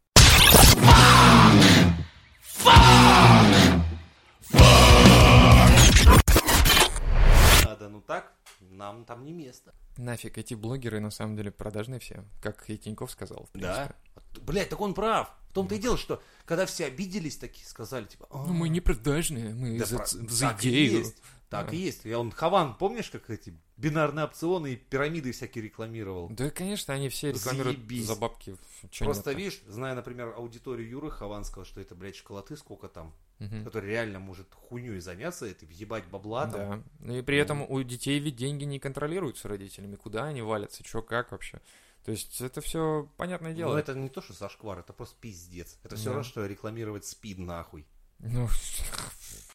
Надо, ну так, нам там не место. Нафиг, эти блогеры на самом деле продажные все, как и Тиньков сказал. в принципе. Блять, так он прав. В том-то и дело, что когда все обиделись, такие сказали, типа, «А, Ну, мы не продажные, мы да за, за идею. Так Да. и есть. Я он Хаван, помнишь, как эти бинарные опционы и пирамиды всякие рекламировал? Да, конечно, они все рекламируют Заебись. за бабки. Просто нет-то? видишь, зная, например, аудиторию Юры Хаван сказал, что это, блядь, школоты сколько там, Мгм. который реально может хуйней заняться, это въебать бабла там. Да. Ну И при этом у детей ведь деньги не контролируются родителями. Куда они валятся, что, как вообще. То есть это все понятное дело. Но это не то, что зашквар, это просто пиздец. Это все Да. равно, что рекламировать спид нахуй. Ну,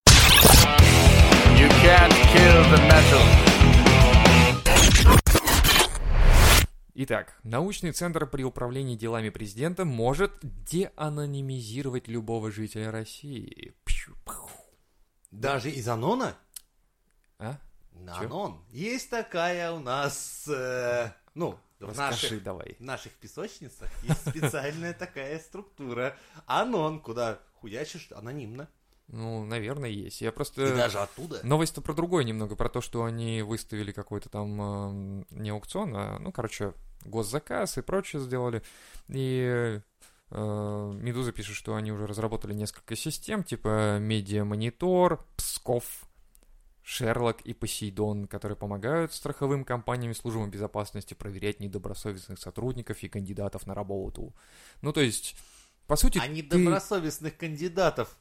Итак, научный центр при управлении делами президента может деанонимизировать любого жителя России. Пшу. Даже из Анона? А? На? Анон. Есть такая у нас, э, ну, в Расскажи наших, давай. в наших песочницах есть специальная такая структура. Анон, куда хуячишь анонимно. Ну, наверное, есть. Я И просто... даже оттуда. Новость-то про другое немного, про то, что они выставили какой-то там эм, не аукцион, а, ну, короче, госзаказ и прочее сделали. И э, Медуза пишет, что они уже разработали несколько систем, типа Медиа-монитор, Псков, Шерлок и Посейдон, которые помогают страховым компаниям и службам безопасности проверять недобросовестных сотрудников и кандидатов на работу. Ну, то есть, по сути, А ты- недобросовестных кандидатов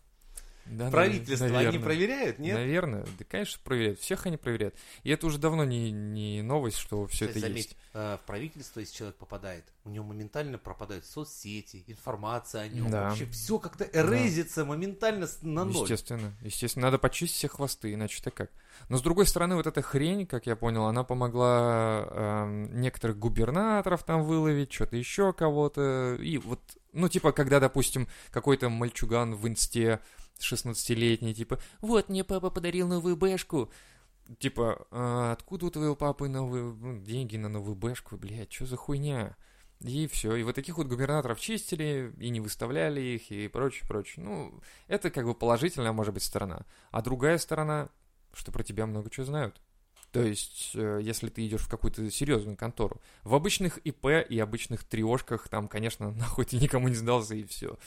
Да, правительство они наверное. проверяют, нет? Наверное, да, конечно, проверяют. Всех они проверяют. И это уже давно не, не новость, что все Кстати, это заметь, есть. э, в правительство, если человек попадает, у него моментально пропадают соцсети, информация о нем. Да. Вообще все как-то эрезится моментально с- на ноль. Естественно. Естественно, надо почистить все хвосты, иначе-то как. Но с другой стороны, вот эта хрень, как я понял, она помогла эм, некоторых губернаторов там выловить, что-то еще кого-то. И вот, ну, типа, когда, допустим, какой-то мальчуган в инсте 16-летний, типа, вот мне папа подарил новую бэшку. Типа, «А откуда у твоего папы новые ну, деньги на новую бэшку, блядь, что за хуйня? И все. И вот таких вот губернаторов чистили, и не выставляли их, и прочее, прочее. Ну, это как бы положительная, может быть, сторона. А другая сторона, что про тебя много чего знают. То есть, э, если ты идешь в какую-то серьезную контору. В обычных ИП и обычных триошках там, конечно, нахуй ты никому не сдался и все.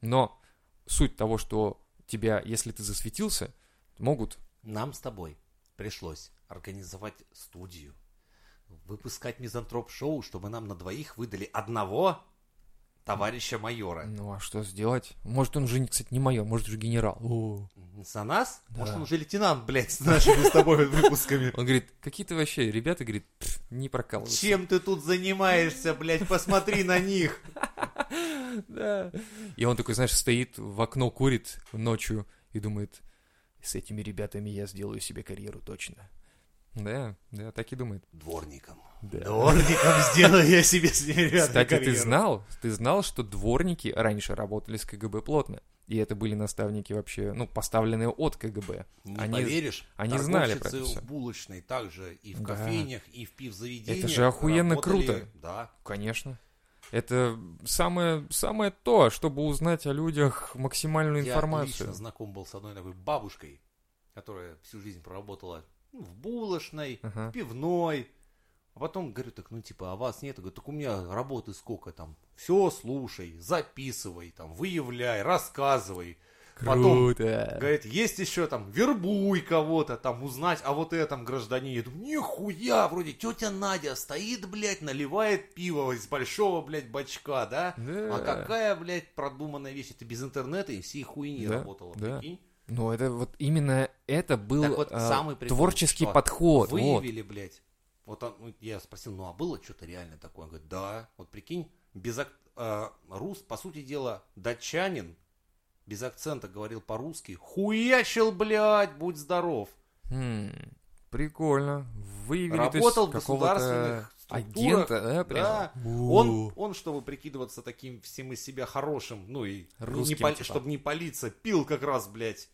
Но суть того, что тебя, если ты засветился, могут... Нам с тобой пришлось организовать студию, выпускать мизантроп-шоу, чтобы нам на двоих выдали одного товарища майора. Ну, а что сделать? Может, он же, кстати, не майор, может, уже генерал. О. За нас? Да. Может, он уже лейтенант, блядь, с нашими с тобой выпусками. Он говорит, какие-то вообще ребята, говорит, «Пф, не прокалываются. Чем ты тут занимаешься, блядь, посмотри на них. Да. И он такой, знаешь, стоит в окно, курит ночью и думает, с этими ребятами я сделаю себе карьеру точно. Да, да, так и думает. Дворником. Да. Дворником сделаю я себе с ними, ребята, Кстати, ты карьеру. знал, ты знал, что дворники раньше работали с КГБ плотно. И это были наставники вообще, ну, поставленные от КГБ. Не Они- поверишь, они знали про это всё. в булочной также и в Да. кофейнях, и в пивзаведениях. Это же охуенно работали, круто. Да. Конечно. Это самое, самое то, чтобы узнать о людях максимальную Я информацию. лично знаком был с одной такой бабушкой, которая всю жизнь проработала ну, в булочной, Ага. в пивной. А потом говорю, так, ну, типа, а вас нет? Я говорю, так у меня работы сколько там? Все слушай, записывай, там, выявляй, рассказывай. Потом, Круто. говорит, есть еще там, вербуй кого-то, там, узнать о вот этом гражданине. Я думаю, нихуя, вроде тетя Надя стоит, блядь, наливает пиво из большого, блядь, бачка, да? Да. А какая, блядь, продуманная вещь? Это без интернета и всей хуйни Да, работала, да. прикинь? Ну, это вот именно это был Так вот, а, самый прикол, творческий что подход. Вот. Выявили, блядь. Вот он, ну, я спросил, ну а было что-то реально такое? Он говорит, да. Вот прикинь, без э, рус, по сути дела, датчанин, без акцента говорил по-русски, хуячил, блядь, будь здоров. Хм, прикольно. Выявили Работал в государственных структурах. агента, да, прям? Да. Он, он, чтобы прикидываться таким всем из себя хорошим, ну и Русским, не типа. чтобы не палиться, пил как раз, блядь,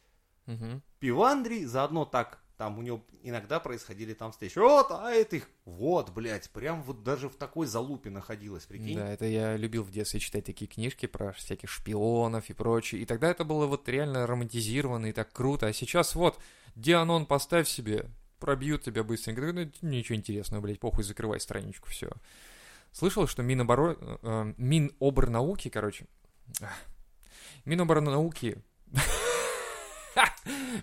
Мгм. пивандрий, заодно так там у него иногда происходили там встречи. Вот, а это их, вот, блядь, прям вот даже в такой залупе находилась, прикинь. Да, это я любил в детстве читать такие книжки про всяких шпионов и прочее. И тогда это было вот реально романтизировано и так круто. А сейчас вот, Дианон поставь себе, пробьют тебя быстренько. Ну, ничего интересного, блядь, похуй, закрывай страничку, все. Слышал, что Миноборо... э, Миноборнауки, короче... Миноборнауки...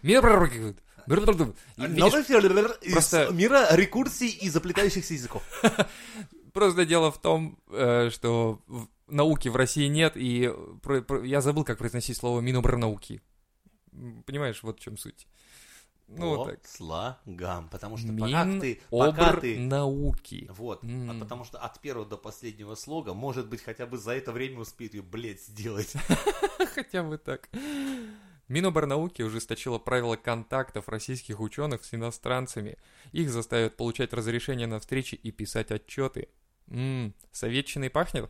Миноборнауки... Филер из просто- мира рекурсий и заплетающихся языков. Просто дело в том, э, что науки в России нет, и про- я забыл, как произносить слово Миноборнауки. М, Понимаешь, вот в чем суть. Ну, По вот так. слогам, потому что пока Мин ты, пока ты науки. Вот, М. а потому что от первого до последнего слога, может быть, хотя бы за это время успеет ее, блядь, сделать. Хотя бы так. Миноборнауки ужесточила правила контактов российских ученых с иностранцами. Их заставят получать разрешение на встречи и писать отчеты. Ммм, советчиной пахнет?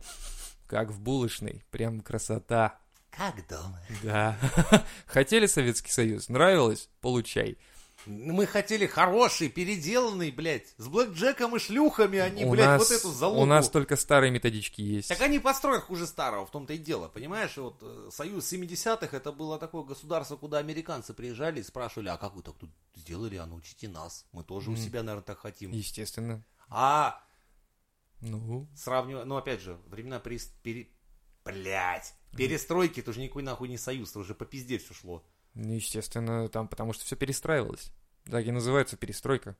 Как в булочной. Прям красота. Как дома? Да. Хотели Советский Союз? Нравилось? Получай. Мы хотели хороший, переделанный, блядь, с блэкджеком и шлюхами, они, у блядь, нас, вот эту залупу. У нас только старые методички есть. Так они построят хуже старого, в том-то и дело, понимаешь? И Вот э, Союз 70-х это было такое государство, куда американцы приезжали и спрашивали, а как вы так тут сделали, а научите нас, мы тоже у Мгм. себя, наверное, так хотим. Естественно. А Ну, сравнивая, ну опять же, времена при... пере... Блядь, перестройки, это уже никакой нахуй не союз, это уже по пизде все шло. Ну, естественно, там, потому что все перестраивалось. Так и называется перестройка.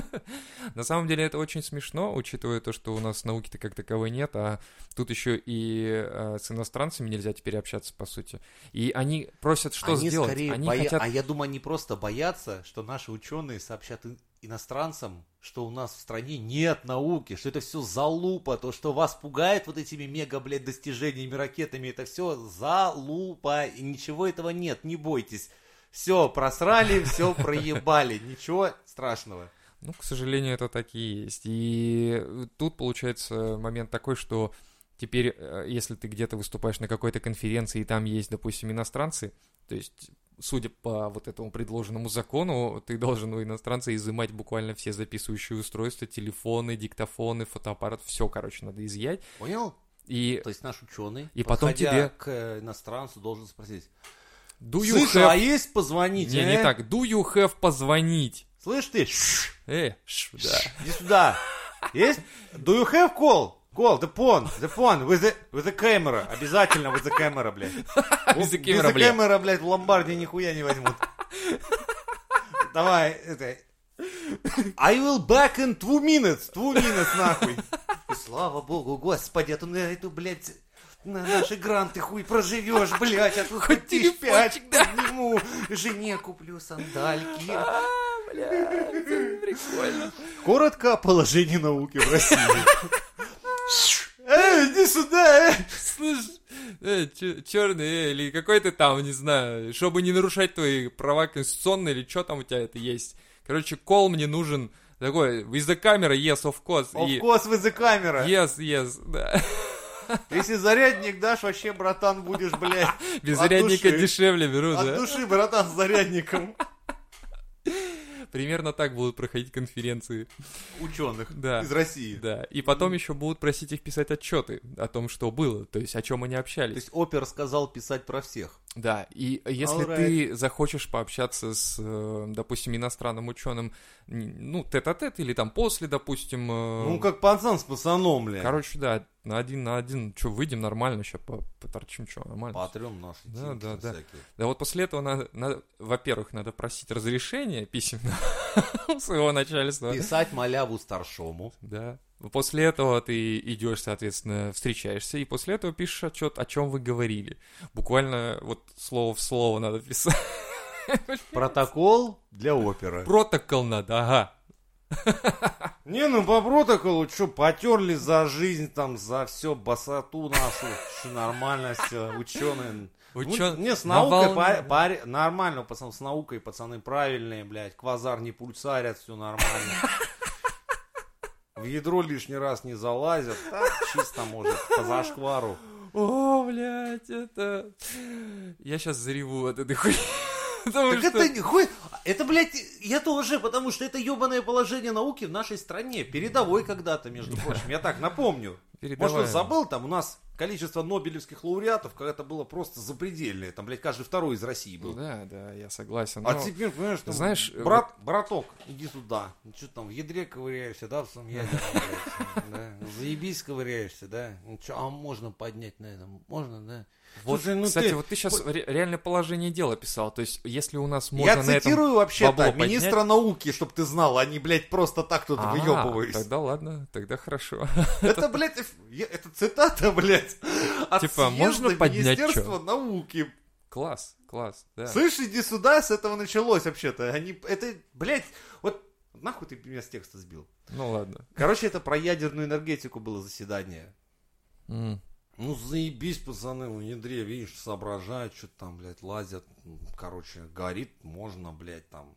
На самом деле это очень смешно, учитывая то, что у нас науки-то как таковой нет, а тут еще и э, с иностранцами нельзя теперь общаться, по сути. И они просят что они сделать? скорее они боя- хотят... А я думаю, они просто боятся, что наши ученые сообщат иностранцам, что у нас в стране нет науки, что это все залупа, то, что вас пугает вот этими мега, блядь, достижениями, ракетами, это все залупа, и ничего этого нет, не бойтесь. Все, просрали, все проебали, ничего страшного. Ну, к сожалению, это так и есть. И тут получается момент такой, что теперь, э, если ты где-то выступаешь на какой-то конференции, и там есть, допустим, иностранцы, то есть, судя по вот этому предложенному закону, ты должен у иностранца изымать буквально все записывающие устройства, телефоны, диктофоны, фотоаппарат, все, короче, надо изъять. Понял? И То есть наш ученый, И потом тебе- к иностранцу, должен спросить, do you слышь, have... а есть позвонить? Не, э? не так. Do you have позвонить? Слышь ты, Э, ш, да. Иди сюда. Есть? Do you have call? Call, the phone, the phone, with the, with the camera. Обязательно with the camera, блядь. With the camera, Без блядь. camera, блядь, в ломбарде нихуя не возьмут. Давай, это... I will back in two minutes, two minutes, нахуй. И слава богу, господи, а то на эту, блядь, на наши гранты хуй проживешь, блядь, а тут хоть телефончик, да. подниму, жене куплю сандальки. Прикольно. Коротко о положении науки в России. Эй, иди сюда, э! Слышь, э, черный, э, или какой ты там, не знаю, чтобы не нарушать твои права конституционные, или что там у тебя это есть. Короче, кол мне нужен такой, из за камеры, yes, of course. Of и- course, with the camera. Yes, yes, да. Если зарядник дашь, вообще, братан, будешь, блядь, Без От зарядника души. дешевле беру, от да? души, братан, с зарядником. Примерно так будут проходить конференции. Ученых Да. из России. Да. И потом еще будут просить их писать отчеты о том, что было, то есть о чем они То общались. есть опер сказал писать про всех. Да, и если Alright. ты захочешь пообщаться с, э, допустим, иностранным ученым, ну, тет-а-тет или там после, допустим... э, Ну, как пацан с пацаном, блядь. Короче, да, на один на один, что, выйдем нормально, сейчас поторчим, что, нормально. Потрем наши Да, да, да. всякие. Да вот после этого надо, надо, во-первых, надо просить разрешение письменно у своего начальства. Писать маляву старшому. Да. После этого ты идешь, соответственно, встречаешься, и после этого пишешь отчет, о чем вы говорили. Буквально вот слово в слово надо писать. Протокол для опера. Протокол надо, ага. Не, ну по протоколу, что, потерли за жизнь, там, за все, басоту нашу, что нормально все, ученые. Учё- не, с на наукой волне. паре- паре- нормально, пацан, с наукой пацаны правильные, блядь, квазар не пульсарят, все нормально. В ядро лишний раз не залазят, так чисто может, по зашквару. О, блядь, это... Я сейчас зареву от этой хуйни. Потому Так что- это не хуй... Это, блядь, я тоже, потому что это ебаное положение науки в нашей стране. Передовой когда-то, между прочим. Я так напомню. Передовая. Может, забыл, там у нас количество нобелевских лауреатов когда-то было просто запредельное. Там, блядь, каждый второй из России был. Да, да, я согласен. А но- теперь, понимаешь, там, знаешь, брат, браток, иди сюда. Ну, что там, в ядре ковыряешься, да, в самом ядре да? Заебись ковыряешься, да? Ну, что, а можно поднять на этом? Можно, да? Вот, Слушай, ну кстати, ты- вот ты сейчас реальное положение дела писал. То есть, если у нас можно Я на этом цитирую вообще-то бабло поднять- министра науки, чтобы ты знал, а не, блядь, просто так тут А, выебываюсь. Тогда ладно, тогда хорошо. Это, блядь, это цитата, блядь, от Типа, можно поднять Министерства чё? науки. Класс, класс, да. Слышь, иди сюда, с этого началось вообще-то. Они, это, блядь, вот нахуй ты меня с текста сбил. Ну ладно. Короче, это про ядерную энергетику было заседание. Ну, заебись, пацаны, в ядре, видишь, соображают, что там, блядь, лазят. Короче, горит, можно, блядь, там.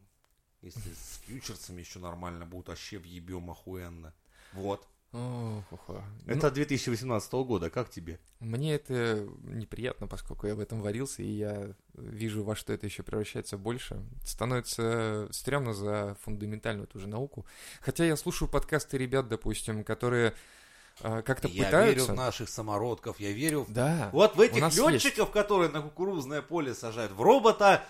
Если с фьючерсами еще нормально будут, вообще въебем охуенно. Вот. Ох, ох, ох. Это 2018 года, как тебе? Ну, мне это неприятно, поскольку я в этом варился, и я вижу, во что это еще превращается больше. Становится стрёмно за фундаментальную ту же науку. Хотя я слушаю подкасты ребят, допустим, которые как-то Я пытаются... верю в наших самородков, я верю в... Да. Вот в этих летчиков, которые на кукурузное поле сажают, в робота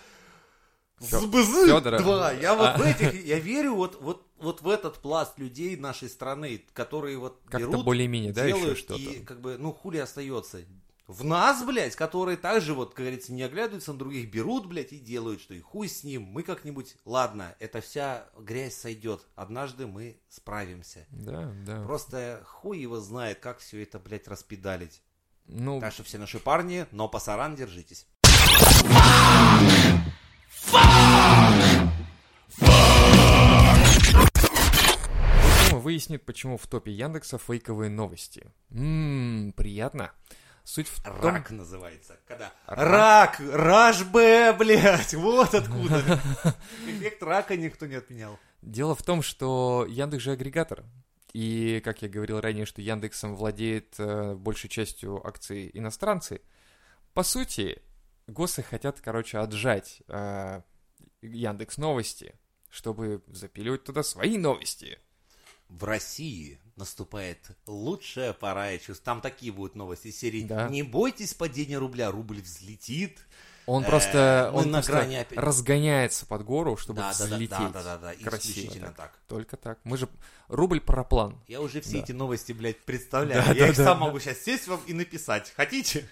Фёдора. два. Я вот А. в этих, я верю вот, вот, вот в этот пласт людей нашей страны, которые вот Как-то берут, более-менее, да, еще что-то. и как бы, ну, хули остается. В нас, блядь, которые также, вот, как говорится, не оглядываются на других, берут, блядь, и делают, что и хуй с ним, мы как-нибудь, ладно, эта вся грязь сойдет, однажды мы справимся. Да, да. Просто хуй его знает, как все это, блядь, распедалить. Ну, Так что все наши парни, но пасаран держитесь. Тема выяснит, почему в топе Яндекса фейковые новости. Ммм, приятно. Суть в том... Рак называется. Когда? Рак. Рак! Раш Б, блядь! Вот откуда. Эффект рака никто не отменял. Дело в том, что Яндекс же агрегатор. И, как я говорил ранее, что Яндексом владеет э, большей частью акций иностранцы. По сути, госы хотят, короче, отжать э, Яндекс новости, чтобы запиливать туда свои новости. В России наступает лучшая пора, я чувствую. Там такие будут новости серии. Да. Не бойтесь падения рубля, рубль взлетит. Он Э, просто, мы он на просто грани опять- разгоняется под гору, чтобы Да, да, да, взлететь. да, да, да, да, Красиво исключительно так. так. Только так. Мы же рубль проплан. Я уже все Да. эти новости, блядь, представляю. Да, я да, их да, сам да. могу сейчас сесть вам и написать. Хотите?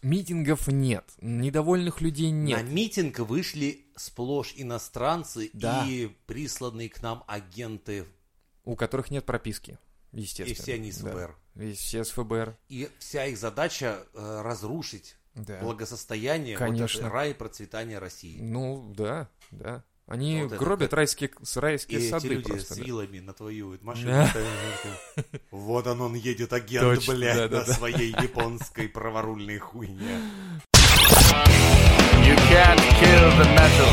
Митингов нет, недовольных людей нет. На митинг вышли сплошь иностранцы Да. и присланные к нам агенты. У которых нет прописки, естественно. И все они из Да. ФБР. И все с ФБР. И вся их задача э, разрушить Да. благосостояние, вот Конечно. это рай процветания России. Ну, да, да. Они Вот это гробят как- райские, с И райские эти сады люди просто. с да. вилами натвоюют машину. Да. Вот он, он едет, агент, Точно, блядь, на своей японской праворульной хуйне. You can't kill the metal.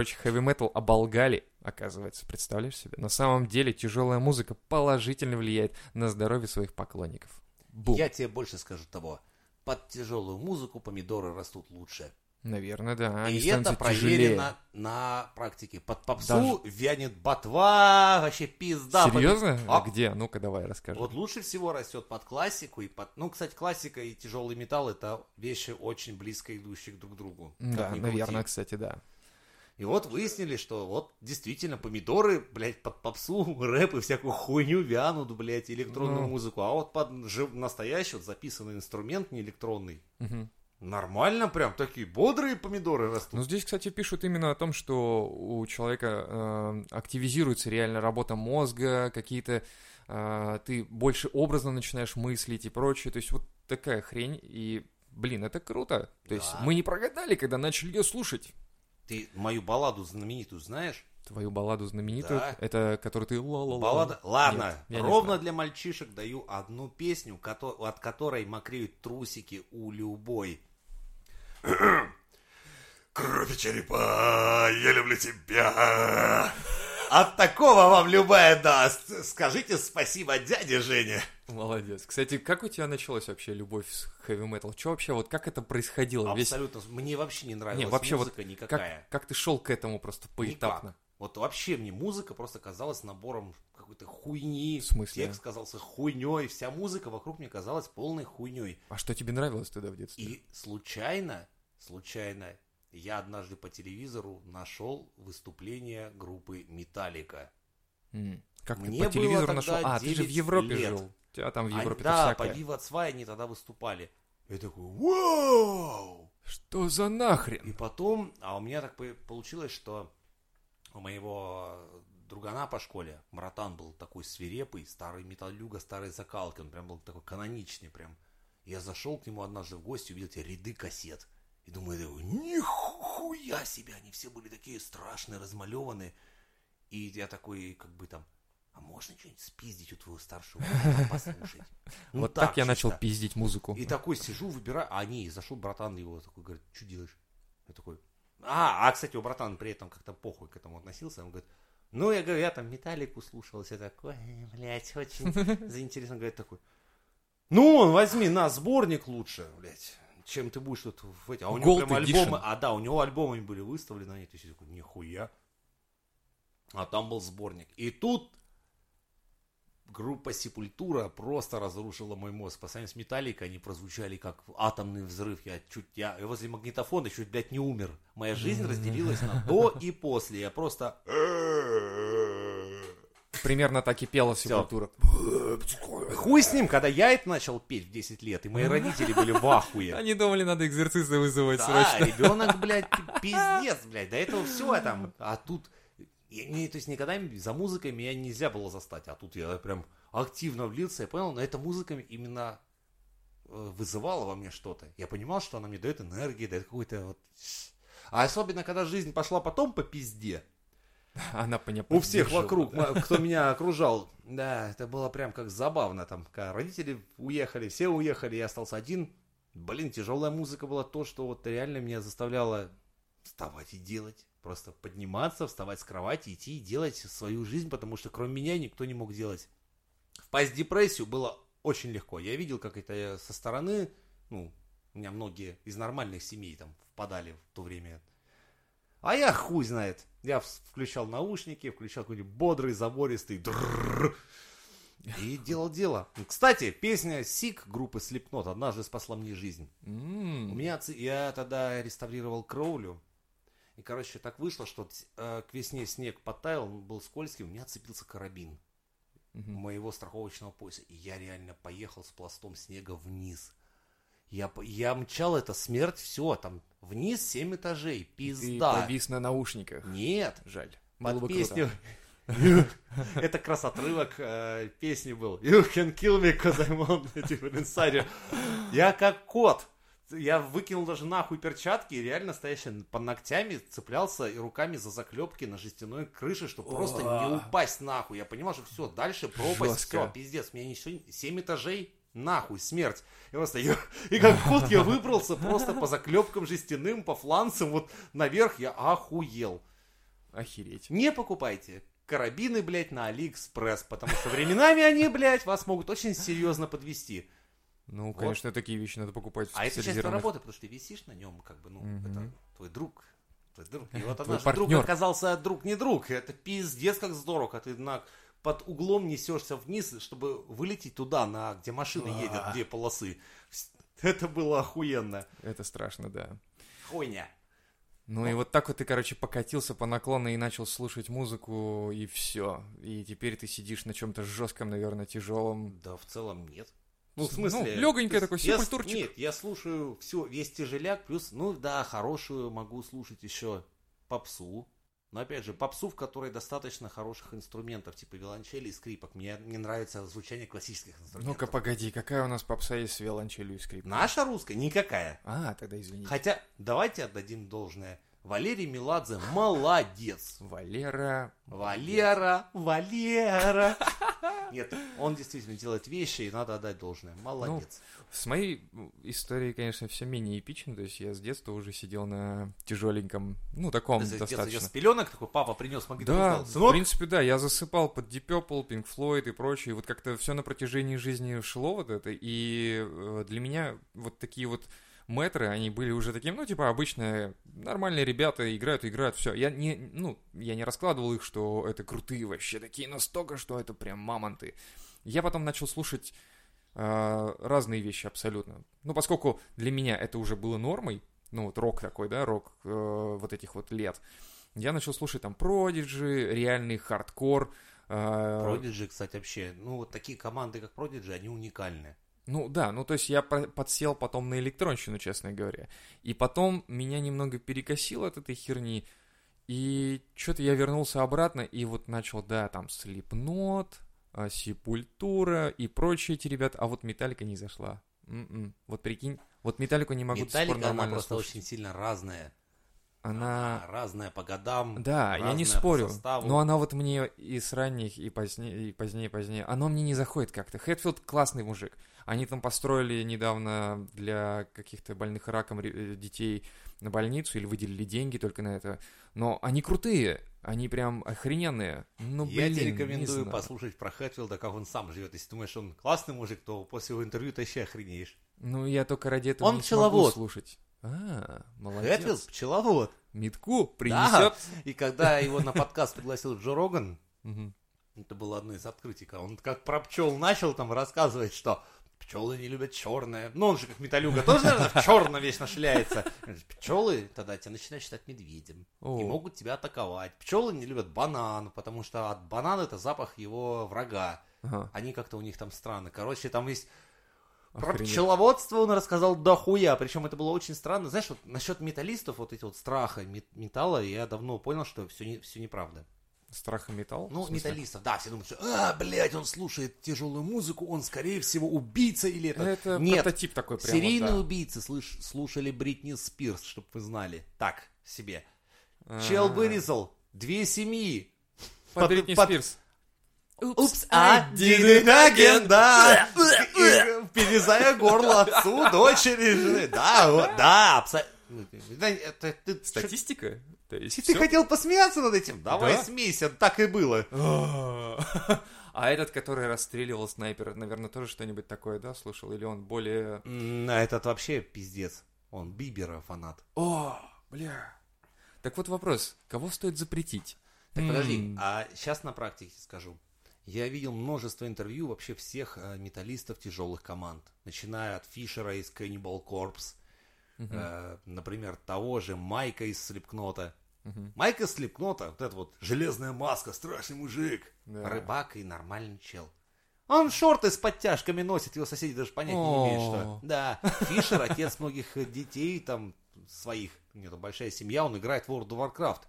Короче, хэви метал оболгали, оказывается, представляешь себе? На самом деле тяжелая музыка положительно влияет на здоровье своих поклонников. Бум. Я тебе больше скажу того. Под тяжелую музыку помидоры растут лучше. Наверное, да. Они И это становятся тяжелее. проверено на практике. Под попсу Даже- вянет ботва, вообще пизда. Серьезно? А, Где? Ну-ка, давай расскажи. Вот лучше всего растет под классику и под... Ну, кстати, классика и тяжелый металл это вещи очень близко идущие друг к другу. да, наверное, крути. кстати, да. И вот выяснили, что вот действительно помидоры, блядь, под попсу, рэп и всякую хуйню вянут, блядь, электронную Ну. музыку. А вот под жив- настоящий вот записанный инструмент, не электронный, Мгм. нормально прям, такие бодрые помидоры растут. Ну, здесь, кстати, пишут именно о том, что у человека э, активизируется реально работа мозга, какие-то... э, ты больше образно начинаешь мыслить и прочее. То есть вот такая хрень. И, блин, это круто. То есть Да. мы не прогадали, когда начали ее слушать. Ты мою балладу знаменитую знаешь? Твою балладу знаменитую, Да. это которую ты ла-ла-ла. Баллада? Ладно, Нет, ровно для мальчишек даю одну песню, от которой мокреют трусики у любой. Кровь и черепа, я люблю тебя. От такого вам любая даст. Скажите спасибо дяде Жене. Молодец. Кстати, как у тебя началась вообще любовь с хэви метал? Что вообще, вот как это происходило? Весь... Абсолютно. Мне вообще не нравилась Не, вообще вот музыка никакая. Как, как ты шел к этому просто поэтапно? Никак. Вот вообще мне музыка просто казалась набором какой-то хуйни. В смысле? Текст казался хуйней. Вся музыка вокруг мне казалась полной хуйней. А что тебе нравилось тогда в детстве? И случайно, случайно, я однажды по телевизору нашел выступление группы Металлика. М, Как Мне ты по телевизору нашел? А, ты же в 9 Европе лет. жил. Тебя там в А, Европе да, всякое. по Viva 2 они тогда выступали. Я такой, вау! Что за нахрен? И потом, а у меня так по- получилось, что у моего другана по школе, братан был такой свирепый, старый металлюга, старой закалки, он прям был такой каноничный прям. Я зашел к нему однажды в гости, увидел эти ряды кассет. И думаю, нихуя себе, они все были такие страшные, размалеванные. И я такой, как бы там, а можно что-нибудь спиздить у твоего старшего послушать? Ну Вот так я начал пиздить музыку. И такой сижу, выбираю, а не, и зашел братан его, такой говорит, что делаешь? Я такой, а, а, кстати, у братана при этом как-то похуй к этому относился, он говорит, ну, я говорю, я там металлику слушал, все такое, блядь, очень заинтересно, говорит такой, ну, возьми на сборник лучше, блядь, чем ты будешь тут в эти, а у него Gold прям Edition. альбомы, а да, у него альбомы были выставлены, они, я такой, нихуя, а там был сборник, и тут группа Сепультура просто разрушила мой мозг. По сравнению с Металликой они прозвучали как атомный взрыв. Я чуть, я возле магнитофона чуть, блядь, не умер. Моя жизнь разделилась на до и после. Я просто... Примерно так и пела. Сепультура. Хуй с ним, когда я это начал петь в 10 лет, и мои родители были в ахуе. Они думали, надо экзорциста вызывать Да, срочно. ребенок, блядь, пиздец, блядь. До этого все там. А тут. Я- мне, то есть никогда за музыкой меня нельзя было застать. А тут я прям активно влился. Я понял, но эта музыка именно э, вызывала во мне что-то. Я понимал, что она мне дает энергии, дает какой-то вот. А особенно, когда жизнь пошла потом по пизде, Она по ней у всех вокруг, да. кто меня окружал. Да, это было прям как забавно. Там, когда родители уехали, все уехали, я остался один. Блин, тяжелая музыка была то, что вот реально меня заставляло вставать и делать. Просто подниматься, вставать с кровати, идти и делать свою жизнь, потому что кроме меня никто не мог делать. Впасть в депрессию было очень легко. Я видел, как это со стороны, ну, у меня многие из нормальных семей там впадали в то время. А я хуй знает. Я включал наушники, включал какой-нибудь бодрый, забористый дрррр, и делал дело. Кстати, песня Сик группы Slipknot однажды спасла мне жизнь. М, У меня я тогда реставрировал кровлю. И, короче, так вышло, что э, к весне снег подтаял, он был скользкий, у меня цепился карабин мгм. моего страховочного пояса. И я реально поехал с пластом снега вниз. Я, я мчал это смерть, все, там вниз 7 этажей, Ты пизда. повис на наушниках. Нет, Жаль. Было под бы песню. Это как раз отрывок э, песни был. You can kill me, cause I'm on. Я как кот. Я выкинул даже нахуй перчатки и реально стоящий под ногтями цеплялся и руками за заклепки на жестяной крыше, чтобы просто не упасть нахуй. Я понимал, что все, дальше пропасть, все, пиздец. Мне ничего, 7 этажей, нахуй, смерть. И просто я, и как кот я выбрался просто по заклепкам жестяным, по фланцам, вот наверх я охуел. Охереть. Не покупайте карабины, блядь, на Алиэкспресс, потому что временами они, блядь, вас могут очень серьезно подвести. Ну, конечно, такие вещи надо покупать в А это часть специализированных- работы, потому что ты висишь на нем, как бы, ну, Мгм. это твой друг. Твой друг. И вот Твой однажды друг партнер. оказался друг не друг. Это пиздец как здорово, когда ты на, под углом несешься вниз, чтобы вылететь туда, на, где машина едет, где полосы. Это было охуенно. Это страшно, да. Хуйня. Ну и вот так вот ты, короче, покатился по наклону и начал слушать музыку, и все. И теперь ты сидишь на чем-то жестком, наверное, тяжелом. Да, в целом нет. Ну, в Ну, смысле... есть я с- сепультурчик. Нет, я слушаю все, весь тяжеляк, плюс, ну да, хорошую могу слушать еще попсу. Но опять же, попсу, в которой достаточно хороших инструментов, типа виолончели и скрипок. Мне не нравится звучание классических инструментов. Ну-ка, погоди, какая у нас попса есть с виолончелью и скрипкой? Наша русская никакая. А, тогда извините. Хотя, давайте отдадим должное. Валерий Меладзе молодец. Валера. Валера, Валера. Нет, он действительно делает вещи, и надо отдать должное. Молодец. С моей историей, конечно, все менее эпично. То есть я с детства уже сидел на тяжеленьком, ну, таком С детства я достаточно. с пеленок такой, папа принес магнитофон. Да, в принципе, да, я засыпал под Deep Purple, Pink Floyd и прочее, вот как-то все на протяжении жизни шло вот это, и э, для меня вот такие вот мэтры, они были уже таким, ну, типа, обычные, нормальные ребята, играют, играют, все. Я не, ну, я не раскладывал их, что это крутые вообще, такие настолько, что это прям мамонты. Я потом начал слушать э, разные вещи абсолютно. Ну, поскольку для меня это уже было нормой, ну, вот рок такой, да, рок э, вот этих вот лет, я начал слушать там Продиджи, реальный хардкор. э, Prodigy, кстати, вообще, ну, вот такие команды, как Prodigy, они уникальны. Ну да, ну то есть я по- подсел потом на электронщину, честно говоря. И потом меня немного перекосило от этой херни. И что-то я вернулся обратно и вот начал, да, там, Слепнот, Сепультура и прочие эти ребята. А вот Металлика не зашла. М-м. Вот прикинь, вот Металлику не могу до сих пор Металлика, она нормально просто слушать. очень сильно разная. Она... разная по годам. Да, я не спорю. Но она вот мне и с ранних, и позднее, и позднее, позднее. Оно мне не заходит как-то. Хэтфилд классный мужик. Они там построили недавно для каких-то больных раком э, детей на больницу или выделили деньги только на это. Но они крутые. Они прям охрененные. Ну, Я блин, тебе не рекомендую послушать про Хэтфилда, как он сам живет. Если думаешь, он классный мужик, то после его интервью ты вообще охренеешь. Ну, я только ради этого Он не пчеловод. смогу слушать. А, молодец. Хэтфилд пчеловод. Метку Да. принесет. И когда его на подкаст пригласил Джо Роган, это было одно из открытий, он как про пчел начал там рассказывать, что пчелы не любят черное. Ну, он же как металюга тоже, наверное, в черном вечно шляется. Пчелы тогда тебя начинают считать медведем. О. И могут тебя атаковать. Пчелы не любят банан, потому что от банана это запах его врага. Ага. Они как-то у них там странно. Короче, там есть про Охренеть. пчеловодство он рассказал дохуя, причем это было очень странно. Знаешь, вот насчет металлистов, вот эти вот страха мет- металла, я давно понял, что все, не, все неправда. Страх и металл? Ну, металлистов, да, все думают, что, а, блядь, он слушает тяжелую музыку, он, скорее всего, убийца или это... Это Нет, прототип такой прям. серийные да. убийцы слыш- слушали Бритни Спирс, чтобы вы знали. Так, себе. А. Чел вырезал две семьи. Под Бритни под- Спирс. Упс, а, it again, да. И Перерезая горло отцу, дочери, жены. Да, да, абсолютно. Ты, Статистика? То есть ты всё? хотел посмеяться над этим? Давай Да? смейся, так и было. А этот, который расстреливал снайпера, наверное, тоже что-нибудь такое, да, слушал? Или он более... А этот вообще пиздец. Он Бибера фанат. О, бля. Так вот вопрос, кого стоит запретить? Так подожди, а сейчас на практике скажу. Я видел множество интервью вообще всех э, металлистов тяжелых команд. Начиная от Фишера из Cannibal Corpse, э, например, того же Майка из Слепкнота. Мгм. Майка из Слепкнота, вот эта вот железная маска, страшный мужик. Да. Рыбак и нормальный чел. Он шорты с подтяжками носит, его соседи даже понять не имеют, что. Да, Фишер, отец многих э, детей, там, своих, у него там большая семья, он играет в World of Warcraft.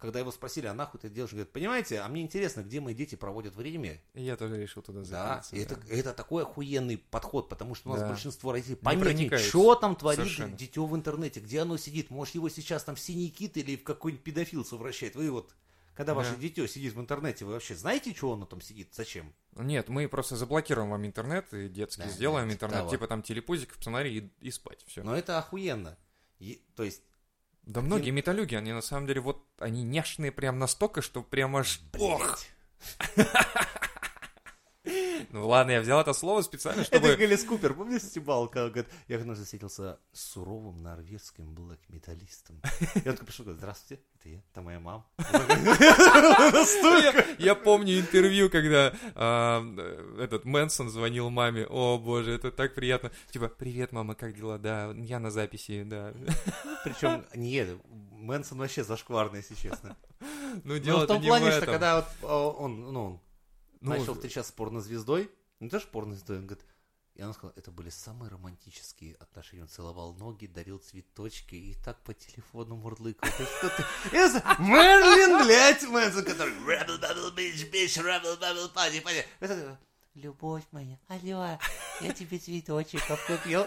Когда его спросили, а нахуй ты делаешь, говорит, понимаете, а мне интересно, где мои дети проводят время. И Я тоже решил туда Да, запретиться. и это, это такой охуенный подход, потому что у нас Да. большинство родителей понятия, что там творит Совершенно. дитё в интернете, где оно сидит. Может, его сейчас там в синий кит или в какой-нибудь педофил совращает. Вы вот, когда ваше Да. дитё сидит в интернете, вы вообще знаете, что оно там сидит? Зачем? Нет, мы просто заблокируем вам интернет и детский Да, сделаем да, интернет, того. типа там телепузик, сценарий и, и спать, все. Но это охуенно. И- то есть, Да многие металюги, они на самом деле вот, они няшные прям настолько, что прям аж... Ох! Ну ладно, я взял это слово специально, Это чтобы... Гэлис Купер, помнишь, стебал, как говорит, я однажды встретился с суровым норвежским блэк-металлистом. Он такой пришел, говорит, здравствуйте, это я, это моя мама. Я, я помню интервью, когда а, этот Мэнсон звонил маме. О боже, это так приятно. Типа, привет, мама, как дела? Да, я на записи, да. Причем, нет, Мэнсон вообще зашкварный, если честно. Ну, Ну, дело в том не плане, что когда вот о, он, ну, он Ну, начал встречаться с порнозвездой, не то, что порнозвездой, он говорит, и он сказал, это были самые романтические отношения. Он целовал ноги, дарил цветочки и так по телефону мурлыкал. Ты что ты? Мерлин, блядь, Мэнсон, который Любовь моя, алло, я тебе цветочков купил.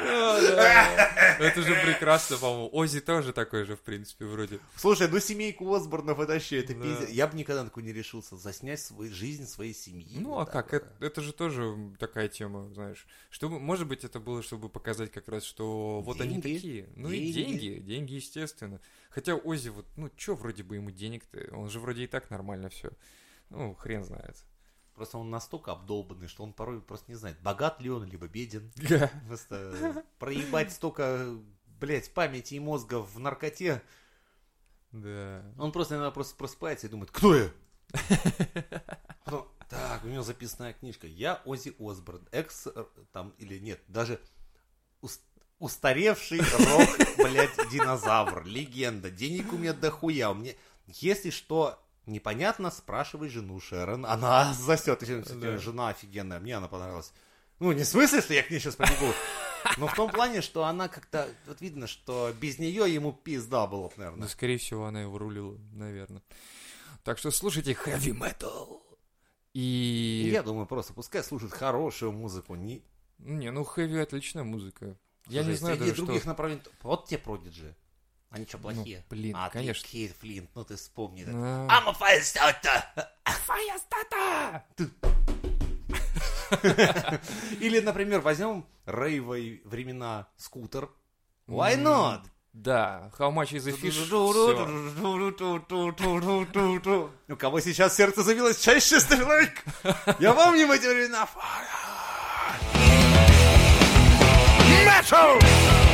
Это же прекрасно, по-моему. Ози тоже такой же, в принципе, вроде. Слушай, ну семейку Осборнов это вообще, это пиздец. Я бы никогда на такое не решился, заснять свою жизнь своей семьи. Ну, а как? Это, же тоже такая тема, знаешь. Чтобы, может быть, это было, чтобы показать как раз, что вот они такие. Ну и Деньги. деньги, деньги, естественно. Хотя Ози, вот, ну, чё вроде бы ему денег-то? Он же вроде и так нормально все. Ну, хрен знает. Просто он настолько обдолбанный, что он порой просто не знает, богат ли он, либо беден. Просто проебать столько, блядь, памяти и мозга в наркоте. Да. Он просто иногда просто просыпается и думает, кто я? Потом, так, у него записанная книжка. Я Ози Осборн, экс, э, там, или нет, даже ус- устаревший рок, блядь, динозавр, легенда. Денег у меня дохуя. У меня, если что непонятно, спрашивай жену Шерон. Она засет. Да. Жена офигенная, мне она понравилась. Ну, не в смысле, что я к ней сейчас побегу, но в том плане, что она как-то, вот видно, что без нее ему пизда было бы, Ну, наверное. скорее всего, она его рулила, наверное. Так что слушайте heavy metal. И я думаю, просто пускай слушают хорошую музыку. Не... Не, ну heavy отличная музыка. Я не Слушай, знаю даже, других что... направлений. Вот те продиджи. Они что, плохие? Ну, блин, а, ты конечно. Кейт Флинт, ну ты вспомни. да. А, I'm a firestarter! Или, например, возьмем рейвовые времена скутер. Why not? Да, how much is a fish? У кого сейчас сердце забилось чаще, ставь лайк. Я помню эти времена. Metal!